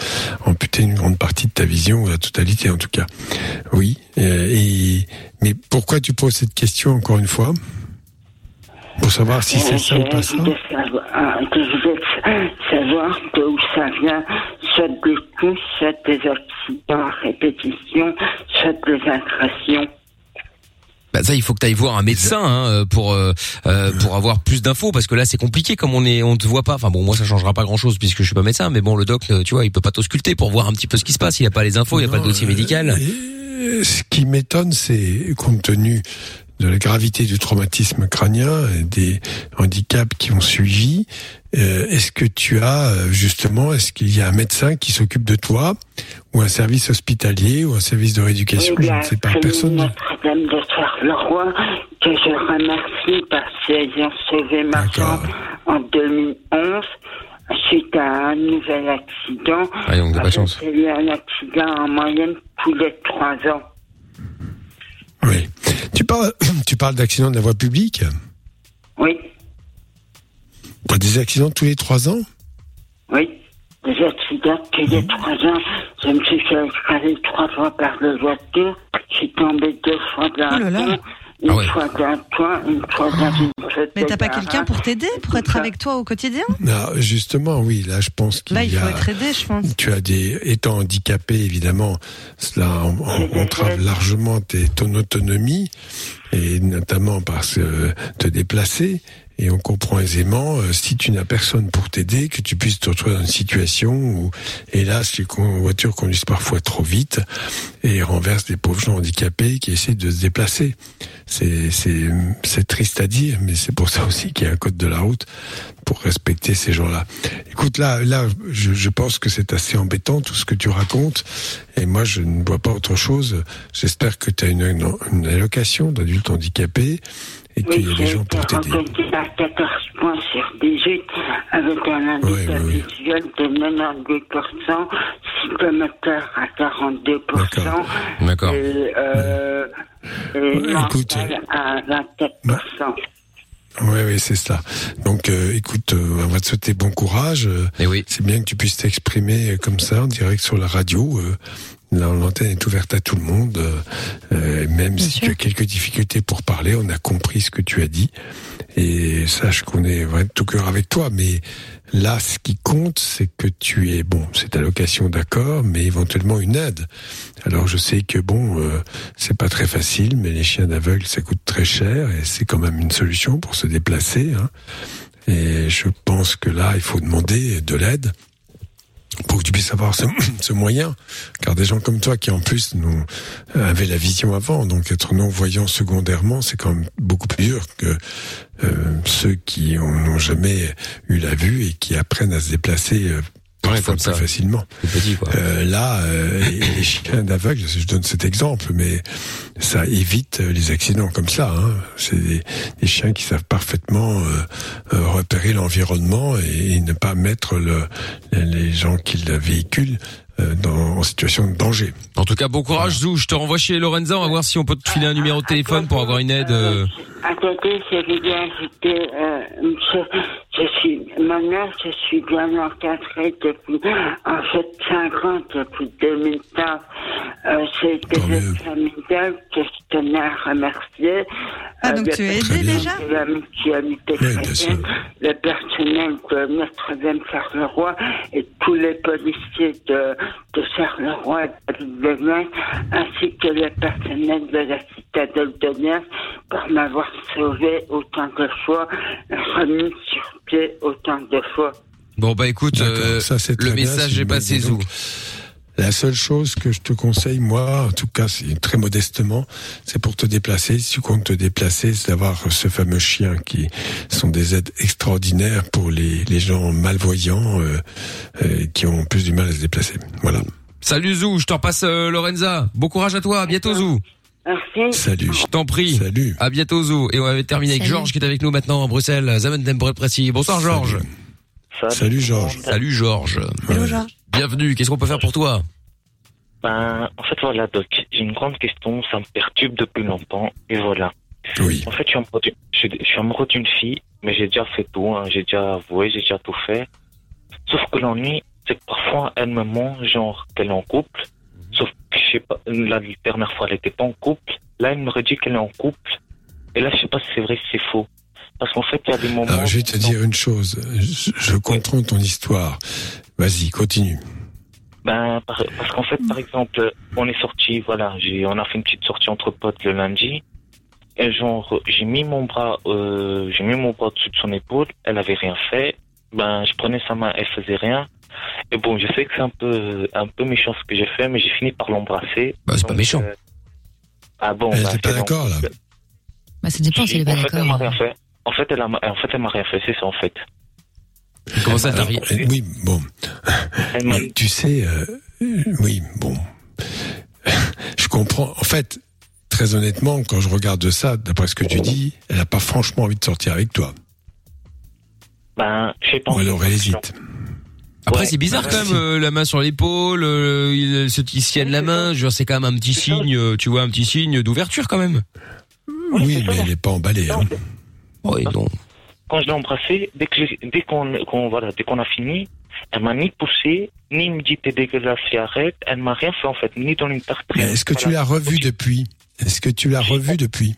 amputé une grande partie de ta vision, ou la totalité en tout cas. Oui. euh, et mais pourquoi tu poses cette question encore une fois? Pour savoir si c'est ça ou pas ça.
Je voulais savoir, que je voulais savoir d'où ça vient, soit des coups, soit des accidents à répétition, soit des agressions.
Bah ça, il faut que tu ailles voir un médecin hein, euh, pour euh, euh, pour avoir plus d'infos parce que là c'est compliqué comme on est on te voit pas. Enfin bon, moi ça changera pas grand chose puisque je suis pas médecin, mais bon le doc, euh, tu vois, il peut pas t'ausculter pour voir un petit peu ce qui se passe. Il a pas les infos, il a pas le dossier médical.
Euh, Ce qui m'étonne, c'est compte tenu de la gravité du traumatisme crânien et des handicaps qui ont suivi, euh, est-ce que tu as euh, justement, est-ce qu'il y a un médecin qui s'occupe de toi ou un service hospitalier ou un service de rééducation,
Il y
je
a
ne sais pas, personne.
Notre-Dame de Charleroi, que je remercie parce qu'ils ont sauvé ma jambe en 2011 suite à un nouvel accident.
Ah, donc, t'as pas de chance.
J'ai eu un accident en moyenne tous les trois ans.
Tu parles, tu parles d'accidents de la voie publique
Oui,
T'as des accidents tous les trois ans
oui. Des accidents tous les trois ans. Je me suis fait écraser trois fois par le voiture. Je suis tombé deux fois d'un
Oh là là.
Une
Ah
fois d'un toit, une fois dans une
Mais t'as pas quelqu'un pour t'aider, pour être avec toi au quotidien?
Non, justement, oui, là je pense qu'il
Là, il
y
faut
a...
être aidé, je pense.
Tu as des, étant handicapé, évidemment, cela en- en- entrave largement tes- ton autonomie et notamment parce que te déplacer. Et on comprend aisément, euh, si tu n'as personne pour t'aider, que tu puisses te retrouver dans une situation où, hélas, les voitures conduisent parfois trop vite et renversent des pauvres gens handicapés qui essaient de se déplacer. C'est, triste à dire, mais c'est pour ça aussi qu'il y a un code de la route pour respecter ces gens-là. Écoute, là, là, je, je pense que c'est assez embêtant tout ce que tu racontes, et moi, je ne vois pas autre chose. J'espère que tu as une, une, allocation d'adulte handicapé et qu'il y a des gens pour t'aider.
reconnu à 14 points sur 18 avec un handicap visuel de 92%, psychomoteur à 42%.
D'accord.
Et, euh, et mental à 24%.
Oui, oui, c'est ça. Donc, euh, écoute, euh, on va te souhaiter bon courage. Euh, C'est bien que tu puisses t'exprimer euh, comme ça en direct sur la radio. L'antenne est ouverte à tout le monde. euh, euh, même si tu as quelques difficultés pour parler, on a compris ce que tu as dit. Et sache qu'on est vraiment de tout cœur avec toi. Mais là, ce qui compte, c'est que tu es, bon, c'est ta location d'accord, mais éventuellement une aide. Alors, je sais que, bon, euh, c'est pas très facile, mais les chiens d'aveugle, ça coûte très cher et c'est quand même une solution pour se déplacer. Hein. Et je pense que là, il faut demander de l'aide pour que tu puisses avoir ce, moyen. Car des gens comme toi qui en plus nous avaient la vision avant, donc être non-voyant secondairement, c'est quand même beaucoup plus dur que euh, ceux qui n'ont jamais eu la vue et qui apprennent à se déplacer plus facilement. Euh, là, euh, les chiens d'aveugles, je donne cet exemple, mais ça évite euh, les accidents comme ça. Hein. C'est des, des chiens qui savent parfaitement euh, repérer l'environnement et, et ne pas mettre le, les gens qui le véhiculent dans, en situation de danger.
En tout cas, bon courage Zou. Je te renvoie chez Lorenza. On va voir si on peut te filer un numéro de téléphone pour avoir une aide. euh,
À côté, je vais bien ajouter, euh, je, je suis, maintenant, je suis bien encadré depuis, en fait, 5 ans, depuis 2015. Euh, c'est des familiales que je tenais à remercier.
Ah, donc tu es aidé déjà
la mutualité chrétienne, le personnel de Notre-Dame Charleroi et tous les policiers de, de le roi de Liens ainsi que le personnel de la citadelle de Liens pour m'avoir sauvé autant de fois, remis sur pied autant de fois.
Bon bah écoute, euh,
Ça, c'est
le
bien,
message
c'est
est passé. Zou.
La seule chose que je te conseille, moi, en tout cas, c'est très modestement, c'est pour te déplacer. Si tu comptes te déplacer, c'est d'avoir ce fameux chien qui sont des aides extraordinaires pour les, les gens malvoyants euh, euh, qui ont plus du mal à se déplacer. Voilà.
Salut Zou, je te repasse euh, Lorenza. Bon courage à toi, à bientôt Zou.
Merci.
Salut.
Je t'en prie.
Salut.
À bientôt Zou. Et on va terminer avec. Georges qui est avec nous maintenant à Bruxelles. Précis. Bonsoir Georges.
Salut Georges.
Salut Georges.
Hello, Georges.
Bienvenue. Qu'est-ce qu'on peut faire pour toi
Ben, en fait, voilà, Doc, j'ai une grande question, ça me perturbe depuis longtemps, et voilà.
Oui.
En fait, je suis amoureux d'une- je suis- je suis amoureux d'une fille, mais j'ai déjà fait tout, hein, j'ai déjà avoué, j'ai déjà tout fait. Sauf que l'ennui, c'est que parfois, elle me ment, genre qu'elle est en couple. Sauf que, je sais pas, la dernière fois, elle était pas en couple. Là, elle me redit qu'elle est en couple. Et là, je sais pas si c'est vrai, si c'est faux. Parce qu'en fait, il y a des moments...
Alors, je vais te dire une chose. Je, je comprends ton histoire. Vas-y, continue.
Ben, par- parce qu'en fait, par exemple, on est sorti, voilà, j'ai, on a fait une petite sortie entre potes le lundi. Et genre, j'ai mis mon bras, euh, j'ai mis mon bras au-dessus de son épaule. Elle avait rien fait. Ben, je prenais sa main, elle faisait rien. Et bon, je sais que c'est un peu, un peu méchant ce que j'ai fait, mais j'ai fini par l'embrasser.
Bah, c'est pas méchant.
euh, ah bon,
Elle
bah,
était pas d'accord, là
Bah, ça dépend si elle est pas
En fait, elle m'a
d'accord.
En fait, elle a, en fait, elle m'a rien fait, c'est ça, en fait.
Comment ça
Alors,
t'arrive
euh, Oui, bon. Tu sais, euh, oui, bon. Je comprends. En fait, très honnêtement, quand je regarde ça, d'après ce que tu dis, elle n'a pas franchement envie de sortir avec toi.
Ben, je sais pas.
Ou alors elle hésite.
Après
Ouais.
c'est bizarre quand même euh, la main sur l'épaule, euh, ils se ils se tiennent la main, je c'est quand même un petit signe, tu vois un petit signe d'ouverture quand même.
Oui, mais elle n'est pas emballée. Hein.
Oui,
quand je l'ai embrassé, dès que j'ai- dès qu'on voilà, dès qu'on a fini, elle m'a ni poussé, ni me dit t'es dégueulasse et arrête. Elle m'a rien fait en fait, ni dans une tarte.
Est-ce que tu l'as revu depuis? Est-ce que tu l'as revu depuis?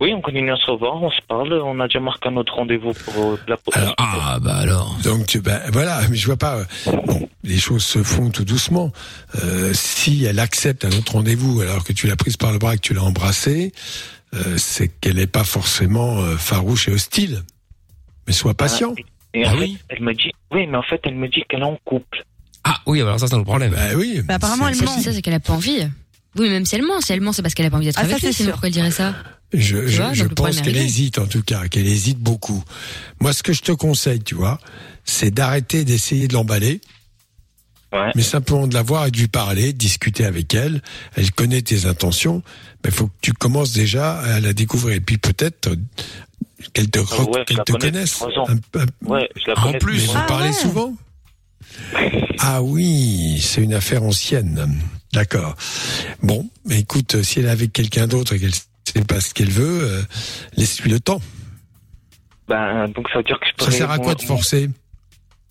Oui, on continue à se revoir, on se parle, on a déjà marqué un autre rendez-vous pour euh, la
Alors,
ah bah alors.
Donc tu, bah, voilà, mais je vois pas. euh, Bon, les choses se font tout doucement. Euh, si elle accepte un autre rendez-vous alors que tu l'as prise par le bras et que tu l'as embrassée, euh, c'est qu'elle n'est pas forcément euh, farouche et hostile. Mais sois patient.
Et
Ah
fait, elle me dit, oui, mais en fait, elle me dit qu'elle est en couple.
Ah oui, alors ça c'est un problème.
Bah oui.
Bah, apparemment, elle ment.
C'est ça, c'est qu'elle a pas envie. Oui, mais même si elle ment, si elle ment, c'est parce qu'elle a pas envie d'être
Ah, ça,
avec lui,
c'est
sinon pourquoi elle dirait ça
Je, je,
vois,
je pense qu'elle hésite en tout cas, qu'elle hésite beaucoup. Moi, ce que je te conseille, tu vois, c'est d'arrêter d'essayer de l'emballer, mais simplement de la voir et de lui parler, de discuter avec elle. Elle connaît tes intentions, mais il faut que tu commences déjà à la découvrir. Et puis peut-être euh, qu'elle te,
Ah ouais,
te
connais
connaisse. Un- un-
Ouais, je la
en plus, vous parlez
Ah ouais.
souvent Ah oui, c'est une affaire ancienne. D'accord. Bon, mais écoute, si elle est avec quelqu'un d'autre et qu'elle sait pas ce qu'elle veut, euh, laisse-lui le temps.
Ben, donc ça veut dire que je
Ça sert à quoi de forcer?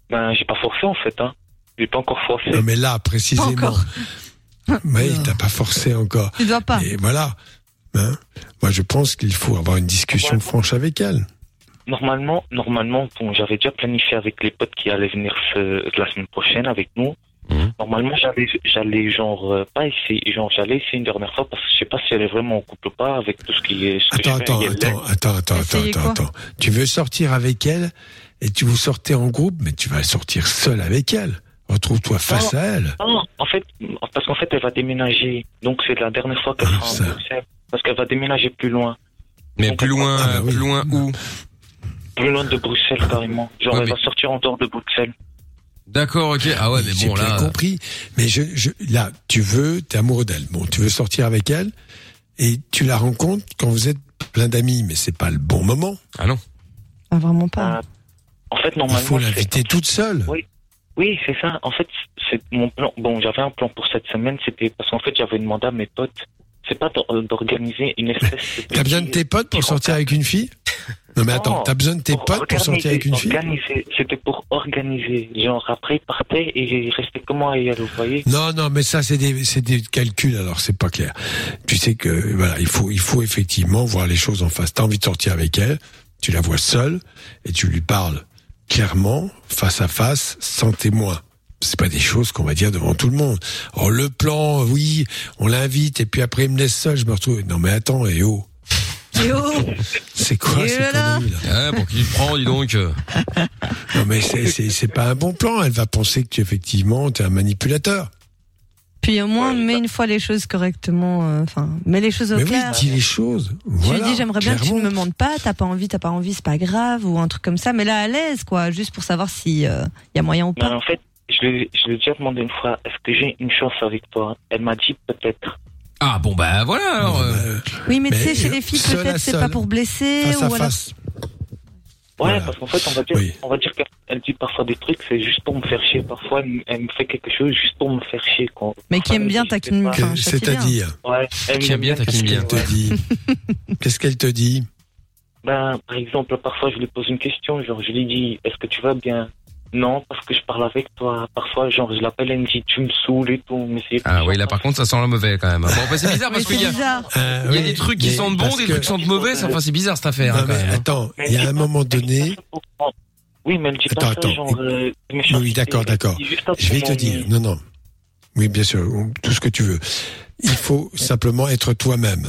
Ben, j'ai pas forcé en fait, hein. J'ai pas encore forcé.
Non mais là, précisément. Oui, t'as pas forcé encore.
Tu dois pas.
Et voilà. Hein? Moi, je pense qu'il faut avoir une discussion franche avec elle.
Normalement, normalement, bon, j'avais déjà planifié avec les potes qui allaient venir ce- la semaine prochaine avec nous.
Mhm.
Normalement, j'allais, j'allais genre euh, pas essayer, genre j'allais essayer une dernière fois parce que je sais pas si elle est vraiment en couple ou pas avec tout ce qui est. Ce
Attends,
je fais
attends, attends, attends, attends, attends,
Essayez
attends, attends. Tu veux sortir avec elle et tu vous sortez en groupe, mais tu vas sortir seul avec elle. Retrouve-toi face
Non,
à elle.
Non, en fait, parce qu'en fait, elle va déménager. Donc c'est la dernière fois qu'elle
Ah,
sera en Bruxelles. Parce qu'elle va déménager plus loin.
Mais plus loin,
Ah, bah
plus loin où
Plus loin de Bruxelles carrément. Genre
Ouais,
elle
mais-
va sortir en dehors de Bruxelles.
D'accord, ok. Ah ouais, mais
J'ai
bon
bien
là.
compris. Mais je, je, là, tu veux, t'es amoureux d'elle. Bon, tu veux sortir avec elle et tu la rencontres quand vous êtes plein d'amis, mais c'est pas le bon moment.
Ah non.
Ah, vraiment pas.
En fait,
Il
normalement.
faut
c'est-
l'inviter toute seule.
Oui, oui, c'est ça. En fait, c'est mon plan. Bon, j'avais un plan pour cette semaine. C'était parce qu'en fait, j'avais demandé à mes potes. C'est pas d'or- d'organiser une espèce.
T'as besoin de tes potes pour sortir avec une fille? Non mais attends, t'as besoin de tes potes pour sortir avec une fille?
C'était pour organiser. Genre après, il partait et il restait comment à y aller, vous voyez?
Non, non, mais ça c'est des c'est des calculs. Alors c'est pas clair. Tu sais que voilà, il faut il faut effectivement voir les choses en face. T'as envie de sortir avec elle, tu la vois seule et tu lui parles clairement, face à face, sans témoin. c'est pas des choses qu'on va dire devant tout le monde. Oh le plan, oui, on l'invite et puis après il me laisse seul, je me retrouve. Non mais attends, et oh.
Et oh
C'est quoi
Et
ces
là
conneries, là
Ouais, pour qui prends, dis donc?
Non mais c'est c'est c'est pas un bon plan. Elle va penser que tu effectivement t'es un manipulateur.
Puis au moins, mets une fois les choses correctement. euh, Enfin, mets les choses au
Mais oui,
clair.
dis les choses.
Tu
Voilà,
lui dis j'aimerais bien que tu ne me mentes pas, t'as pas envie, t'as pas envie, c'est pas grave ou un truc comme ça, mais là à l'aise quoi, juste pour savoir si il y a moyen ou
Mais
pas.
en fait, je lui je lui ai déjà demandé une fois, est-ce que j'ai une chance avec toi? Elle m'a dit peut-être.
Ah bon bah voilà alors. euh.
Oui, mais, tu sais chez les filles
à
peut-être c'est pas pour blesser
face à
ou alors.
face. Ouais, parce qu'en fait, on va dire, on va dire qu'elle dit parfois des trucs, c'est juste pour me faire chier. Parfois, elle, me- elle me fait quelque chose juste pour me faire chier. Quoi.
Mais qui aime bien taquine, enfin.
C'est-à-dire
Ouais,
Qui aime bien, taquine bien.
Qu'est-ce qu'elle te dit? Qu'est-ce qu'elle te dit?
Ben, par exemple, parfois, je lui pose une question, genre, je lui dis, est-ce que tu vas bien? Non, parce que je parle avec toi. Parfois, genre, je l'appelle, elle me dit, tu me saoules et tout, mais c'est...
Ah oui, là par contre ça sent le mauvais quand même. Bon, bah, c'est bizarre parce
Mais
qu'il y a,
c'est bizarre.
Euh,
il y a
oui,
des trucs qui
mais
sentent bon, des
que-
trucs qui sentent mauvais. c'est- Enfin c'est bizarre cette affaire. hein,
Non,
quand
mais
même, hein.
attends, il y a un moment donné.
Oui, mais elle dit
Attends,
pas
attends.
ça, genre... Euh,
Oui, oui, d'accord, d'accord. Je vais te dire. Non, non. Oui, bien sûr, tout ce que tu veux. Il faut simplement être toi-même.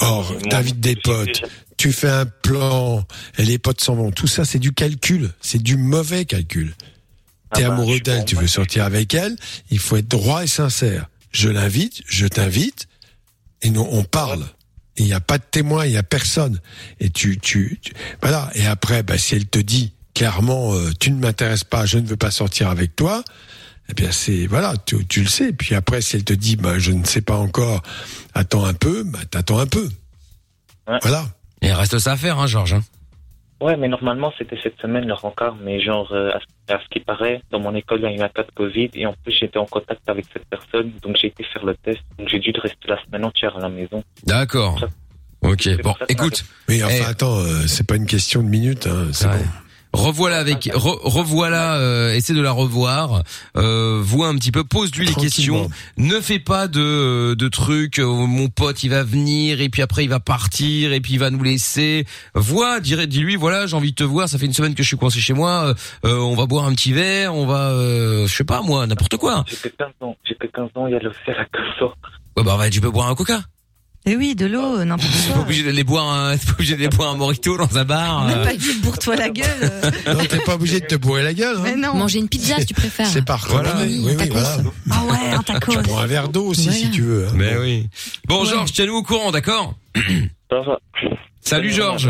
Or, t'invites des potes, tu fais un plan, et les potes s'en vont. Tout ça, c'est du calcul. C'est du mauvais calcul. T'es
Ah bah,
amoureux d'elle, tu veux sortir avec elle, il faut être droit et sincère. Je l'invite, je t'invite, et nous, on parle. Il n'y a pas de témoin, il n'y a personne. Et tu, tu, tu- voilà. Et après, bah, si elle te dit clairement, euh, tu ne m'intéresses pas, je ne veux pas sortir avec toi, eh bien, c'est, voilà, tu, tu le sais. Puis après, si elle te dit, bah, je ne sais pas encore, attends un peu, bah, t'attends un peu. Voilà.
Et il reste ça à faire, hein, Georges. hein.
Ouais, mais normalement, c'était cette semaine le rencard, mais genre, euh, à, ce- qui paraît, dans mon école, il y a eu un cas de Covid, et en plus, j'étais en contact avec cette personne, donc j'ai été faire le test, donc j'ai dû rester la semaine entière à la maison.
D'accord. Ok. Bon, écoute.
Oui, enfin,
Eh,
attends, euh, c'est pas une question de minutes, hein, c'est bon.
Revoilà avec, re- revoilà, euh, essaie de la revoir, euh, vois un petit peu, pose-lui les questions, ne fais pas de de trucs, euh, mon pote il va venir et puis après il va partir et puis il va nous laisser. Vois, dirais, dis-lui voilà, j'ai envie de te voir, ça fait une semaine que je suis coincé chez moi, euh, euh, on va boire un petit verre, on va, euh, je sais pas moi, n'importe quoi.
J'ai que 15 ans, j'ai que 15 ans, il y a le fer à 15 ans.
Ouais bah, bah, tu peux boire un coca.
Et oui, de l'eau, n'importe
T'es pas
quoi.
obligé d'aller boire un, pas obligé d'aller boire un morito dans un bar.
On
euh.
n'a pas dit bourre-toi la gueule. euh.
Non, t'es pas obligé de te bourrer la gueule. Hein.
Mais non.
Manger une pizza si tu préfères.
C'est par recommandé. Oui, oui, voilà.
Ah ouais, un tacos.
Tu prends un verre d'eau aussi si tu veux. hein.
Mais oui. Bon, Georges, tiens-nous au courant, d'accord
Ça va.
Salut Georges.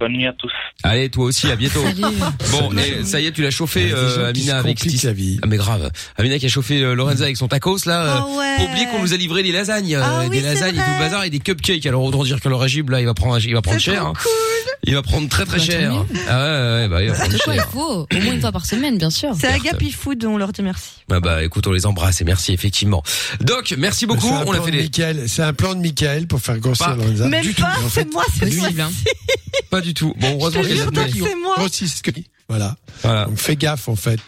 Bonne nuit à tous.
Allez, toi aussi, à bientôt.
Salut.
Bon, et ça y est, tu l'as chauffé, euh, Amina, avec
vie.
Ah, mais grave. Amina qui a chauffé euh, Lorenza avec son tacos, là.
Ah ouais.
Qu'on nous a livré des lasagnes, euh,
Ah oui,
des lasagnes et tout le bazar et des cupcakes. Alors, autant dire que le régime, là, il va prendre, il va prendre
C'est
cher.
trop
hein.
cool.
Il va prendre très très
Bah,
cher. Ah ouais, ouais, bah, il va prendre
quoi il
cher.
faut? Au moins une fois par semaine, bien sûr.
C'est Agapi Food, on leur dit merci.
Ah bah, écoute, on les embrasse et merci, effectivement. Doc, merci beaucoup.
C'est un
On a
plan
fait
de
des,
Michael. C'est un plan de Michael pour faire grossir Lorenza.
Même
du tout,
pas, c'est moi, c'est
pas du tout. Bon, heureusement
Je te
qu'il y a
jure,
notre
Doc,
mec.
c'est moi.
Grossis ce que- Voilà.
Voilà.
Donc fais gaffe en fait.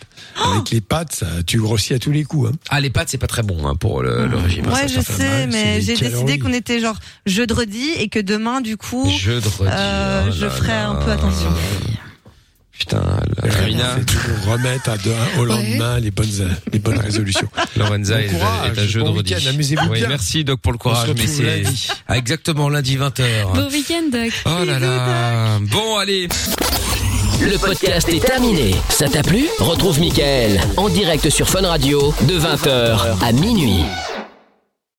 Avec les pâtes, ça, tu grossis à tous les coups. Hein.
Ah, les pâtes, c'est pas très bon, hein, pour le, le régime.
Ouais,
Ça,
je
ça
sais,
mal.
mais j'ai décidé qu'on était genre jeudi et que demain, du coup,
Jeudi.
euh,
oh
je
là
ferai un peu attention.
Putain,
C'est toujours remettre à deux, au lendemain les bonnes, les bonnes résolutions.
Lorenza
Bon
est,
courage,
est à jeu de
bon week-end, amusez-vous
Oui,
bien.
merci Doc pour le courage, mais c'est. Ah, exactement lundi 20h.
Bon week-end, Doc.
Oh là là. Bon, allez.
Le podcast est terminé. Ça t'a plu? Retrouve Mickaël en direct sur Fun Radio de 20h à minuit.